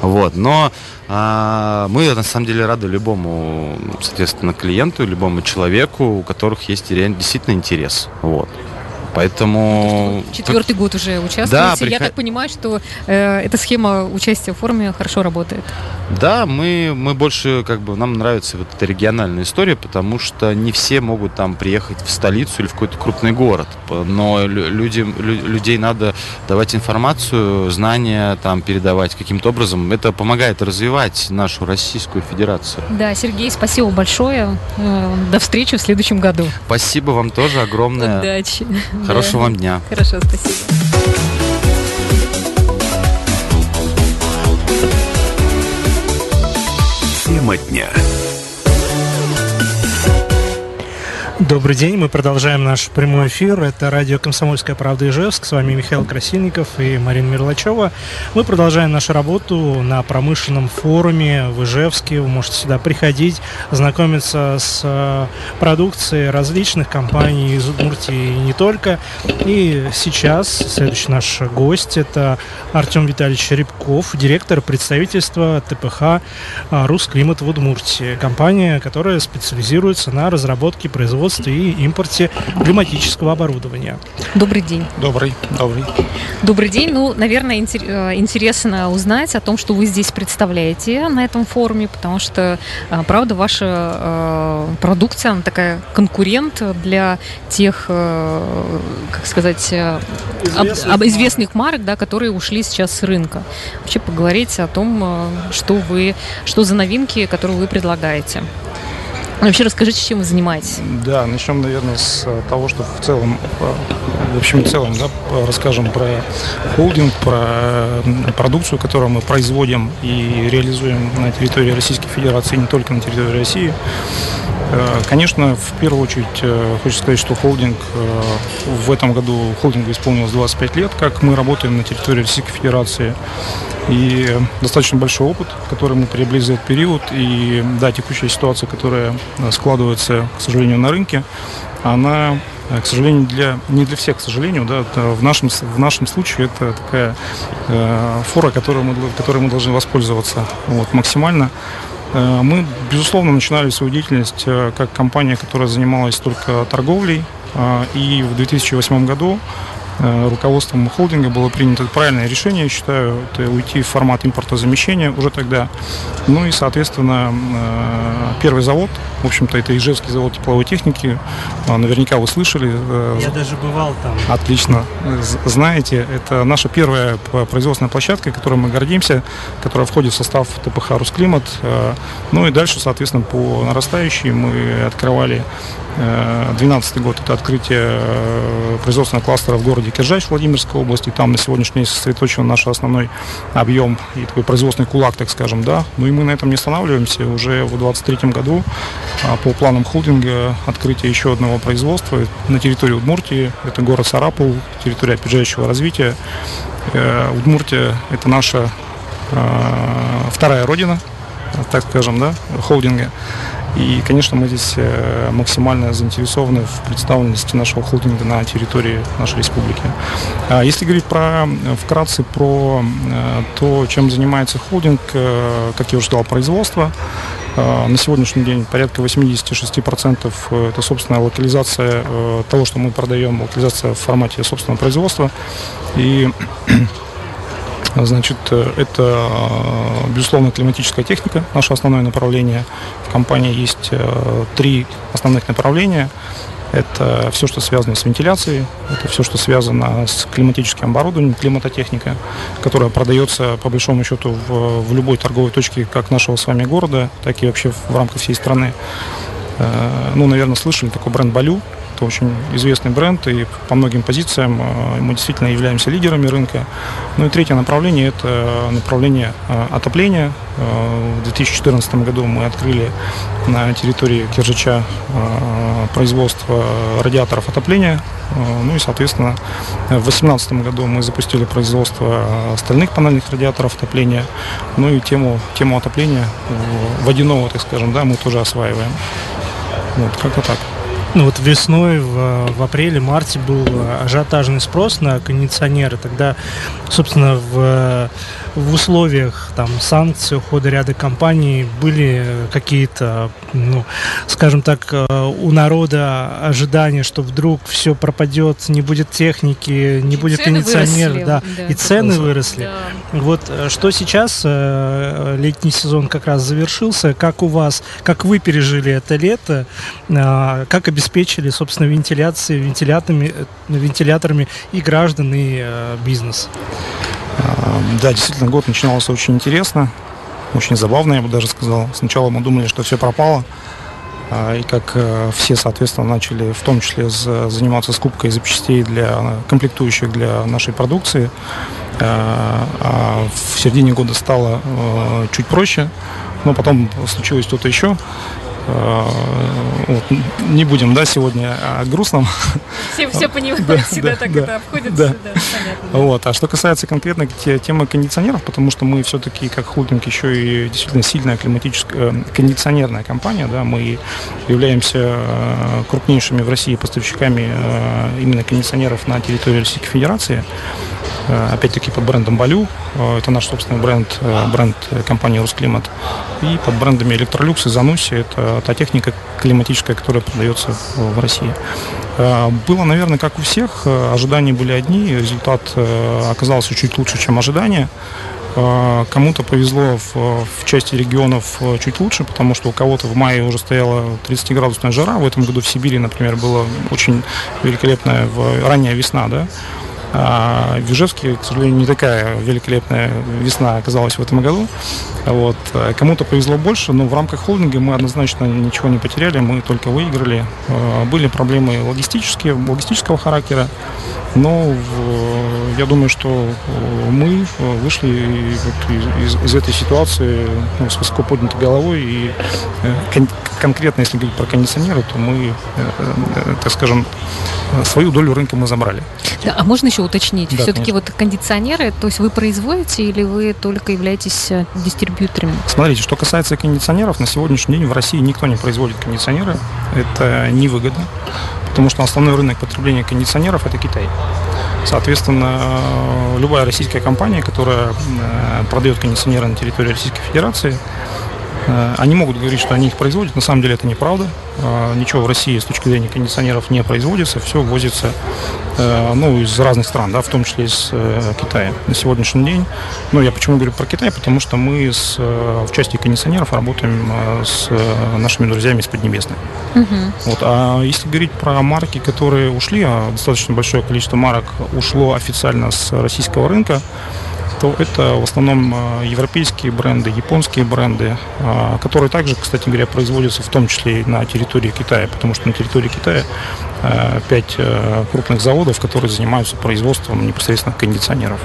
вот, но а мы на самом деле рады любому, соответственно, клиенту, любому человеку, у которых есть действительно интерес. Вот. Поэтому... Четвертый год уже участвуете. Да, Я приход- так понимаю, что э, эта схема участия в форуме хорошо работает. Да, мы, мы больше, как бы, нам нравится вот эта региональная история, потому что не все могут там приехать в столицу или в какой-то крупный город. Но лю- людям, лю- людей надо давать информацию, знания там передавать каким-то образом. Это помогает развивать нашу Российскую Федерацию. Да, Сергей, спасибо большое. Э, До встречи в следующем году. Спасибо вам тоже огромное. Удачи. Хорошего вам дня. Хорошо, спасибо. Тема дня. Добрый день, мы продолжаем наш прямой эфир. Это радио «Комсомольская правда» Ижевск. С вами Михаил Красильников и Марина Мерлачева. Мы продолжаем нашу работу на промышленном форуме в Ижевске. Вы можете сюда приходить, знакомиться с э, продукцией различных компаний из Удмуртии и не только. И сейчас следующий наш гость – это Артем Витальевич Рябков, директор представительства ТПХ а, «Русклимат» в Удмуртии. Компания, которая специализируется на разработке, производстве и импорте климатического оборудования. Добрый день. Добрый, добрый. Добрый день. Ну, наверное, э, интересно узнать о том, что вы здесь представляете на этом форуме, потому что, а, правда, ваша э, продукция, она такая конкурент для тех, э, как сказать, об- Известных об- известных марок, да, которые ушли сейчас с рынка. Вообще поговорить о том, что вы, что за новинки, которые вы предлагаете. Вообще расскажите, чем вы занимаетесь. Да, начнем, наверное, с э, того, что в целом, э, в общем и целом, да, расскажем про холдинг, про э, продукцию, которую мы производим и реализуем на территории Российской Федерации, не только на территории России. Конечно, в первую очередь хочется сказать, что холдинг в этом году холдингу исполнилось 25 лет, как мы работаем на территории Российской Федерации. И достаточно большой опыт, который мы приобрели за этот период. И да, текущая ситуация, которая э, складывается, к сожалению, на рынке, она, э, к сожалению, для, не для всех, к сожалению, да, в, нашем, в нашем случае это такая э, фора, которой мы, которой мы должны воспользоваться вот, максимально. Э, Мы, безусловно, начинали свою деятельность как компания, которая занималась только торговлей. И в 2008 году руководством холдинга было принято правильное решение, я считаю, это уйти в формат импортозамещения уже тогда. Ну и, соответственно, э, первый завод, в общем-то, это Ижевский завод тепловой техники, А, наверняка вы слышали. э, Я даже бывал там. Отлично. З- Знаете, это наша первая производственная площадка, которой мы гордимся, которая входит в состав ТПХ «Русклимат». Э, Ну и дальше, соответственно, по нарастающей мы открывали 2012 год, это открытие э, производственного кластера в городе Киржач Владимирской области. Там на сегодняшний день сосредоточен наш основной объем и такой производственный кулак, так скажем, да. Ну и мы на этом не останавливаемся. Уже в 2023 году по планам холдинга открытие еще одного производства на территории Удмуртии. Это город Сарапул, территория опережающего развития. Э, Удмуртия – это наша э, вторая родина, так скажем, да, холдинга. И, конечно, мы здесь э, максимально заинтересованы в представленности нашего холдинга на территории нашей республики. А Если говорить про, вкратце про то, чем занимается холдинг, как я уже сказал, производство, на сегодняшний день порядка 86% это, собственно, локализация э, того, что мы продаем, локализация в формате собственного производства. И [clears throat] Значит, э, это, э, безусловно, климатическая техника, наше основное направление. В компании есть э, три основных направления. Это все, что связано с вентиляцией, это все, что связано с климатическим оборудованием, климатотехника, которая продается, по большому счету, в, в любой торговой точке как нашего с вами города, так и вообще в рамках всей страны. Э, Ну, наверное, слышали такой бренд Балю. Это очень известный бренд, и по многим позициям э, мы действительно являемся лидерами рынка. Ну и третье направление – это направление э, отопления. Э, В 2014 году мы открыли на территории Киржича производство радиаторов отопления. Ну и, соответственно, в 2018 году мы запустили производство э, стальных панельных радиаторов отопления. Ну и тему, тему отопления водяного, так скажем, да, мы тоже осваиваем. Вот, как-то так. Ну вот весной, в, в апреле-марте был ажиотажный спрос на кондиционеры. Тогда, собственно, в, в условиях там санкций, ухода ряда компаний были какие-то, ну, скажем так, у народа ожидания, что вдруг все пропадет, не будет техники, не И будет выросли, да, да. и цены выросли. Да. Вот э, что сейчас, э, летний сезон как раз завершился, как у вас, как вы пережили это лето, как обеспечили, собственно, вентиляцией, вентиляторами, э, вентиляторами и граждан, и э, бизнес? А, Да, действительно, год начинался очень интересно, очень забавно, я бы даже сказал. Сначала мы думали, что все пропало, а, и как э, все, соответственно, начали в том числе за- заниматься скупкой запчастей для комплектующих для нашей продукции. А, а в середине года стало э, чуть проще, но потом случилось что-то еще. А, вот, не будем, да, сегодня о грустном. Все, все понимают, Да, всегда да, так да, это обходится. да. Да, понятно. Вот. А что касается конкретно те- темы кондиционеров, потому что мы все-таки как холдинг еще и действительно сильная климатическая э, кондиционерная компания, да, мы являемся э, крупнейшими в России поставщиками э, именно кондиционеров на территории Российской Федерации. Э, Опять-таки под брендом Балю, э, это наш собственный бренд, э, бренд компании Русклимат. И под брендами Электролюкс и Зануси, это та техника климатическая, которая продается в России. Было, наверное, как у всех, ожидания были одни, результат оказался чуть лучше, чем ожидания. Кому-то повезло в, в части регионов чуть лучше, потому что у кого-то в мае уже стояла 30-градусная жара. В этом году в Сибири, например, была очень великолепная ранняя весна, да. А в Ижевске, к сожалению, не такая великолепная весна оказалась в этом году. Вот. Кому-то повезло больше, но в рамках холдинга мы однозначно ничего не потеряли, мы только выиграли. Э, Были проблемы логистические, логистического характера, но я думаю, что мы вышли из, из- этой ситуации ну, с высоко поднятой головой. И э, кон- конкретно, если говорить про кондиционеры, то мы, э, э, так скажем, свою долю рынка мы забрали. Да, а можно еще уточнить? Да, Все-таки вот кондиционеры, то есть вы производите или вы только являетесь э, дистрибьюторами? Смотрите, что касается кондиционеров, на сегодняшний день в России никто не производит кондиционеры. Это невыгодно, потому что основной рынок потребления кондиционеров – это Китай. Соответственно, э, любая российская компания, которая э, продает кондиционеры на территории Российской Федерации, они могут говорить, что они их производят. На самом деле это неправда. Э, Ничего в России с точки зрения кондиционеров не производится. Все возится э, ну, из разных стран, да, в том числе из э, Китая на сегодняшний день. Ну, я почему говорю про Китай? Потому что мы с, э, в части кондиционеров работаем э, с э, нашими друзьями из Поднебесной. Вот. А если говорить про марки, которые ушли, а достаточно большое количество марок ушло официально с российского рынка, то это в основном э, европейские бренды, японские бренды, э, которые также, кстати говоря, производятся в том числе и на территории Китая, потому что на территории Китая э, пять крупных заводов, которые занимаются производством непосредственно кондиционеров.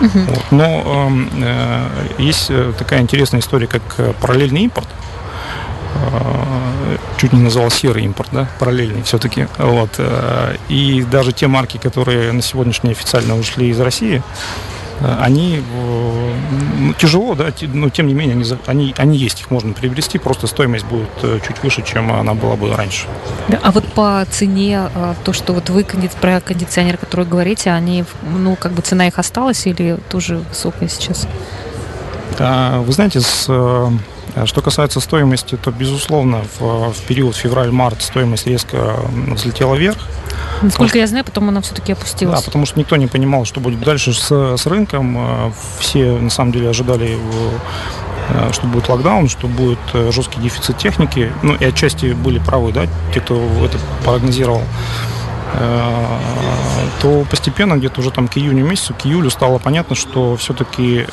Вот. Но э, есть э, такая интересная история, как э, параллельный импорт. Чуть не назвал серый импорт, да, параллельный все-таки. Вот. э, И даже те марки, которые на сегодняшний официально ушли из России, они э, ну, тяжело, да, но тем не менее они, они, они есть, их можно приобрести, просто стоимость будет э, чуть выше, чем она была бы раньше. Да, а вот по цене, э, то, что вот вы про кондиционеры, которые говорите, они, ну, как бы цена их осталась или тоже высокая сейчас? А, Вы знаете, с, э, что касается стоимости, то, безусловно, в, в период февраль-март стоимость резко взлетела вверх. Насколько я знаю, потом она все-таки Да, опустилась. потому что никто не понимал, что будет дальше с, с рынком. Э, Все, на самом деле, ожидали, э, что будет локдаун, что будет э, жесткий дефицит техники. Ну, и отчасти были правы, да, те, кто это прогнозировал. Э, то постепенно, где-то уже там к июню месяцу, к июлю стало понятно, что все-таки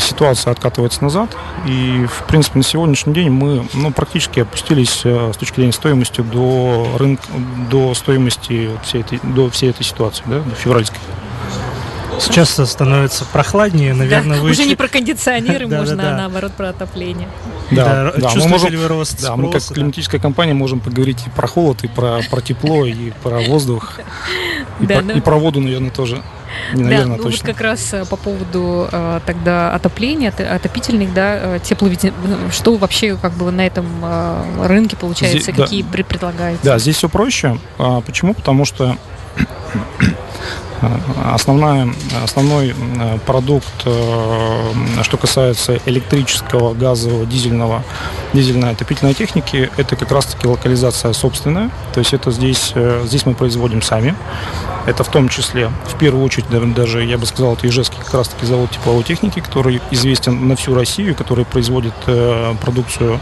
ситуация откатывается назад. И, в принципе, на сегодняшний день мы ну, практически опустились э, с точки зрения стоимости до рынка, до стоимости всей этой, до всей этой ситуации, да, до февральской. Сейчас становится прохладнее, наверное, Да, вы... уже не про кондиционеры [laughs] Да, можно, да, да. а наоборот про отопление. Да, мы чувствуете можем, да, мы как да? климатическая компания можем поговорить и про холод, и про, про тепло, и про воздух. И, Да, про, да. и про воду, наверное, тоже. Не, Да, наверное, ну вот точно. как раз э, по поводу э, тогда отопления, от- отопительных, да, э, тепловизин, что вообще как бы на этом рынке получается, Здесь- да. какие при- предлагаются? Да, здесь все проще. А, Почему? Потому что основная, основной э, продукт, э, что касается электрического, газового, дизельного, дизельной отопительной техники, это как раз-таки локализация собственная. То есть это здесь, э, здесь мы производим сами. Это в том числе, в первую очередь, да- даже, я бы сказал, это Ижевский как раз-таки завод тепловой техники, который известен на всю Россию, который производит продукцию,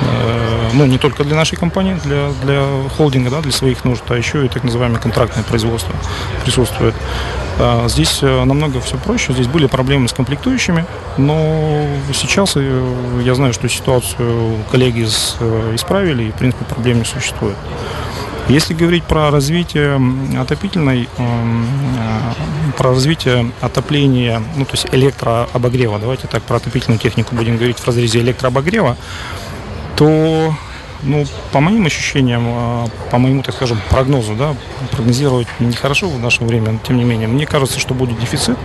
э, ну, не только для нашей компании, для, для холдинга, да, для своих нужд, а еще и так называемое контрактное производство присутствует. А, Здесь э, намного все проще. Здесь были проблемы с комплектующими, но сейчас э, я знаю, что ситуацию коллеги э, исправили, и, в принципе, проблем не существует. Если говорить про развитие отопительной, м, э, про развитие отопления, ну то есть электрообогрева, давайте так про отопительную технику будем говорить в разрезе электрообогрева, то, ну, по моим ощущениям, э, по моему, так скажем, прогнозу, да, прогнозировать нехорошо в наше время, но тем не менее, мне кажется, что будет дефицит.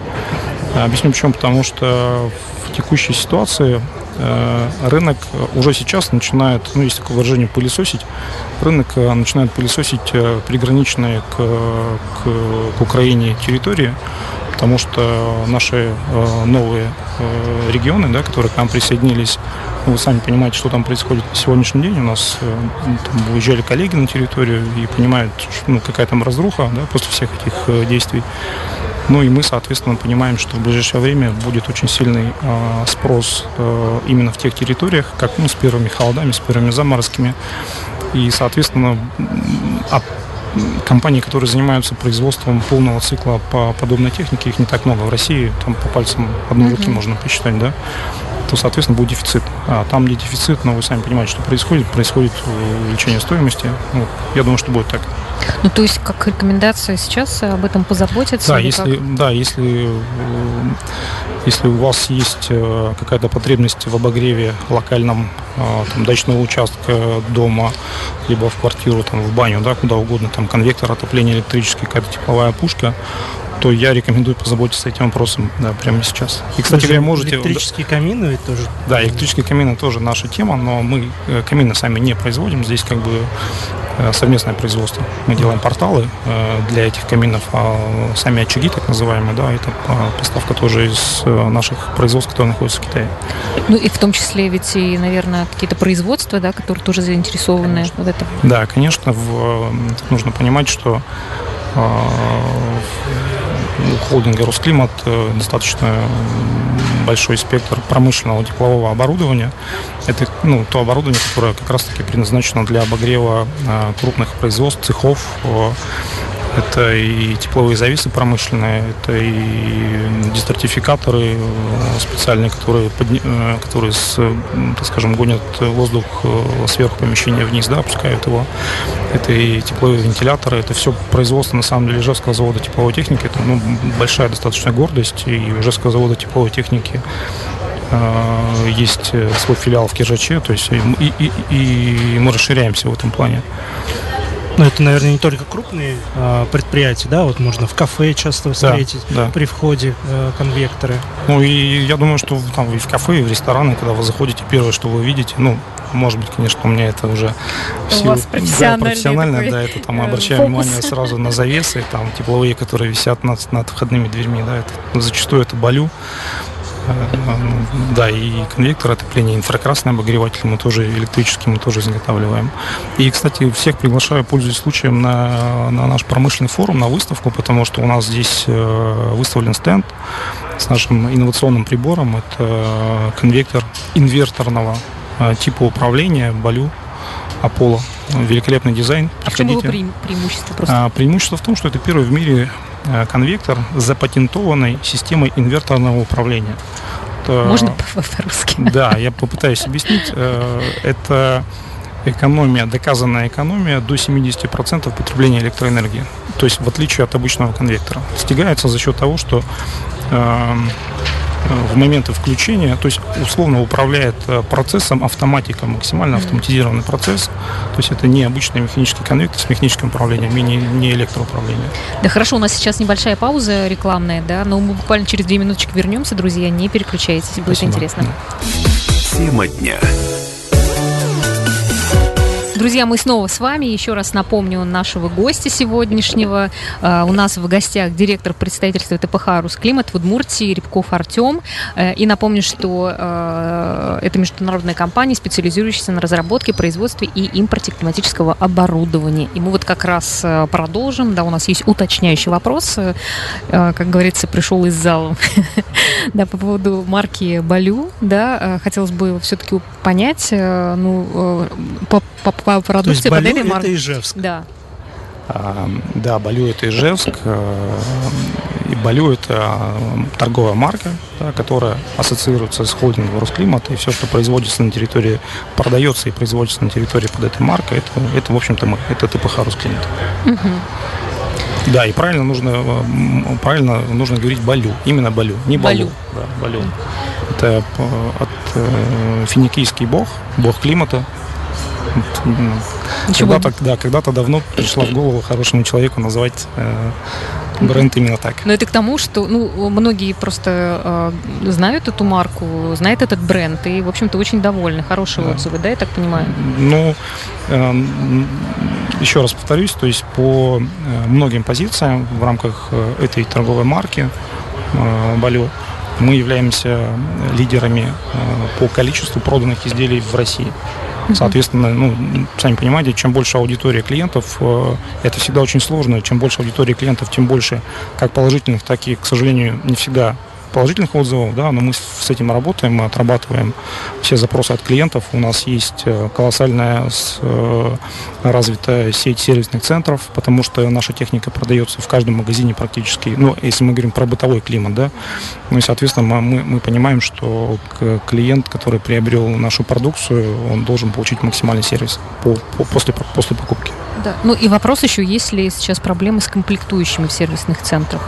Объясню почему. Потому что в текущей ситуации э, рынок уже сейчас начинает, ну, есть такое выражение, пылесосить. Рынок э, начинает пылесосить э, приграничные к, к, к Украине территории, потому что наши новые регионы, да, которые к нам присоединились, ну, вы сами понимаете, что там происходит на сегодняшний день. У нас э, там выезжали коллеги на территорию и понимают, ну, какая там разруха да, после всех этих э, действий. Ну и мы, соответственно, понимаем, что в ближайшее время будет очень сильный э, спрос э, именно в тех территориях, как ну, с первыми холодами, с первыми заморозками. И, соответственно, а компании, которые занимаются производством полного цикла по подобной технике, их не так много в России, там по пальцам одной руки Мгм. можно посчитать, да, то, соответственно, будет дефицит. А там, где дефицит, ну, вы сами понимаете, что происходит, происходит э, увеличение стоимости. Ну, я думаю, что будет так. Ну, то есть, как рекомендация сейчас об этом позаботиться? Да, если, как? да, если, э, если у вас есть э, какая-то потребность в обогреве локальном э, там, дачного участка дома, либо в квартиру, там, в баню, да, куда угодно, там конвектор отопления электрический, какая-то тепловая пушка, то я рекомендую позаботиться этим вопросом да, прямо сейчас. И, кстати Даже говоря, можете... Электрические камины ведь тоже. Да, электрические камины тоже наша тема, но мы э, камины сами не производим. Здесь как бы э, совместное производство. Мы делаем порталы э, для этих каминов, а сами очаги, так называемые, да, это э, поставка тоже из наших производств, которые находятся в Китае. Ну, и в том числе ведь и, наверное, какие-то производства, да, которые тоже заинтересованы в этом. Да, конечно, в, нужно понимать, что у холдинга Росклимат э, достаточно большой спектр промышленного теплового оборудования. Это ну, то оборудование, которое как раз-таки предназначено для обогрева э, крупных производств, цехов. Это и тепловые завесы промышленные, это и дистратификаторы э, специальные, которые, э, которые с, так скажем, гонят воздух э, сверху помещения вниз, да, опускают его. Это и тепловые вентиляторы, это все производство, на самом деле, Ижевского завода тепловой техники. Это ну, большая достаточно гордость, и Ижевского завода тепловой техники есть свой филиал в Киржаче, то есть и- и- и мы расширяемся в этом плане. Ну, это, наверное, не только крупные а, предприятия, да, вот можно в кафе часто встретить да. при входе э, конвекторы. Ну и я думаю, что там и в кафе, и в рестораны, когда вы заходите, первое, что вы видите, ну, может быть, конечно, у меня это уже в У да, профессионально, такой, да, это там мы э, обращаем фокус. внимание сразу на завесы, там тепловые, которые висят над, над входными дверьми, да, это зачастую это балю. Э, Да, и конвектор отопления, инфракрасный обогреватель мы тоже, электрический мы тоже изготавливаем. И, кстати, всех приглашаю, пользуясь случаем, на, на наш промышленный форум, на выставку, потому что у нас здесь э, выставлен стенд с нашим инновационным прибором. Это конвектор инверторного э, типа управления Балю Аполло. Великолепный дизайн. А в чем его Приходите. преим- преимущество просто? А, преимущество в том, что это первый в мире э, конвектор с запатентованной системой инверторного управления. Это- Можно по- по-русски? [laughs] Да, я попытаюсь объяснить. Э, Это экономия, доказанная экономия до 70% потребления электроэнергии. То есть в отличие от обычного конвектора. Достигается за счет того, что эм, в моменты включения, то есть условно управляет э, процессом автоматика, максимально автоматизированный процесс. То есть это не обычный механический конвектор с механическим управлением и не, не электроуправление. Да хорошо, у нас сейчас небольшая пауза рекламная, да, но мы буквально через две минуточки вернемся, друзья, не переключайтесь, будет Спасибо. интересно. Тема дня. Друзья, мы снова с вами. Еще раз напомню нашего гостя сегодняшнего. А, У нас в гостях директор представительства ТПХ «Русклимат» в Удмуртии Рябков Артем. Э, И напомню, что э, это международная компания, специализирующаяся на разработке, производстве и импорте климатического оборудования. И мы вот как раз э, продолжим. Да, у нас есть уточняющий вопрос. Э, э, Как говорится, пришел из зала. [laughs] Да, по поводу марки Балю, да, э, хотелось бы все-таки понять, э, ну, э, по, по, по То есть продукции под Балю это. Ижевск. Да. А, Да, Балю это Ижевск. э, И Балю это э, торговая марка, да, которая ассоциируется с холдингом Росклимат. И все, что производится на территории, продается и производится на территории под этой маркой, это, это в общем-то, мы. Это ТПХ Росклимат. Да, и правильно нужно, э, правильно нужно говорить Балю. Именно Балю, не Балу. Балю. Да, Балю. Это от э, финикийский бог, бог климата. [laughs] Когда-то, да, когда-то давно пришла в голову хорошему человеку назвать э, бренд именно так. Но это к тому, что ну, многие просто э, знают эту марку, знают этот бренд и, в общем-то, очень довольны. Хорошие Да. отзывы, да, я так понимаю? Ну, э, еще раз повторюсь, то есть по э, многим позициям в рамках э, этой торговой марки э, Балю мы являемся лидерами э, по количеству проданных изделий в России. Соответственно, ну, сами понимаете, чем больше аудитория клиентов, э, это всегда очень сложно. Чем больше аудитории клиентов, тем больше как положительных, так и, к сожалению, не всегда положительных отзывов, да, но мы с этим работаем, мы отрабатываем все запросы от клиентов. У нас есть э, колоссальная э, развитая сеть сервисных центров, потому что наша техника продается в каждом магазине практически, ну, если мы говорим про бытовой климат, да, ну и, соответственно, мы, мы- понимаем, что клиент, который приобрел нашу продукцию, он должен получить максимальный сервис по- по- после, после покупки. Да. Ну и вопрос еще, есть ли сейчас проблемы с комплектующими в сервисных центрах?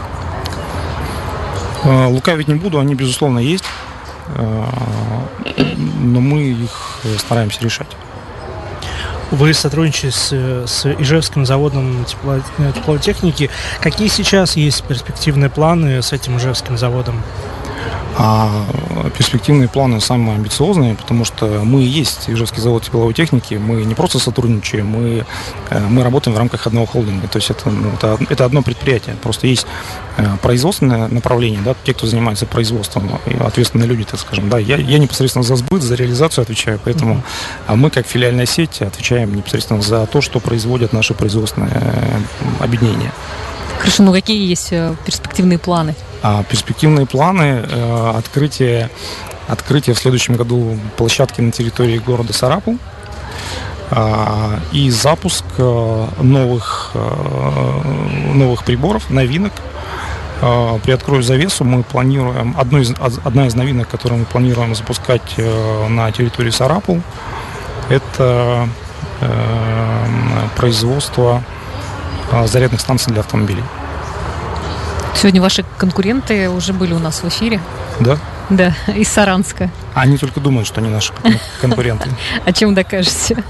Э, Лукавить не буду, они, безусловно, есть, э, но мы их стараемся решать. Вы сотрудничаете с, с Ижевским заводом тепло- э, теплотехники. Какие сейчас есть перспективные планы с этим Ижевским заводом? А перспективные планы самые амбициозные, потому что мы и есть Ижевский завод тепловой техники, мы не просто сотрудничаем, мы, э, мы работаем в рамках одного холдинга, то есть это, ну, это, это одно предприятие, просто есть э, производственное направление, да, те, кто занимается производством, ответственные люди, так скажем, да, я, я непосредственно за сбыт, за реализацию отвечаю, поэтому а мы как филиальная сеть отвечаем непосредственно за то, что производят наши производственные э, объединения. Хорошо, ну какие есть э, перспективные планы? А перспективные планы э, открытие, открытие в следующем году площадки на территории города Сарапул а, и запуск э, новых, э, новых приборов, новинок. А, Приоткрою завесу, мы планируем, одну из, од- одна из новинок, которую мы планируем запускать э, на территории Сарапул, это э, производство э, зарядных станций для автомобилей. Сегодня ваши конкуренты уже были у нас в эфире. Да? Да, из Саранска. Они только думают, что они наши кон- конкуренты. О [laughs] чем докажете?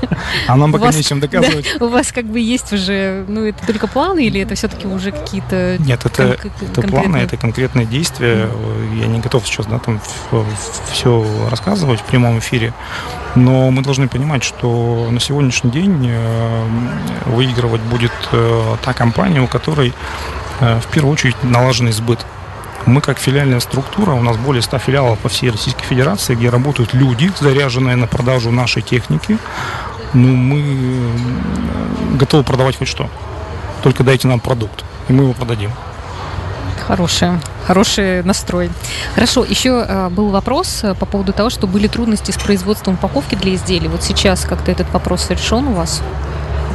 А нам пока вас- нечем [laughs] доказывать. да, у вас как бы есть уже, ну, это только планы или это все-таки уже какие-то... Нет, это, кон- это конкретные? планы, это конкретные действия. Я не готов сейчас да, там все рассказывать в прямом эфире. Но мы должны понимать, что на сегодняшний день э, выигрывать будет э, та компания, у которой в первую очередь налаженный сбыт. Мы как филиальная структура, у нас более 100 филиалов по всей Российской Федерации, где работают люди, заряженные на продажу нашей техники. Ну, мы э, готовы продавать хоть что. Только дайте нам продукт, и мы его продадим. Хороший, хороший настрой. Хорошо, еще э, был вопрос э, по поводу того, что были трудности с производством упаковки для изделий. Вот сейчас как-то этот вопрос решен у вас?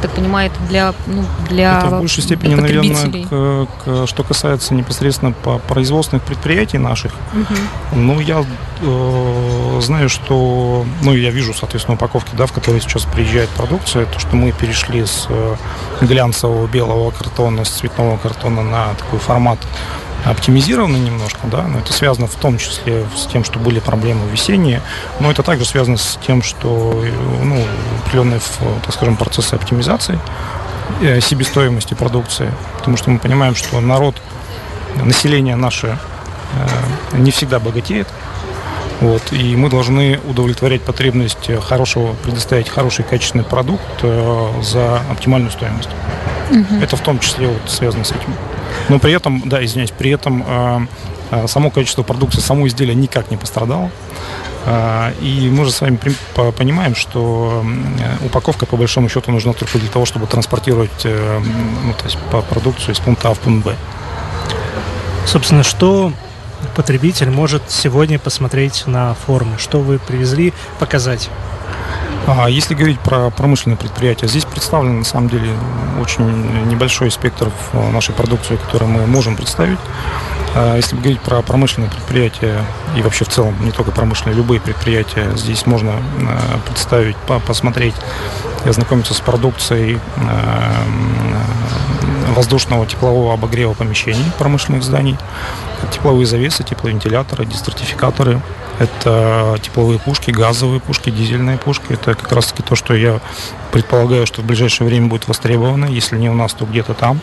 Так понимаю, это для, ну, для Это в большей степени, наверное, к- к- что касается непосредственно по производственных предприятий наших. Мгм. Ну, я э, знаю, что, ну, я вижу, соответственно, упаковки, да, в которые сейчас приезжает продукция, то, что мы перешли с э, глянцевого белого картона, с цветного картона на такой формат оптимизированы немножко, да, но это связано в том числе с тем, что были проблемы весенние, но это также связано с тем, что ну, определенные, так скажем, процессы оптимизации э, себестоимости продукции, потому что мы понимаем, что народ, население наше э, не всегда богатеет, вот, и мы должны удовлетворять потребность хорошего, предоставить хороший качественный продукт э, за оптимальную стоимость. Угу. Это в том числе вот связано с этим. Но при этом, да, извиняюсь, при этом э, э, само качество продукции, само изделие никак не пострадало. Э, и мы же с вами понимаем, что э, упаковка по большому счету нужна только для того, чтобы транспортировать ну, то есть, по продукцию из пункта А в пункт Б. Собственно, что потребитель может сегодня посмотреть на форуме? Что вы привезли показать? Если говорить про промышленные предприятия, здесь представлен на самом деле очень небольшой спектр нашей продукции, которую мы можем представить. А если говорить про промышленные предприятия и вообще в целом не только промышленные, любые предприятия, здесь можно а, представить, посмотреть и ознакомиться с продукцией воздушного теплового обогрева помещений промышленных зданий, тепловые завесы, тепловентиляторы, дистратификаторы, это тепловые пушки, газовые пушки, дизельные пушки. Это как раз таки то, что я предполагаю, что в ближайшее время будет востребовано. Если не у нас, то где-то там.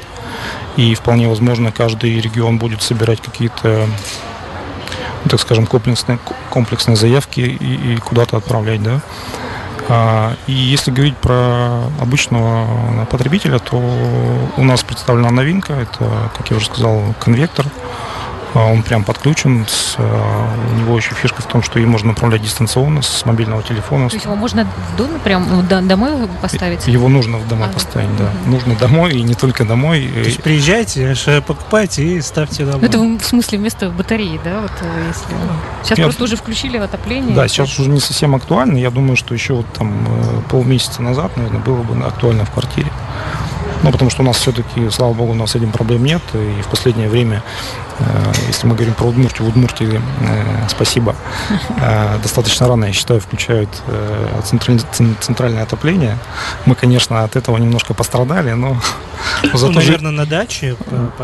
И вполне возможно, каждый регион будет собирать какие-то так скажем, комплексные, комплексные заявки и, и куда-то отправлять, да. А, и если говорить про обычного потребителя, то у нас представлена новинка, это, как я уже сказал, конвектор, он прям подключен. С, а, у него еще фишка в том, что им можно направлять дистанционно с мобильного телефона. То есть его можно в доме прям домой поставить? Его нужно в дома а, поставить, да. Угу. Нужно домой и не только домой. То есть приезжайте, покупайте и ставьте домой. Это в смысле вместо батареи, да? Вот э, если... Сейчас Я... просто уже включили отопление. Да, сейчас уже не совсем актуально. Я думаю, что еще вот там э, полмесяца назад, наверное, было бы актуально в квартире. Ну, потому что у нас все-таки, слава богу, у нас с этим проблем нет. И в последнее время Э, если мы говорим про Удмуртию, в Удмуртии, э, спасибо, [laughs] э, достаточно рано, я считаю, включают центральное отопление. Мы, конечно, от этого немножко пострадали, но Зато ну, наверное, на даче.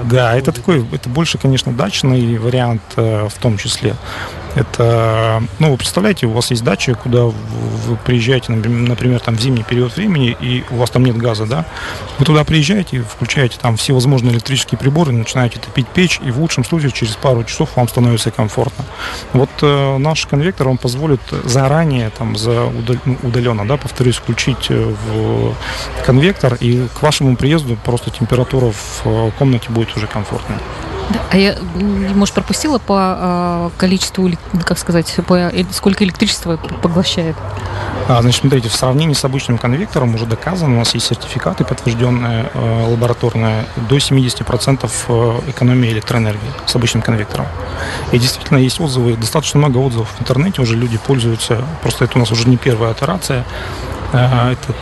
Да, это такой, это больше, конечно, дачный вариант в том числе. Это, ну, вы представляете, у вас есть дача, куда вы приезжаете, например, там в зимний период времени, и у вас там нет газа, да? Вы туда приезжаете, включаете там все возможные электрические приборы, начинаете топить печь, и в лучшем случае через пару часов вам становится комфортно. Вот э, наш конвектор, он позволит заранее, там, за удаленно, да, повторюсь, включить э, в конвектор, и к вашему приезду просто температура в э, комнате будет уже комфортная. Да, а я, может, пропустила по э, количеству, как сказать, по, сколько электричества поглощает? А, значит, смотрите, в сравнении с обычным конвектором уже доказано, у нас есть сертификаты подтвержденные э, лабораторные, до 70% э, экономии электроэнергии с обычным конвектором. И действительно есть отзывы, достаточно много отзывов в интернете, уже люди пользуются, просто это у нас уже не первая операция, э, это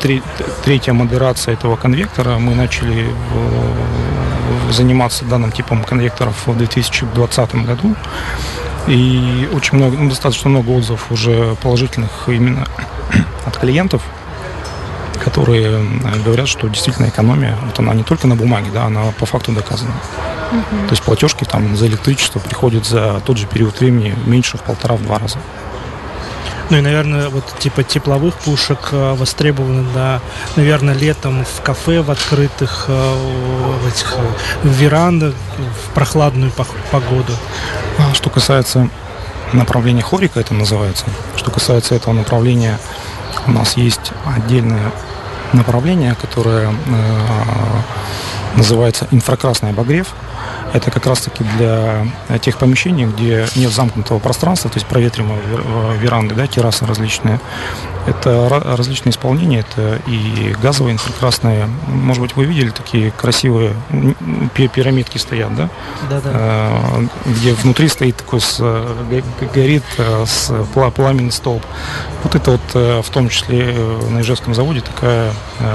третья модерация этого конвектора. Мы начали заниматься данным типом конвекторов в 2020 году. И очень много, ну, достаточно много отзывов уже положительных именно [clears throat] от клиентов, которые говорят, что действительно экономия, вот она не только на бумаге, да, она по факту доказана. Угу. То есть платежки там за электричество приходят за тот же период времени меньше в полтора-два раза. Ну и, наверное, вот типа тепловых пушек э, востребованы, да, наверное, летом в кафе, в открытых, э, в этих э, в верандах, в прохладную погоду. А что касается направления хорика, это называется, что касается этого направления, у нас есть отдельное направление, которое называется инфракрасный обогрев. Это как раз-таки для тех помещений, где нет замкнутого пространства, то есть проветриваемые веранды, да, террасы различные. Это различные исполнения, это и газовые инфракрасные. Может быть, вы видели такие красивые пирамидки стоят, да? Да, да. Где внутри стоит такой, с, горит э, с пламенный столб. Вот это вот э, в том числе э, на Ижевском заводе такая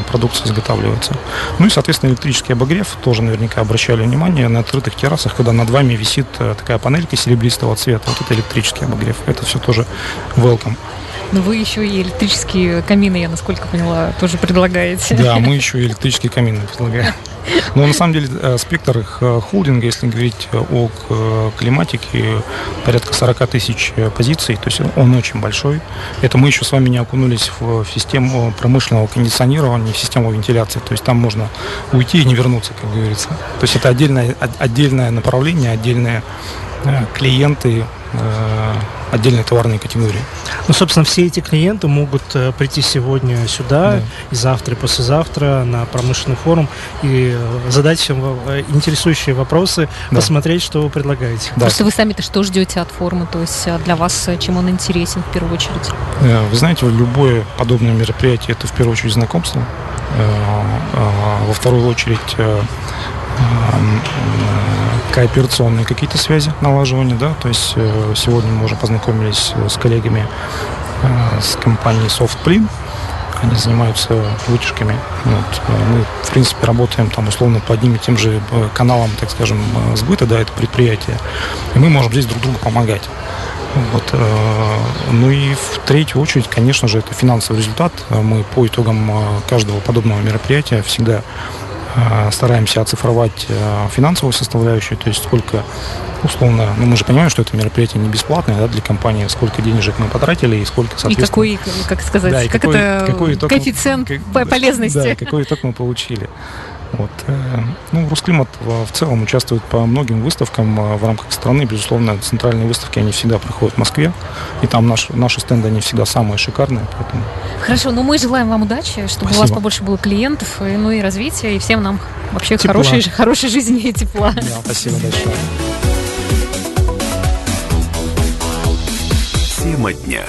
продукция изготавливается. Ну и, соответственно, электрический обогрев тоже наверняка обращали внимание на открытых террасах, когда над вами висит такая панелька серебристого цвета. Вот это электрический обогрев. Это все тоже welcome. Но вы еще и электрические камины, я насколько поняла, тоже предлагаете. Да, мы еще и электрические камины предлагаем. Но на самом деле э, спектр их э, холдинга, если говорить о э, климатике, порядка 40 тысяч позиций, то есть он очень большой. Это мы еще с вами не окунулись в систему промышленного кондиционирования, в систему вентиляции, то есть там можно уйти и не вернуться, как говорится. То есть это отдельное, отдельное направление, отдельные клиенты, отдельные товарные категории. Ну, собственно, все эти клиенты могут э, прийти сегодня сюда, да. и завтра, и послезавтра на промышленный форум и э, задать всем э, интересующие вопросы, да. посмотреть, что вы предлагаете. Да. Просто вы сами-то что ждете от форума? То есть для вас чем он интересен в первую очередь? Вы знаете, любое подобное мероприятие это в первую очередь знакомство. Во вторую очередь кооперационные какие-то связи налаживания, да, то есть э, сегодня мы уже познакомились с коллегами э, с компанией SoftPlin, они занимаются вытяжками. Вот. Э, мы, в принципе, работаем там условно по одним и тем же каналам, так скажем, сбыта, да, это предприятие. И мы можем здесь друг другу помогать. Вот. Ну и в третью очередь, конечно же, это финансовый результат. Мы по итогам каждого подобного мероприятия всегда Э, стараемся оцифровать э, финансовую составляющую, то есть сколько условно, ну мы же понимаем, что это мероприятие не бесплатное да, для компании, сколько денежек мы потратили и сколько, соответственно... И какой, как сказать, да, как какой, это какой итог коэффициент мы, полезности. Да, какой итог мы получили. Вот. Э, ну, Русклимат в целом участвует по многим выставкам э, в рамках страны. Безусловно, центральные выставки, они всегда проходят в Москве. И там наш, наши стенды, они всегда самые шикарные. Поэтому... Хорошо, ну мы желаем вам удачи, чтобы Спасибо. у вас побольше было клиентов, и, ну и развития, и всем нам вообще хорошей, хорошей жизни и тепла. Да, спасибо большое. Тема дня.